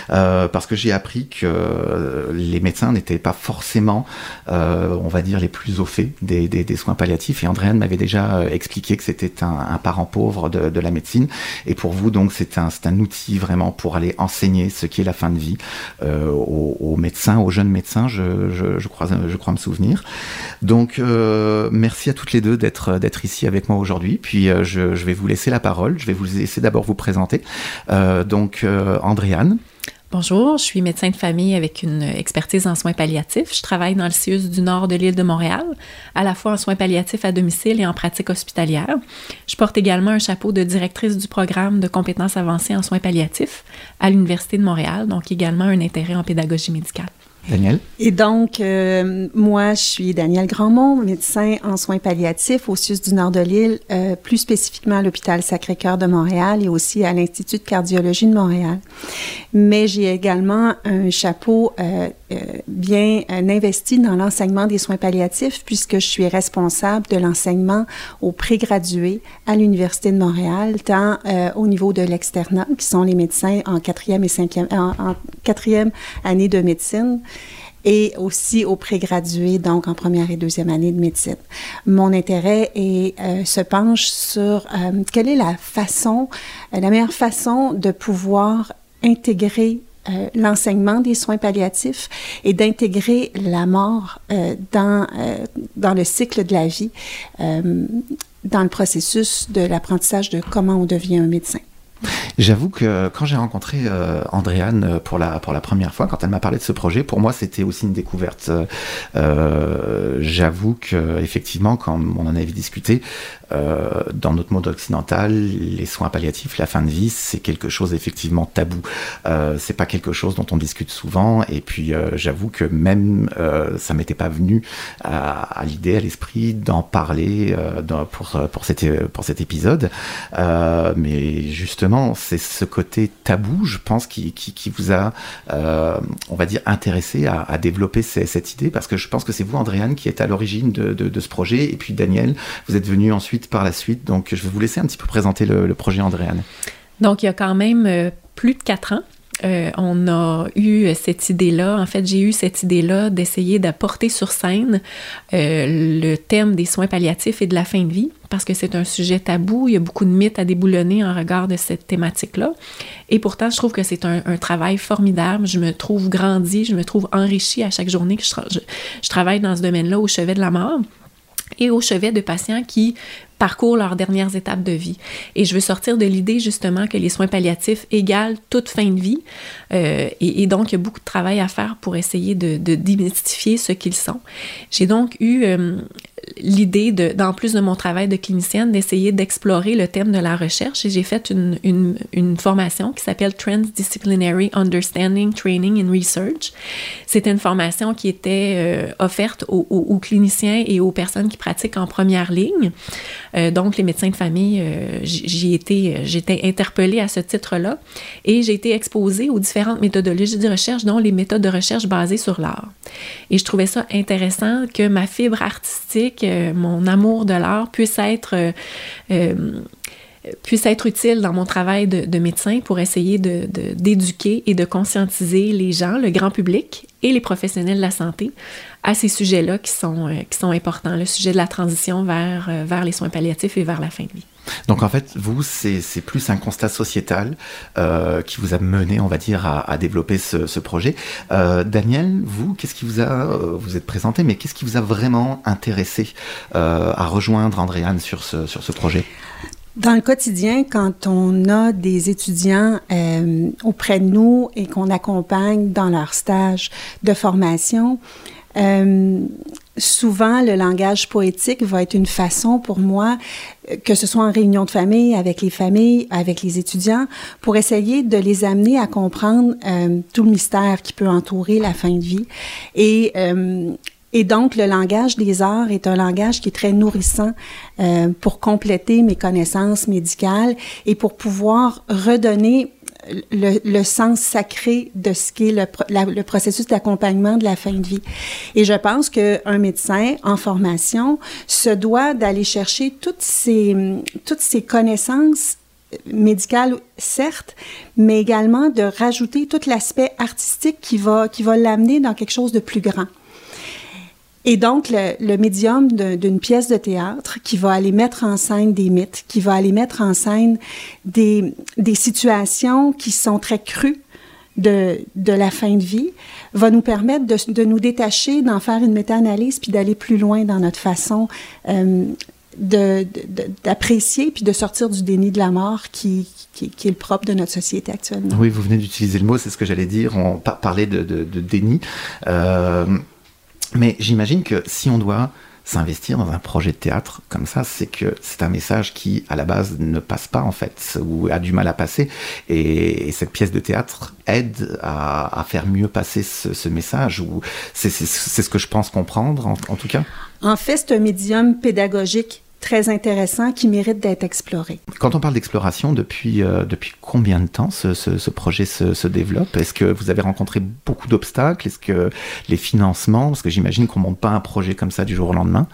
euh, parce que j'ai appris que les médecins n'étaient pas forcément, on va dire, les plus au fait des, des- des soins palliatifs. Et Andréane m'avait déjà expliqué que c'était un, un parent pauvre de, de la médecine. Et pour vous, donc, c'est un, un outil vraiment pour aller enseigner ce qu'est la fin de vie aux, aux médecins, aux jeunes médecins, je, je, je crois, je crois me souvenir. Donc, merci à toutes les deux d'être ici avec moi aujourd'hui. Puis, euh, je, je vais vous laisser la parole. Je vais vous laisser d'abord vous présenter. Euh, donc, euh, Andréane. Bonjour, je suis médecin de famille avec une expertise en soins palliatifs. Je travaille dans le CIUS du nord de l'île de Montréal, à la fois en soins palliatifs à domicile et en pratique hospitalière. Je porte également un chapeau de directrice du programme de compétences avancées en soins palliatifs à l'Université de Montréal, donc également un intérêt en pédagogie médicale. Daniel? Et donc, euh, moi, je suis Danielle Grandmont, médecin en soins palliatifs au CIUS du nord de l'île, euh, plus spécifiquement à l'hôpital Sacré-Cœur de Montréal et aussi à l'Institut de cardiologie de Montréal. Mais j'ai également un chapeau euh, bien euh, investi dans l'enseignement des soins palliatifs puisque je suis responsable de l'enseignement aux prégradués à l'Université de Montréal, tant euh, au niveau de l'externat, qui sont les médecins en quatrième et cinquième, en, quatrième année de médecine, et aussi aux prégradués, donc en première et deuxième année de médecine. Mon intérêt est, euh, se penche sur euh, quelle est la façon, euh, la meilleure façon de pouvoir intégrer euh, l'enseignement des soins palliatifs et d'intégrer la mort euh, dans, euh, dans le cycle de la vie, dans le processus de l'apprentissage de comment on devient un médecin. J'avoue que quand j'ai rencontré euh, Andréane pour la, pour la première fois, quand elle m'a parlé de ce projet, pour moi c'était aussi une découverte. J'avoue que effectivement, quand on en avait discuté, dans notre monde occidental, les soins palliatifs, la fin de vie, c'est quelque chose effectivement tabou. c'est pas quelque chose dont on discute souvent. Et puis, j'avoue que même ça m'était pas venu à, à l'idée, à l'esprit d'en parler dans, pour pour cet pour cet épisode. mais justement, c'est ce côté tabou, je pense, qui, qui, vous a, on va dire, intéressé à, à développer cette idée Parce que je pense que c'est vous, Andréane, qui êtes à l'origine de, ce projet. Et puis Daniel, vous êtes venu ensuite par la suite. Donc je vais vous laisser un petit peu présenter le, projet Andréane. Donc il y a quand même euh, plus de quatre ans. Euh, on a eu cette idée-là, en fait, j'ai eu cette idée-là d'essayer d'apporter sur scène euh, le thème des soins palliatifs et de la fin de vie parce que c'est un sujet tabou. Il y a beaucoup de mythes à déboulonner en regard de cette thématique-là. Et pourtant, je trouve que c'est un, travail formidable. Je me trouve grandi, je me trouve enrichi à chaque journée que je travaille dans ce domaine-là au chevet de la mort et au chevet de patients qui parcourent leurs dernières étapes de vie. Et je veux sortir de l'idée justement que les soins palliatifs égalent toute fin de vie. Euh, et, donc, il y a beaucoup de travail à faire pour essayer de, de démystifier ce qu'ils sont. J'ai donc eu euh, l'idée, de, dans plus de mon travail de clinicienne, d'essayer d'explorer le thème de la recherche et j'ai fait une, une, formation qui s'appelle Transdisciplinary Understanding Training and Research. C'était une formation qui était euh, offerte aux, cliniciens et aux personnes qui pratiquent en première ligne. Euh, donc, les médecins de famille, euh, j'y étais, j'étais interpellée à ce titre-là et j'ai été exposée aux différentes méthodologies de recherche, dont les méthodes de recherche basées sur l'art. Et je trouvais ça intéressant que ma fibre artistique que mon amour de l'art puisse être euh, euh, puisse être utile dans mon travail de, médecin pour essayer d'éduquer de, et de conscientiser les gens, le grand public et les professionnels de la santé à ces sujets-là qui sont, euh, qui sont importants, le sujet de la transition vers, vers les soins palliatifs et vers la fin de vie. Donc en fait, vous, c'est plus un constat sociétal euh, qui vous a mené, on va dire, à, développer ce, projet. Euh, Daniel, vous, qu'est-ce qui vous a, euh, vous êtes présenté, mais qu'est-ce qui vous a vraiment intéressé à rejoindre Andréane sur ce, sur ce projet? Dans le quotidien, quand on a des étudiants auprès de nous et qu'on accompagne dans leur stage de formation, souvent, le langage poétique va être une façon pour moi, euh, que ce soit en réunion de famille, avec les familles, avec les étudiants, pour essayer de les amener à comprendre euh, tout le mystère qui peut entourer la fin de vie. Et, euh, et donc, le langage des arts est un langage qui est très nourrissant pour compléter mes connaissances médicales et pour pouvoir redonner le, sens sacré de ce qu'est le, le processus d'accompagnement de la fin de vie. Et je pense qu'un médecin en formation se doit d'aller chercher toutes ces, toutes ces connaissances médicales, certes, mais également de rajouter tout l'aspect artistique qui va, qui va l'amener dans quelque chose de plus grand. Et donc, le, médium d'une pièce de théâtre qui va aller mettre en scène des mythes, qui va aller mettre en scène des, des situations qui sont très crues de, de la fin de vie, va nous permettre de, de nous détacher, d'en faire une méta-analyse, puis d'aller plus loin dans notre façon euh, d'apprécier puis de sortir du déni de la mort qui, qui, qui, est le propre de notre société actuellement. Oui, vous venez d'utiliser le mot, c'est ce que j'allais dire. On parlait de, de, de déni. Euh, mais j'imagine que si on doit s'investir dans un projet de théâtre comme ça, c'est que c'est un message qui, à la base, ne passe pas en fait, ou a du mal à passer. Et, cette pièce de théâtre aide à, faire mieux passer ce, message, ou c'est ce que je pense comprendre, en, en tout cas? En fait, c'est un médium pédagogique très intéressant qui mérite d'être exploré. Quand on parle d'exploration, depuis, euh, depuis combien de temps ce, ce, projet se, se développe? Est-ce que vous avez rencontré beaucoup d'obstacles? Est-ce que les financements, parce que j'imagine qu'on ne monte pas un projet comme ça du jour au lendemain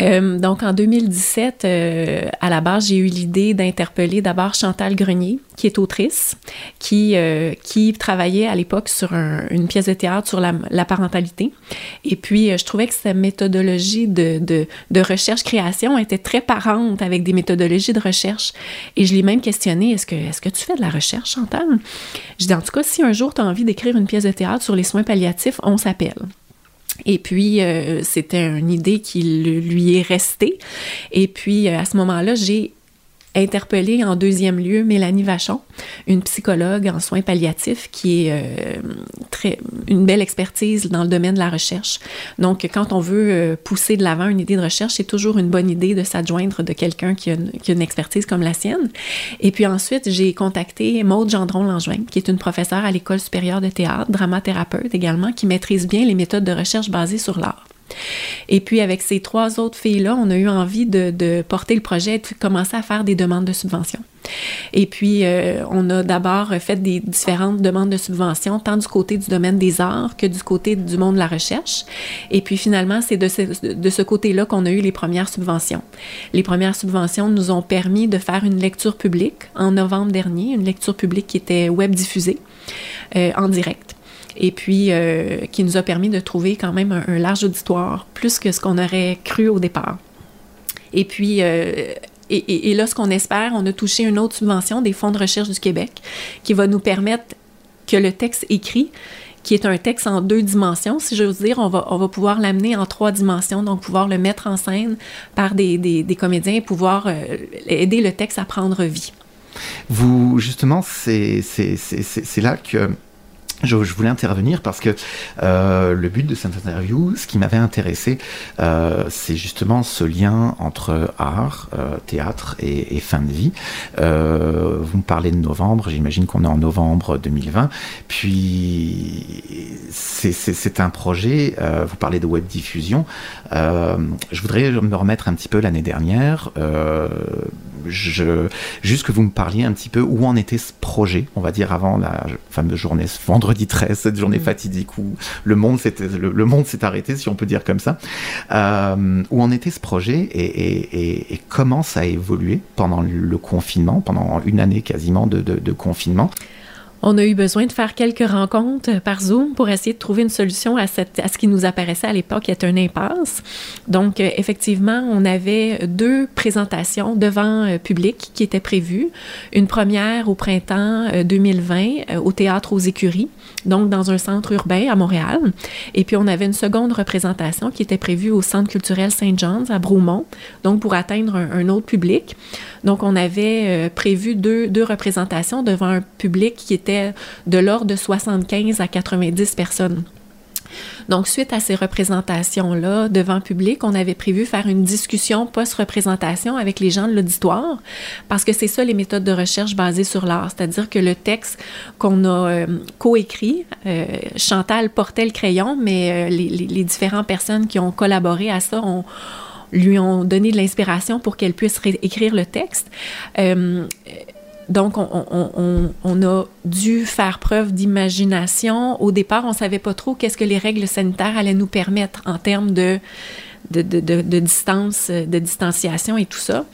euh, donc, en 2017, euh, à la base, j'ai eu l'idée d'interpeller d'abord Chantal Grenier, qui est autrice, qui, euh, qui travaillait à l'époque sur une pièce de théâtre sur la, parentalité. Et puis, je trouvais que sa méthodologie de, de, de recherche-création était très parente avec des méthodologies de recherche. Et je l'ai même questionné, est-ce que, est-ce que tu fais de la recherche, Chantal? Je dis, en tout cas, si un jour tu as envie d'écrire une pièce de théâtre sur les soins palliatifs, on s'appelle. Et puis, euh, c'était une idée qui lui est restée. Et puis, euh, à ce moment-là, j'ai interpellé en deuxième lieu Mélanie Vachon, une psychologue en soins palliatifs qui est euh, très une belle expertise dans le domaine de la recherche. Donc, quand on veut euh, pousser de l'avant une idée de recherche, c'est toujours une bonne idée de s'adjoindre de quelqu'un qui, qui, a une expertise comme la sienne. Et puis ensuite, j'ai contacté Maude Gendron-Langevin, qui est une professeure à l'École supérieure de théâtre, dramathérapeute également, qui maîtrise bien les méthodes de recherche basées sur l'art. Et puis, avec ces trois autres filles-là, on a eu envie de, porter le projet et de commencer à faire des demandes de subvention. Et puis, euh, on a d'abord fait des différentes demandes de subvention, tant du côté du domaine des arts que du côté du monde de la recherche. Et puis, finalement, c'est de ce, côté-là qu'on a eu les premières subventions. Les premières subventions nous ont permis de faire une lecture publique en novembre dernier, une lecture publique qui était web diffusée euh, en direct et puis euh, qui nous a permis de trouver quand même un, large auditoire, plus que ce qu'on aurait cru au départ. Et puis, euh, et, là, ce qu'on espère, on a touché une autre subvention des fonds de recherche du Québec qui va nous permettre que le texte écrit, qui est un texte en deux dimensions, si j'ose dire, on va, on va pouvoir l'amener en trois dimensions, donc pouvoir le mettre en scène par des, des, comédiens et pouvoir euh, aider le texte à prendre vie. Vous, justement, c'est là que je, voulais intervenir parce que euh, le but de cette interview, ce qui m'avait intéressé, euh, c'est justement ce lien entre art, euh, théâtre et, fin de vie. vous me parlez de novembre, j'imagine qu'on est en novembre 2020. Puis c'est un projet, vous parlez de web diffusion. je voudrais me remettre un petit peu l'année dernière. juste que vous me parliez un petit peu où en était ce projet, on va dire avant la fameuse journée vendredi vendredi 13, cette journée mm. fatidique où le monde s'est le, monde s'est arrêté, si on peut dire comme ça. Euh, où en était ce projet et, comment ça a évolué pendant le confinement, pendant une année quasiment de confinement? On a eu besoin de faire quelques rencontres par Zoom pour essayer de trouver une solution à, ce qui nous apparaissait à l'époque être une impasse. Donc, euh, effectivement, on avait deux présentations devant euh, public qui étaient prévues. Une première au printemps 2020 euh, au Théâtre aux Écuries, donc dans un centre urbain à Montréal. Et puis, on avait une seconde représentation qui était prévue au Centre culturel Saint John's à Bromont, donc pour atteindre un, autre public. Donc, on avait prévu deux, deux représentations devant un public qui était de l'ordre de 75 à 90 personnes. Donc, suite à ces représentations-là devant public, on avait prévu faire une discussion post-représentation avec les gens de l'auditoire, parce que c'est ça les méthodes de recherche basées sur l'art, c'est-à-dire que le texte qu'on a euh, coécrit, euh, Chantal portait le crayon, mais euh, les, les, différentes personnes qui ont collaboré à ça ont lui ont donné de l'inspiration pour qu'elle puisse écrire le texte. Donc, on, a dû faire preuve d'imagination. Au départ, on ne savait pas trop qu'est-ce que les règles sanitaires allaient nous permettre en termes de de, distance, de distanciation et tout ça.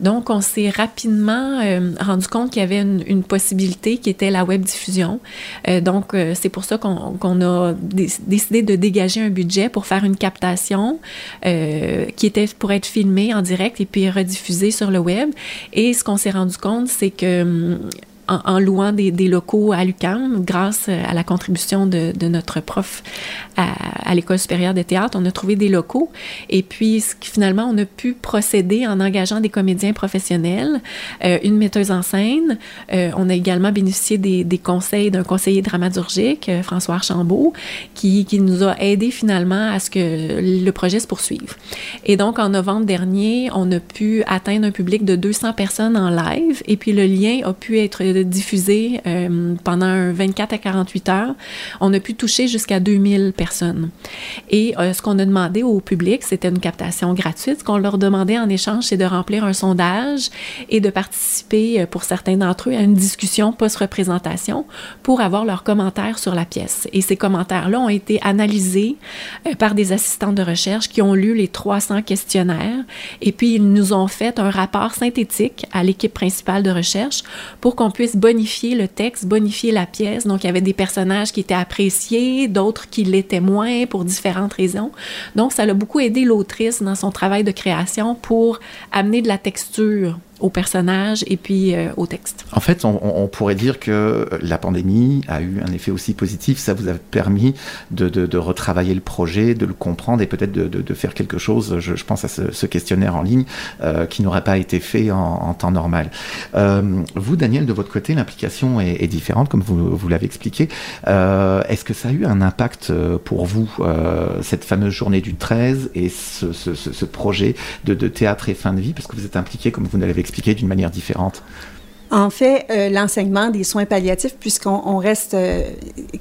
Donc, on s'est rapidement euh, rendu compte qu'il y avait une, possibilité qui était la web diffusion. Euh, donc, euh, c'est pour ça qu'on a décidé de dégager un budget pour faire une captation qui était pour être filmée en direct et puis rediffusée sur le web. Et ce qu'on s'est rendu compte, c'est que en, louant des, locaux à l'UQAM, grâce à la contribution de, notre prof à, l'École supérieure de théâtre, on a trouvé des locaux. Et puis, finalement, on a pu procéder en engageant des comédiens professionnels, euh, une metteuse en scène. Euh, on a également bénéficié des, conseils d'un conseiller dramaturgique, euh, François Archambault, qui, nous a aidé finalement à ce que le projet se poursuive. Et donc, en novembre dernier, on a pu atteindre un public de 200 personnes en live. Et puis, le lien a pu être diffusé euh, pendant 24 à 48 heures, on a pu toucher jusqu'à 2000 personnes. Et euh, ce qu'on a demandé au public, c'était une captation gratuite. Ce qu'on leur demandait en échange, c'est de remplir un sondage et de participer, euh, pour certains d'entre eux, à une discussion post-représentation pour avoir leurs commentaires sur la pièce. Et ces commentaires-là ont été analysés par des assistants de recherche qui ont lu les 300 questionnaires et puis ils nous ont fait un rapport synthétique à l'équipe principale de recherche pour qu'on puisse bonifier le texte, bonifier la pièce. Donc, il y avait des personnages qui étaient appréciés, d'autres qui l'étaient moins pour différentes raisons. Donc, ça l'a beaucoup aidé l'autrice dans son travail de création pour amener de la texture aux personnages et puis au texte. En fait, on, pourrait dire que la pandémie a eu un effet aussi positif. Ça vous a permis de, retravailler le projet, de le comprendre et peut-être de, faire quelque chose, je, pense à ce, questionnaire en ligne, qui n'aurait pas été fait en, temps normal. vous, Daniel, de votre côté, l'implication est, différente, comme vous, l'avez expliqué. Est-ce que ça a eu un impact pour vous, cette fameuse journée du 13 et ce, projet de, théâtre et fin de vie, parce que vous êtes impliqué, comme vous l'avez expliqué, d'une manière différente en fait, euh, l'enseignement des soins palliatifs, puisqu'on reste euh,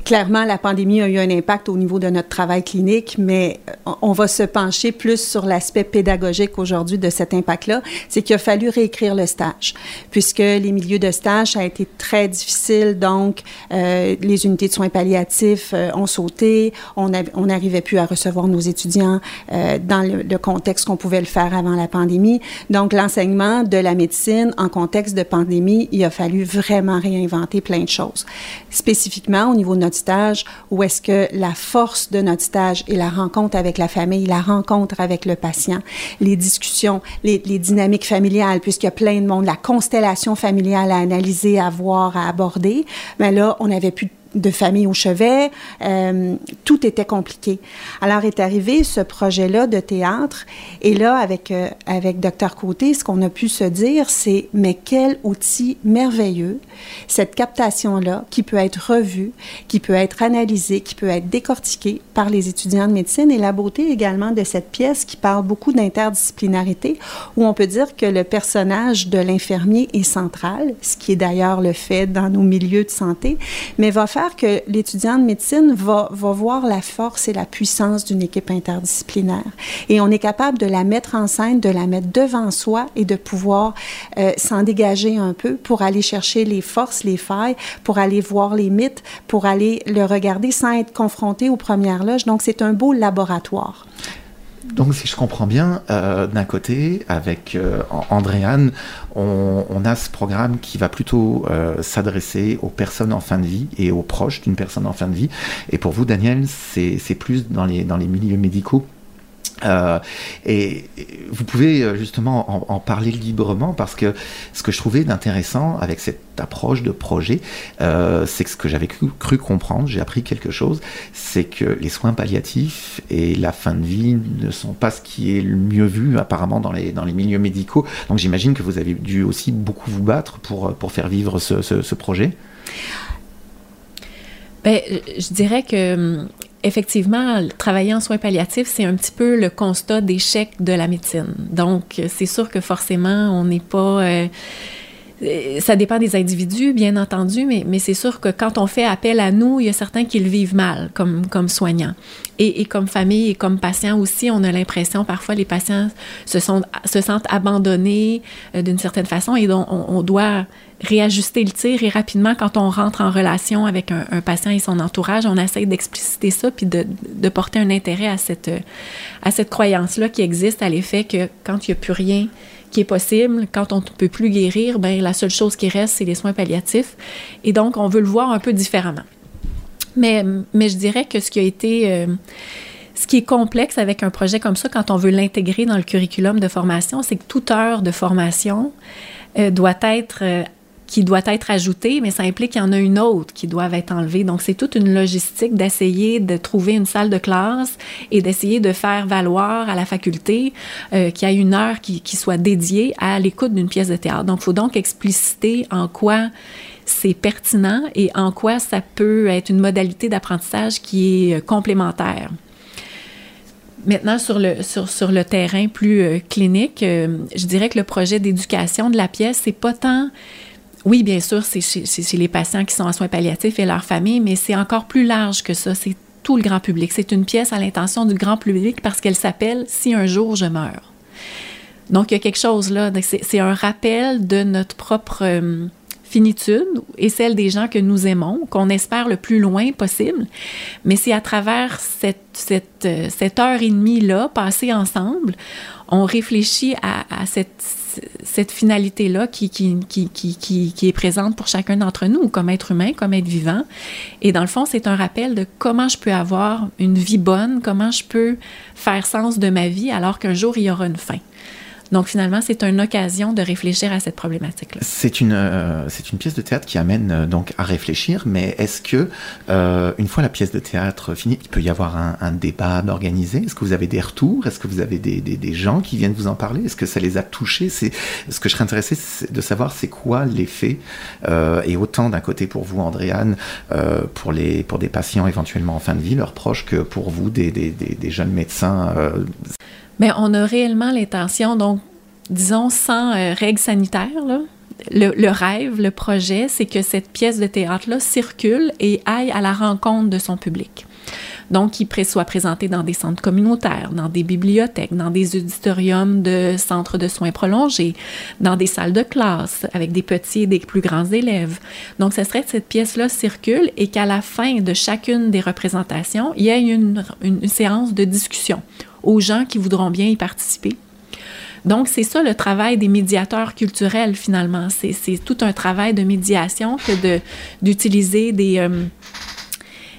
clairement, la pandémie a eu un impact au niveau de notre travail clinique, mais euh, on va se pencher plus sur l'aspect pédagogique aujourd'hui de cet impact-là. C'est qu'il a fallu réécrire le stage, puisque les milieux de stage ça a été très difficile. Donc, les unités de soins palliatifs ont sauté. On n'arrivait plus à recevoir nos étudiants dans le, le contexte qu'on pouvait le faire avant la pandémie. Donc, l'enseignement de la médecine en contexte de pandémie il a fallu vraiment réinventer plein de choses. Spécifiquement au niveau de notre stage, où est-ce que la force de notre stage est la rencontre avec la famille, la rencontre avec le patient, les discussions, les, dynamiques familiales, puisqu'il y a plein de monde, la constellation familiale à analyser, à voir, à aborder. Mais là, on n'avait plus famille au chevet, euh, tout était compliqué. Alors est arrivé ce projet-là de théâtre, et là, avec, euh, avec Dr Côté, ce qu'on a pu se dire, c'est, mais quel outil merveilleux, cette captation-là, qui peut être revue, qui peut être analysée, qui peut être décortiquée par les étudiants de médecine, et la beauté également de cette pièce qui parle beaucoup d'interdisciplinarité, où on peut dire que le personnage de l'infirmier est central, ce qui est d'ailleurs le fait dans nos milieux de santé, mais va faire que l'étudiant de médecine va, voir la force et la puissance d'une équipe interdisciplinaire. Et on est capable de la mettre en scène, de la mettre devant soi et de pouvoir euh, s'en dégager un peu pour aller chercher les forces, les failles, pour aller voir les mythes, pour aller le regarder sans être confronté aux premières loges. Donc, c'est un beau laboratoire. Donc, si je comprends bien, euh, d'un côté, avec euh, Andréane, on, a ce programme qui va plutôt euh, s'adresser aux personnes en fin de vie et aux proches d'une personne en fin de vie. Et pour vous, Daniel, c'est plus dans les, dans les milieux médicaux euh, et vous pouvez euh, justement en, parler librement parce que ce que je trouvais d'intéressant avec cette approche de projet, euh, c'est que ce que j'avais cru, comprendre, j'ai appris quelque chose, c'est que les soins palliatifs et la fin de vie ne sont pas ce qui est le mieux vu apparemment dans les, milieux médicaux. Donc j'imagine que vous avez dû aussi beaucoup vous battre pour, faire vivre ce, ce, ce projet. Ben, je dirais que hum, effectivement, travailler en soins palliatifs, c'est un petit peu le constat d'échec de la médecine. Donc, c'est sûr que forcément, on n'est pas... Euh, euh, ça dépend des individus, bien entendu, mais, c'est sûr que quand on fait appel à nous, il y a certains qui le vivent mal comme, comme soignants. Et, comme famille et comme patients aussi, on a l'impression parfois les patients se, sentent abandonnés euh, d'une certaine façon et donc on, doit réajuster le tir et rapidement quand on rentre en relation avec un, patient et son entourage, on essaie d'expliciter ça puis de, porter un intérêt à cette, à cette croyance-là qui existe à l'effet que quand il n'y a plus rien qui est possible. Quand on ne peut plus guérir, ben, la seule chose qui reste, c'est les soins palliatifs. Et donc, on veut le voir un peu différemment. Mais, mais je dirais que ce qui a été... Euh, ce qui est complexe avec un projet comme ça, quand on veut l'intégrer dans le curriculum de formation, c'est que toute heure de formation euh, doit être euh, qui doit être ajoutée, mais ça implique qu'il y en a une autre qui doit être enlevée. Donc, c'est toute une logistique d'essayer de trouver une salle de classe et d'essayer de faire valoir à la faculté euh, qu'il y a une heure qui, soit dédiée à l'écoute d'une pièce de théâtre. Donc, il faut donc expliciter en quoi c'est pertinent et en quoi ça peut être une modalité d'apprentissage qui est euh, complémentaire. Maintenant, sur le, sur, sur le terrain plus euh, clinique, je dirais que le projet d'éducation de la pièce, c'est pas tant oui, bien sûr, c'est chez, les patients qui sont en soins palliatifs et leur famille, mais c'est encore plus large que ça. C'est tout le grand public. C'est une pièce à l'intention du grand public parce qu'elle s'appelle Si un jour je meurs. Donc, il y a quelque chose là. C'est un rappel de notre propre euh, finitude et celle des gens que nous aimons, qu'on espère le plus loin possible. Mais c'est à travers cette, euh, heure et demie-là, passée ensemble, on réfléchit à, à cette cette finalité-là qui, est présente pour chacun d'entre nous, comme être humain, comme être vivant. Et dans le fond, c'est un rappel de comment je peux avoir une vie bonne, comment je peux faire sens de ma vie alors qu'un jour, il y aura une fin. Donc finalement, c'est une occasion de réfléchir à cette problématique-là. C'est une, euh, c'est une pièce de théâtre qui amène euh, donc à réfléchir, mais est-ce que euh, une fois la pièce de théâtre finie, il peut y avoir un, un débat organisé Est-ce que vous avez des retours? Est-ce que vous avez des, des, gens qui viennent vous en parler? Est-ce que ça les a touchés? C'est ce que je serais intéressé de savoir, c'est quoi l'effet et autant d'un côté pour vous, Andréane, pour les pour des patients éventuellement en fin de vie, leurs proches, que pour vous, des, des, des jeunes médecins. Mais on a réellement l'intention, donc, disons, sans euh, règles sanitaires, le, rêve, le projet, c'est que cette pièce de théâtre-là circule et aille à la rencontre de son public. Donc, qu'il soit présenté dans des centres communautaires, dans des bibliothèques, dans des auditoriums de centres de soins prolongés, dans des salles de classe avec des petits et des plus grands élèves. Donc, ce serait que cette pièce-là circule et qu'à la fin de chacune des représentations, il y ait une séance de discussion aux gens qui voudront bien y participer. Donc, c'est ça le travail des médiateurs culturels, finalement. C'est tout un travail de médiation que d'utiliser des, euh,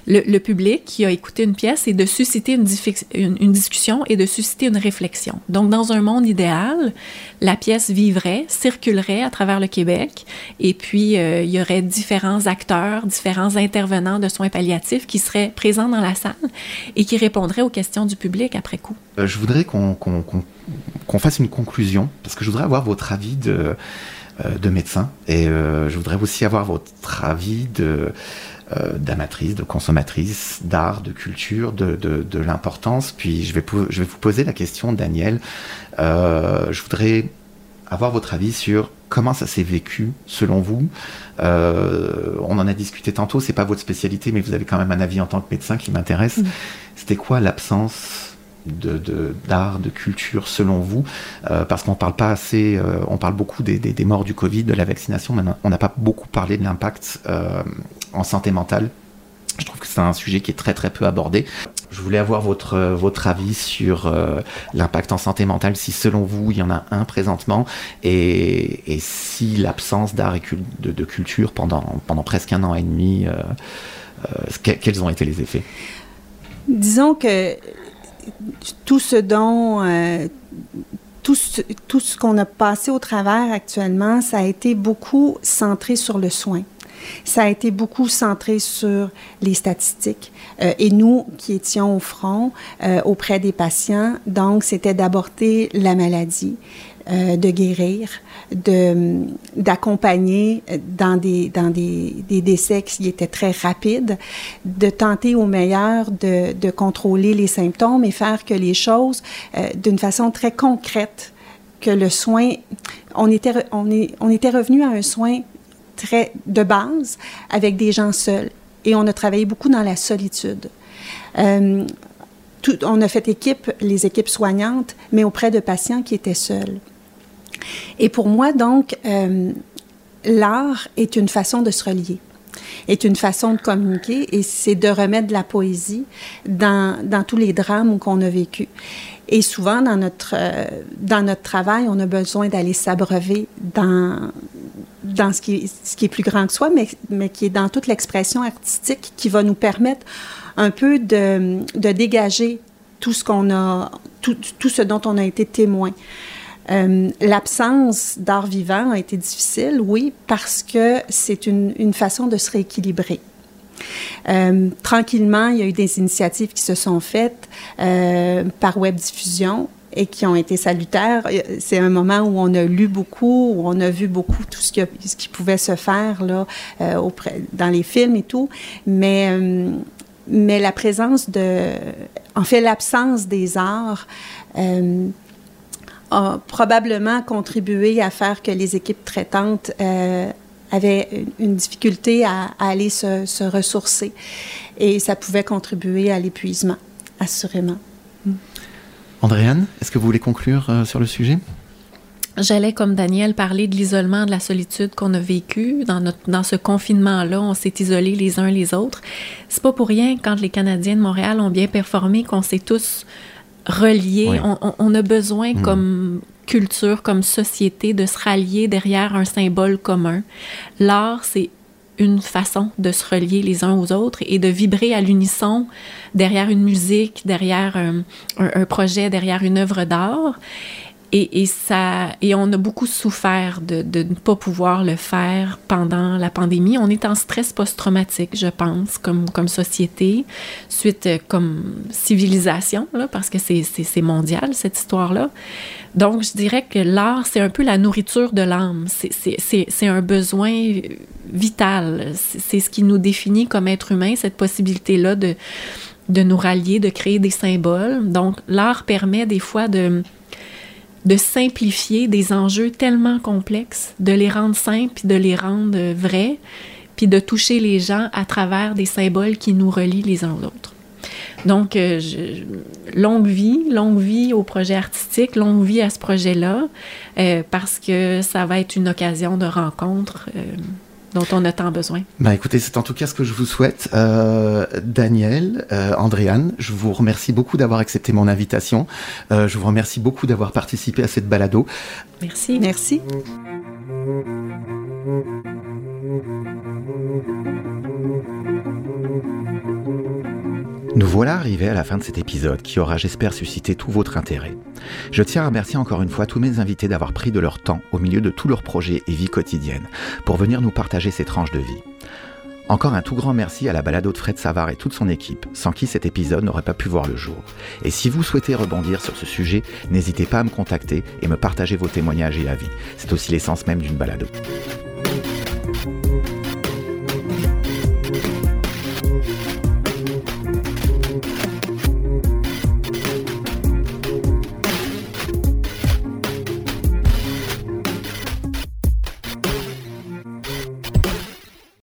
le, public qui a écouté une pièce et de susciter une, discussion et de susciter une réflexion. Donc, dans un monde idéal, la pièce vivrait, circulerait à travers le Québec et puis euh, il y aurait différents acteurs, différents intervenants de soins palliatifs qui seraient présents dans la salle et qui répondraient aux questions du public après coup. Euh, je voudrais qu'on fasse une conclusion parce que je voudrais avoir votre avis de, euh, de médecin et je voudrais aussi avoir votre avis de euh, d'amatrice, de consommatrice, d'art, de culture, de, de, l'importance. Puis je vais, je vais vous poser la question, Daniel. Euh, je voudrais avoir votre avis sur comment ça s'est vécu selon vous. Euh, on en a discuté tantôt, c'est pas votre spécialité, mais vous avez quand même un avis en tant que médecin qui m'intéresse. Mm. C'était quoi l'absence de, d'art, de, culture selon vous? Parce qu'on parle pas assez, on parle beaucoup des, des, morts du Covid, de la vaccination, mais on n'a pas beaucoup parlé de l'impact en santé mentale. Je trouve que c'est un sujet qui est très très peu abordé. Je voulais avoir votre, votre avis sur euh, l'impact en santé mentale, si selon vous il y en a un présentement, et, si l'absence d'art et de, culture pendant, pendant presque un an et demi, euh, euh, quels ont été les effets? Disons que tout ce dont... tout ce, tout ce qu'on a passé au travers actuellement, ça a été beaucoup centré sur le soin. Ça a été beaucoup centré sur les statistiques. Euh, et nous, qui étions au front euh, auprès des patients, donc c'était d'aborder la maladie, euh, de guérir, de d'accompagner dans des dans des, des, décès qui étaient très rapides, de tenter au meilleur de, de contrôler les symptômes et faire que les choses d'une façon très concrète que le soin, on était, on, est, on était revenu à un soin très de base avec des gens seuls. Et on a travaillé beaucoup dans la solitude. Euh, tout, on a fait équipe, les équipes soignantes, mais auprès de patients qui étaient seuls. Et pour moi, donc, euh, l'art est une façon de se relier, est une façon de communiquer, et c'est de remettre de la poésie dans, dans tous les drames qu'on a vécus. Et souvent, dans notre, euh, dans notre travail, on a besoin d'aller s'abreuver dans, dans ce qui, ce qui est plus grand que soi, mais, mais qui est dans toute l'expression artistique qui va nous permettre un peu de, de dégager tout ce qu'on a, tout, tout, ce dont on a été témoin. Euh, L'absence d'art vivant a été difficile, oui, parce que c'est une, façon de se rééquilibrer. Euh, tranquillement, il y a eu des initiatives qui se sont faites euh, par web diffusion et qui ont été salutaires. C'est un moment où on a lu beaucoup, où on a vu beaucoup tout ce, qui pouvait se faire là, dans les films et tout. Mais, la présence de... En fait, l'absence des arts a probablement contribué à faire que les équipes traitantes avaient une difficulté à, à aller se, se, ressourcer. Et ça pouvait contribuer à l'épuisement, assurément. Mm. Andréane, est-ce que vous voulez conclure euh, sur le sujet? J'allais, comme Daniel, parler de l'isolement, de la solitude qu'on a vécu dans, notre, dans ce confinement-là. On s'est isolés les uns les autres. C'est pas pour rien, quand les Canadiens de Montréal ont bien performé, qu'on s'est tous reliés. Oui. On, on, a besoin, mmh. comme culture, comme société, de se rallier derrière un symbole commun. L'art, c'est une façon de se relier les uns aux autres et de vibrer à l'unisson derrière une musique, derrière un, un, un projet, derrière une œuvre d'art. Et, ça, et on a beaucoup souffert de, de, ne pas pouvoir le faire pendant la pandémie. On est en stress post-traumatique, je pense, comme, comme société, suite euh, comme civilisation, là, parce que c'est mondial, cette histoire-là. Donc, je dirais que l'art, c'est un peu la nourriture de l'âme. C'est un besoin vital. C'est ce qui nous définit comme être humain, cette possibilité-là de, de nous rallier, de créer des symboles. Donc, l'art permet des fois de de simplifier des enjeux tellement complexes, de les rendre simples, puis de les rendre vrais, puis de toucher les gens à travers des symboles qui nous relient les uns aux autres. Donc, euh, longue vie, longue vie au projet artistique, longue vie à ce projet-là, euh, parce que ça va être une occasion de rencontre. Euh, dont on a tant besoin. Bah écoutez, c'est en tout cas ce que je vous souhaite. Euh, Daniel, euh, Andréane, je vous remercie beaucoup d'avoir accepté mon invitation. Euh, je vous remercie beaucoup d'avoir participé à cette balado. Merci. Merci. Nous voilà arrivés à la fin de cet épisode qui aura, j'espère, suscité tout votre intérêt. Je tiens à remercier encore une fois tous mes invités d'avoir pris de leur temps au milieu de tous leurs projets et vie quotidienne pour venir nous partager ces tranches de vie. Encore un tout grand merci à la balado de Fred Savard et toute son équipe, sans qui cet épisode n'aurait pas pu voir le jour. Et si vous souhaitez rebondir sur ce sujet, n'hésitez pas à me contacter et me partager vos témoignages et avis. C'est aussi l'essence même d'une balado.